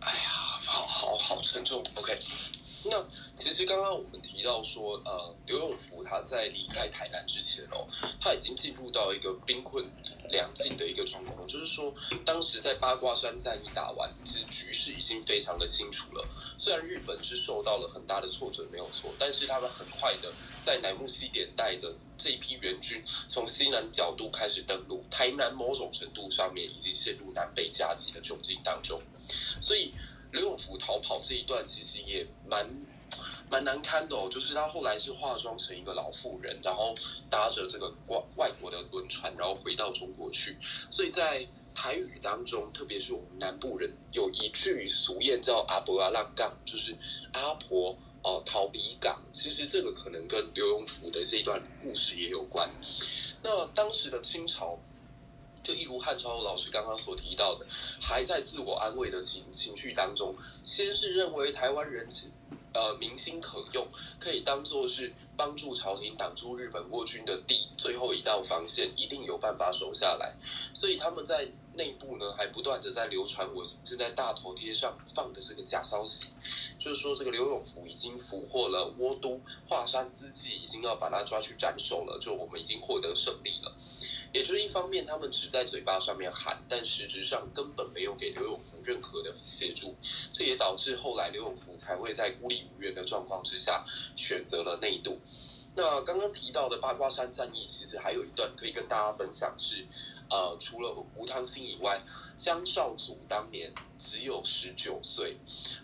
Speaker 2: 哎呀，好好好沉重。OK，那其实刚刚我们提到说，呃，刘永福他在离开台南之前哦，他已经进入到一个兵困粮尽的一个状况，就是说，当时在八卦山战役打完，其实局势已经非常的清楚了。虽然日本是受到了很大的挫折，没有错，但是他们很快的在乃木西点带的这一批援军，从西南角度开始登陆台南，某种程度上面已经陷入南北夹击的窘境当中，所以。刘永福逃跑这一段其实也蛮蛮难堪的哦，就是他后来是化妆成一个老妇人，然后搭着这个外外国的轮船，然后回到中国去。所以在台语当中，特别是我们南部人有一句俗谚叫“阿婆阿浪杠”，就是阿婆哦逃离港。其实这个可能跟刘永福的这一段故事也有关。那当时的清朝。就一如汉超老师刚刚所提到的，还在自我安慰的情情绪当中，先是认为台湾人呃民心可用，可以当做是帮助朝廷挡住日本倭军的第最后一道防线，一定有办法守下来。所以他们在内部呢，还不断的在流传我正在大头贴上放的这个假消息，就是说这个刘永福已经俘获了倭都华山之计，已经要把他抓去斩首了，就我们已经获得胜利了。也就是一方面，他们只在嘴巴上面喊，但实质上根本没有给刘永福任何的协助，这也导致后来刘永福才会在孤立无援的状况之下选择了内渡。那刚刚提到的八卦山战役，其实还有一段可以跟大家分享，是呃，除了吴汤兴以外，江少祖当年只有十九岁，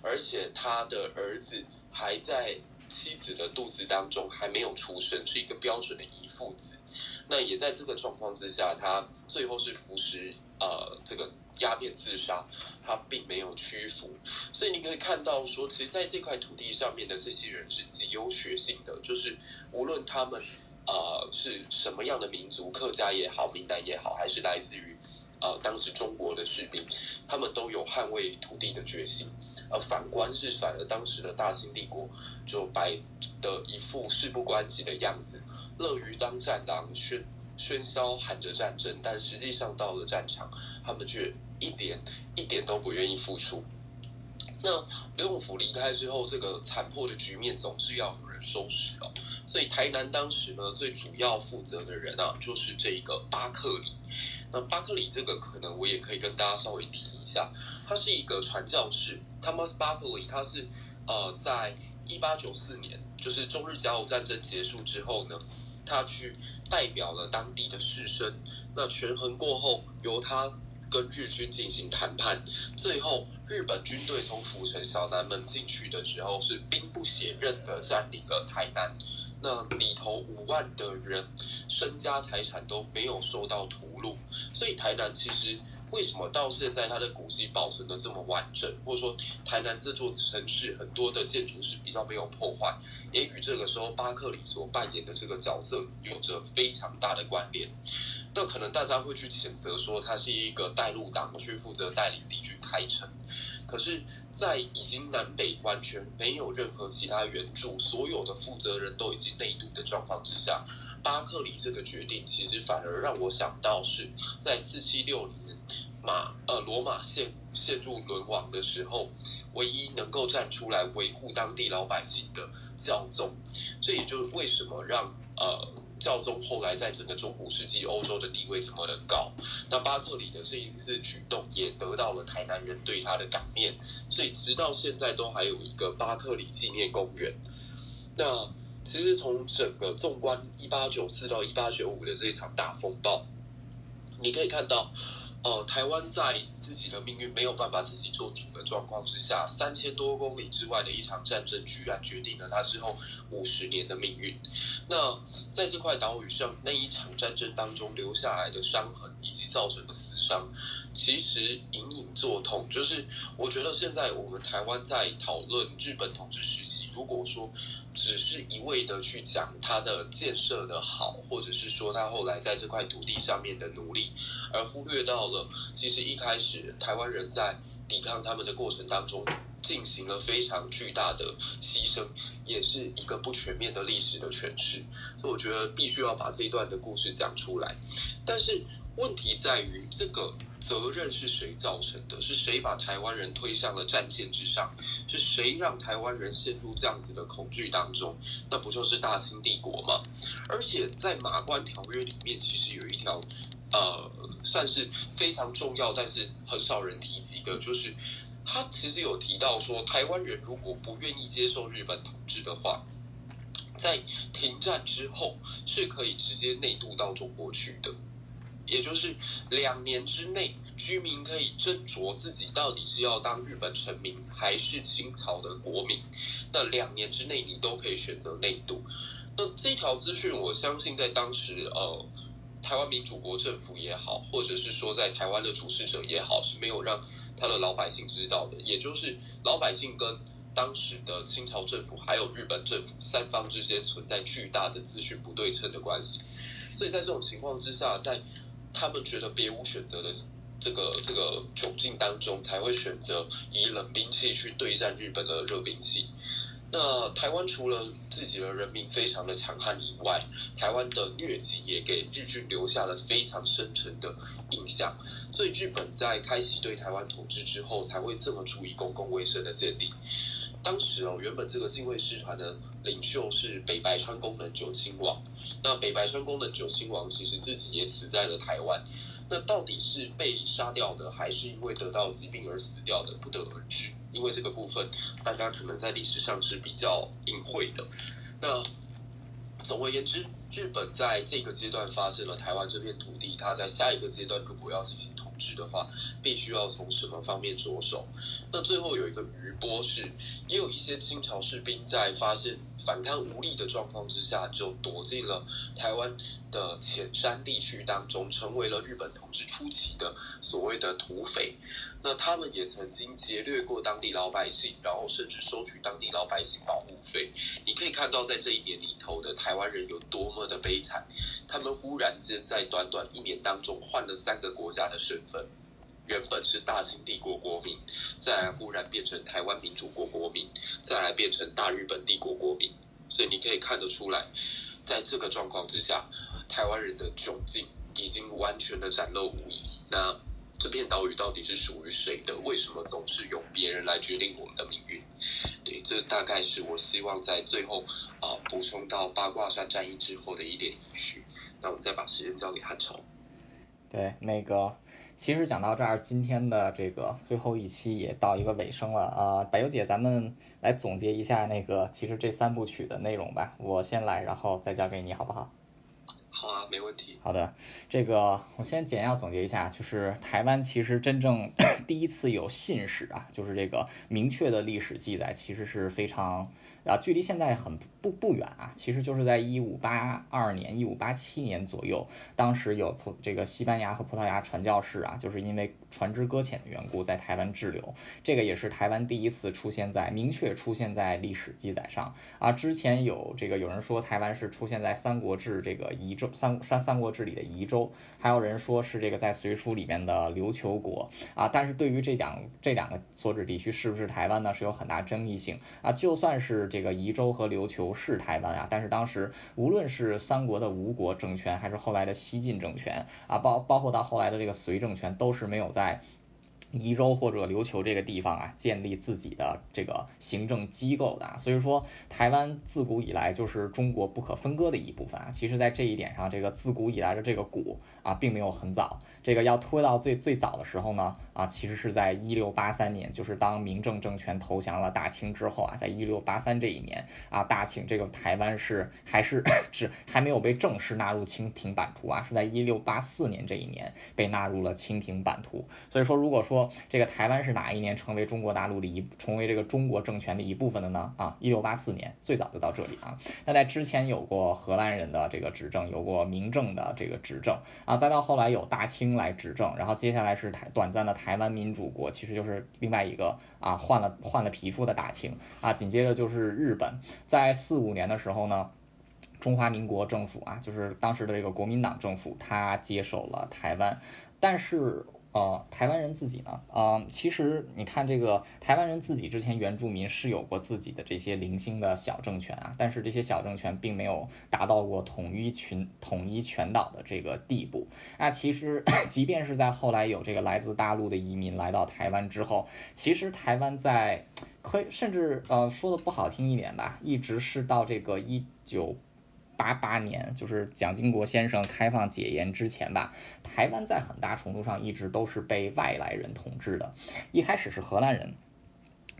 Speaker 2: 而且他的儿子还在妻子的肚子当中还没有出生，是一个标准的遗父子。那也在这个状况之下，他最后是服食呃这个鸦片自杀，他并没有屈服。所以你可以看到说，其实在这块土地上面的这些人是极有血性的，就是无论他们呃是什么样的民族，客家也好，闽南也好，还是来自于呃当时中国的士兵，他们都有捍卫土地的决心。而反观是反而当时的大清帝国就摆的一副事不关己的样子。乐于当战狼，喧喧嚣喊着战争，但实际上到了战场，他们却一点一点都不愿意付出。那刘永福离开之后，这个残破的局面总是要有人收拾哦。所以台南当时呢，最主要负责的人啊，就是这个巴克里。那巴克里这个可能我也可以跟大家稍微提一下，他是一个传教士，Thomas Buckley，他是呃在一八九四年，就是中日甲午战争结束之后呢。他去代表了当地的士绅，那权衡过后，由他跟日军进行谈判，最后日本军队从府城小南门进去的时候，是兵不血刃的占领了台南。那里头五万的人身家财产都没有受到屠戮，所以台南其实为什么到现在它的古迹保存的这么完整，或者说台南这座城市很多的建筑是比较没有破坏，也与这个时候巴克里所扮演的这个角色有着非常大的关联。那可能大家会去谴责说他是一个带路党去负责带领敌军开城。可是，在已经南北完全没有任何其他援助，所有的负责人都已经内渡的状况之下，巴克里这个决定，其实反而让我想到是在四七六年马呃罗马陷陷入沦亡的时候，唯一能够站出来维护当地老百姓的教宗，这也就是为什么让呃。教宗后来在整个中古世纪欧洲的地位这么的高，那巴克里的这一次举动也得到了台南人对他的感念，所以直到现在都还有一个巴克里纪念公园。那其实从整个纵观一八九四到一八九五的这场大风暴，你可以看到。呃，台湾在自己的命运没有办法自己做主的状况之下，三千多公里之外的一场战争，居然决定了他之后五十年的命运。那在这块岛屿上，那一场战争当中留下来的伤痕以及造成的上，其实隐隐作痛。就是我觉得现在我们台湾在讨论日本统治时期。如果说只是一味的去讲他的建设的好，或者是说他后来在这块土地上面的努力，而忽略到了其实一开始台湾人在抵抗他们的过程当中进行了非常巨大的牺牲，也是一个不全面的历史的诠释。所以我觉得必须要把这一段的故事讲出来。但是问题在于这个。责任是谁造成的？是谁把台湾人推向了战线之上？是谁让台湾人陷入这样子的恐惧当中？那不就是大清帝国吗？而且在马关条约里面，其实有一条呃，算是非常重要，但是很少人提及的，就是他其实有提到说，台湾人如果不愿意接受日本统治的话，在停战之后是可以直接内渡到中国去的。也就是两年之内，居民可以斟酌自己到底是要当日本臣民还是清朝的国民。那两年之内，你都可以选择内渡。那这条资讯，我相信在当时，呃，台湾民主国政府也好，或者是说在台湾的主事者也好，是没有让他的老百姓知道的。也就是老百姓跟当时的清朝政府还有日本政府三方之间存在巨大的资讯不对称的关系。所以在这种情况之下，在他们觉得别无选择的这个这个窘境当中，才会选择以冷兵器去对战日本的热兵器。那台湾除了自己的人民非常的强悍以外，台湾的疟疾也给日军留下了非常深沉的印象。所以日本在开启对台湾统治之后，才会这么注意公共卫生的建立。当时哦，原本这个近卫师团的领袖是北白川宫能久亲王。那北白川宫能久亲王其实自己也死在了台湾。那到底是被杀掉的，还是因为得到疾病而死掉的，不得而知。因为这个部分大家可能在历史上是比较隐晦的。那总而言之，日本在这个阶段发现了台湾这片土地，它在下一个阶段如果要进行治的话，必须要从什么方面着手？那最后有一个余波是，也有一些清朝士兵在发现反抗无力的状况之下，就躲进了台湾的浅山地区当中，成为了日本统治初期的所谓的土匪。那他们也曾经劫掠过当地老百姓，然后甚至收取当地老百姓保护费。你可以看到，在这一年里头的台湾人有多么的悲惨。他们忽然间在短短一年当中换了三个国家的身份，原本是大清帝国国民，再来忽然变成台湾民主国国民，再来变成大日本帝国国民。所以你可以看得出来，在这个状况之下，台湾人的窘境已经完全的展露无遗。那这片岛屿到底是属于谁的？为什么总是由别人来决定我们的命运？对，这大概是我希望在最后啊补充到八卦山战役之后的一点遗绪。那我们再把时间交给汉朝。
Speaker 1: 对，那个其实讲到这儿，今天的这个最后一期也到一个尾声了啊。柏油姐，咱们来总结一下那个其实这三部曲的内容吧。我先来，然后再交给你，好不好？
Speaker 2: 好啊，没问题。
Speaker 1: 好的，这个我先简要总结一下，就是台湾其实真正第一次有信史啊，就是这个明确的历史记载，其实是非常啊，距离现在很不不远啊，其实就是在一五八二年、一五八七年左右，当时有葡这个西班牙和葡萄牙传教士啊，就是因为船只搁浅的缘故，在台湾滞留，这个也是台湾第一次出现在明确出现在历史记载上啊。之前有这个有人说台湾是出现在《三国志》这个遗州。三三三国志里的宜州，还有人说是这个在隋书里面的琉球国啊，但是对于这两这两个所指地区是不是台湾呢，是有很大争议性啊。就算是这这个宜州和琉球是台湾啊，但是当时无论是三国的吴国政权，还是后来的西晋政权啊，包包括到后来的这个隋政权，都是没有在。宜州或者琉球这个地方啊，建立自己的这个行政机构的，所以说台湾自古以来就是中国不可分割的一部分啊。其实，在这一点上，这个自古以来的这个古啊，并没有很早，这个要拖到最最早的时候呢啊，其实是在一六八三年，就是当明政政权投降了大清之后啊，在一六八三这一年啊，大清这个台湾是还是只还没有被正式纳入清廷版图啊，是在一六八四年这一年被纳入了清廷版图。所以说，如果说这个台湾是哪一年成为中国大陆的一成为这个中国政权的一部分的呢？啊，一六八四年，最早就到这里啊。那在之前有过荷兰人的这个执政，有过明政的这个执政啊，再到后来有大清来执政，然后接下来是台短暂的台湾民主国，其实就是另外一个啊换了换了皮肤的大清啊，紧接着就是日本，在四五年的时候呢，中华民国政府啊，就是当时的这个国民党政府，他接手了台湾，但是。呃，台湾人自己呢，啊，其实你看这个台湾人自己之前原住民是有过自己的这些零星的小政权啊，但是这些小政权并没有达到过统一群统一全岛的这个地步。那其实 即便是在后来有这个来自大陆的移民来到台湾之后，其实台湾在 可以甚至呃说的不好听一点吧，一直是到这个一九。八八年，就是蒋经国先生开放解严之前吧，台湾在很大程度上一直都是被外来人统治的，一开始是荷兰人，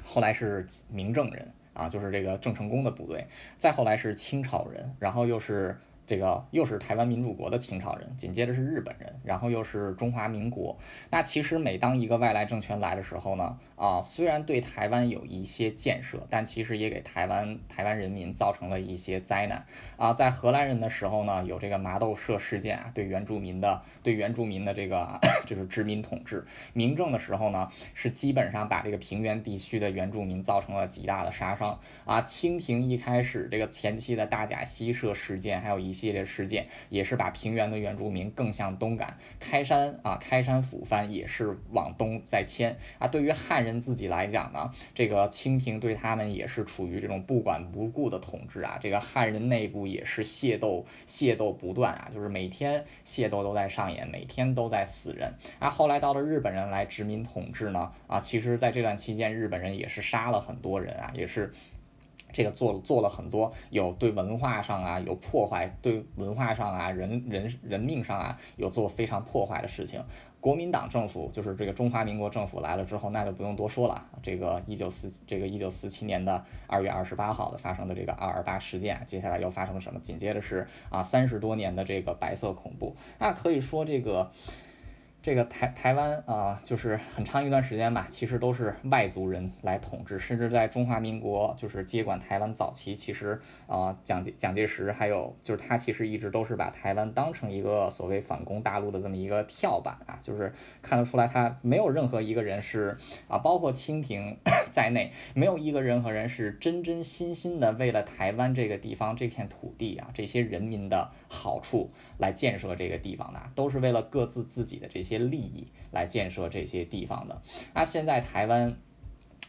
Speaker 1: 后来是明政人啊，就是这个郑成功的部队，再后来是清朝人，然后又是。这个又是台湾民主国的清朝人，紧接着是日本人，然后又是中华民国。那其实每当一个外来政权来的时候呢，啊，虽然对台湾有一些建设，但其实也给台湾台湾人民造成了一些灾难。啊，在荷兰人的时候呢，有这个麻豆社事件啊，对原住民的对原住民的这个就是殖民统治。明政的时候呢，是基本上把这个平原地区的原住民造成了极大的杀伤。啊，清廷一开始这个前期的大甲溪社事件，还有一。系列事件也是把平原的原住民更向东赶，开山啊，开山抚番也是往东在迁啊。对于汉人自己来讲呢，这个清廷对他们也是处于这种不管不顾的统治啊。这个汉人内部也是械斗，械斗不断啊，就是每天械斗都在上演，每天都在死人啊。后来到了日本人来殖民统治呢，啊，其实在这段期间，日本人也是杀了很多人啊，也是。这个做做了很多有对文化上啊有破坏，对文化上啊人人人命上啊有做非常破坏的事情。国民党政府就是这个中华民国政府来了之后，那就不用多说了。这个一九四这个一九四七年的二月二十八号的发生的这个二二八事件，接下来又发生了什么？紧接着是啊三十多年的这个白色恐怖。那可以说这个。这个台台湾啊，就是很长一段时间吧，其实都是外族人来统治，甚至在中华民国就是接管台湾早期，其实啊蒋介蒋介石还有就是他其实一直都是把台湾当成一个所谓反攻大陆的这么一个跳板啊，就是看得出来他没有任何一个人是啊，包括清廷 在内，没有一个人和人是真真心心的为了台湾这个地方这片土地啊这些人民的好处来建设这个地方的，都是为了各自自己的这些。利益来建设这些地方的，那现在台湾，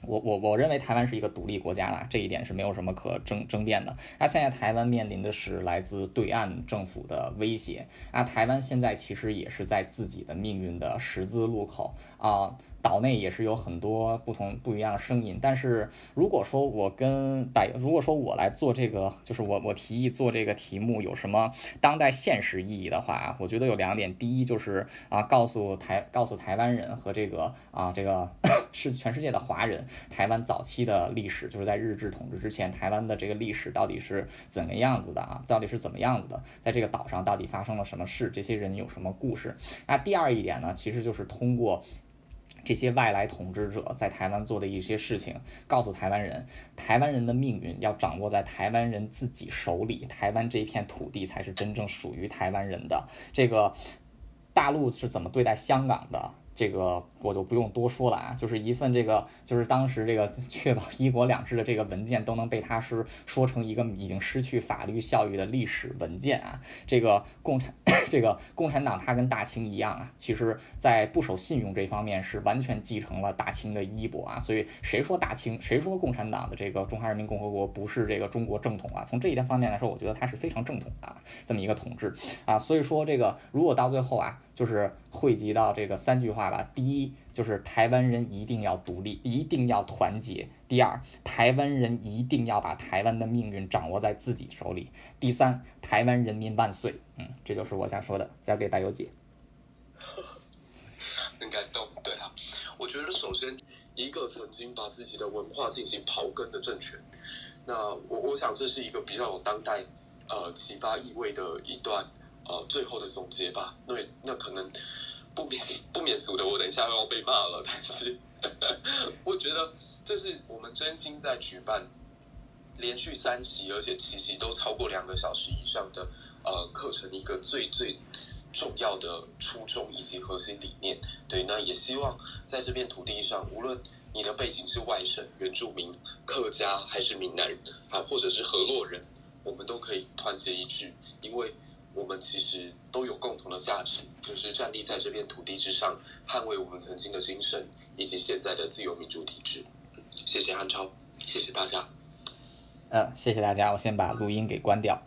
Speaker 1: 我我我认为台湾是一个独立国家了，这一点是没有什么可争争辩的。那现在台湾面临的是来自对岸政府的威胁，那，台湾现在其实也是在自己的命运的十字路口啊。岛内也是有很多不同不一样的声音，但是如果说我跟大，如果说我来做这个，就是我我提议做这个题目有什么当代现实意义的话，我觉得有两点，第一就是啊告诉台告诉台湾人和这个啊这个 是全世界的华人，台湾早期的历史，就是在日治统治之前，台湾的这个历史到底是怎么样子的啊？到底是怎么样子的？在这个岛上到底发生了什么事？这些人有什么故事？那第二一点呢，其实就是通过。这些外来统治者在台湾做的一些事情，告诉台湾人，台湾人的命运要掌握在台湾人自己手里，台湾这片土地才是真正属于台湾人的。这个大陆是怎么对待香港的？这个我就不用多说了啊，就是一份这个，就是当时这个 确保一国两制的这个文件都能被他是说成一个已经失去法律效益的历史文件啊。这个共产 这个共产党它跟大清一样啊，其实在不守信用这方面是完全继承了大清的衣钵啊。所以谁说大清，谁说共产党的这个中华人民共和国不是这个中国正统啊？从这一点方面来说，我觉得它是非常正统的这么一个统治啊。所以说这个如果到最后啊。就是汇集到这个三句话吧。第一，就是台湾人一定要独立，一定要团结。第二，台湾人一定要把台湾的命运掌握在自己手里。第三，台湾人民万岁。嗯，这就是我想说的。交给大友姐。
Speaker 2: 很感动，对啊。我觉得首先一个曾经把自己的文化进行刨根的政权，那我我想这是一个比较有当代呃启发意味的一段。呃，最后的总结吧，那那可能不免不免俗的，我等一下要被骂了。但是 我觉得这是我们真心在举办连续三期，而且期期都超过两个小时以上的呃课程一个最最重要的初衷以及核心理念。对，那也希望在这片土地上，无论你的背景是外省、原住民、客家还是闽南人啊，或者是河洛人，我们都可以团结一致，因为。我们其实都有共同的价值，就是站立在这片土地之上，捍卫我们曾经的精神以及现在的自由民主体制。谢谢汉超，谢谢大家。
Speaker 1: 嗯，谢谢大家，我先把录音给关掉。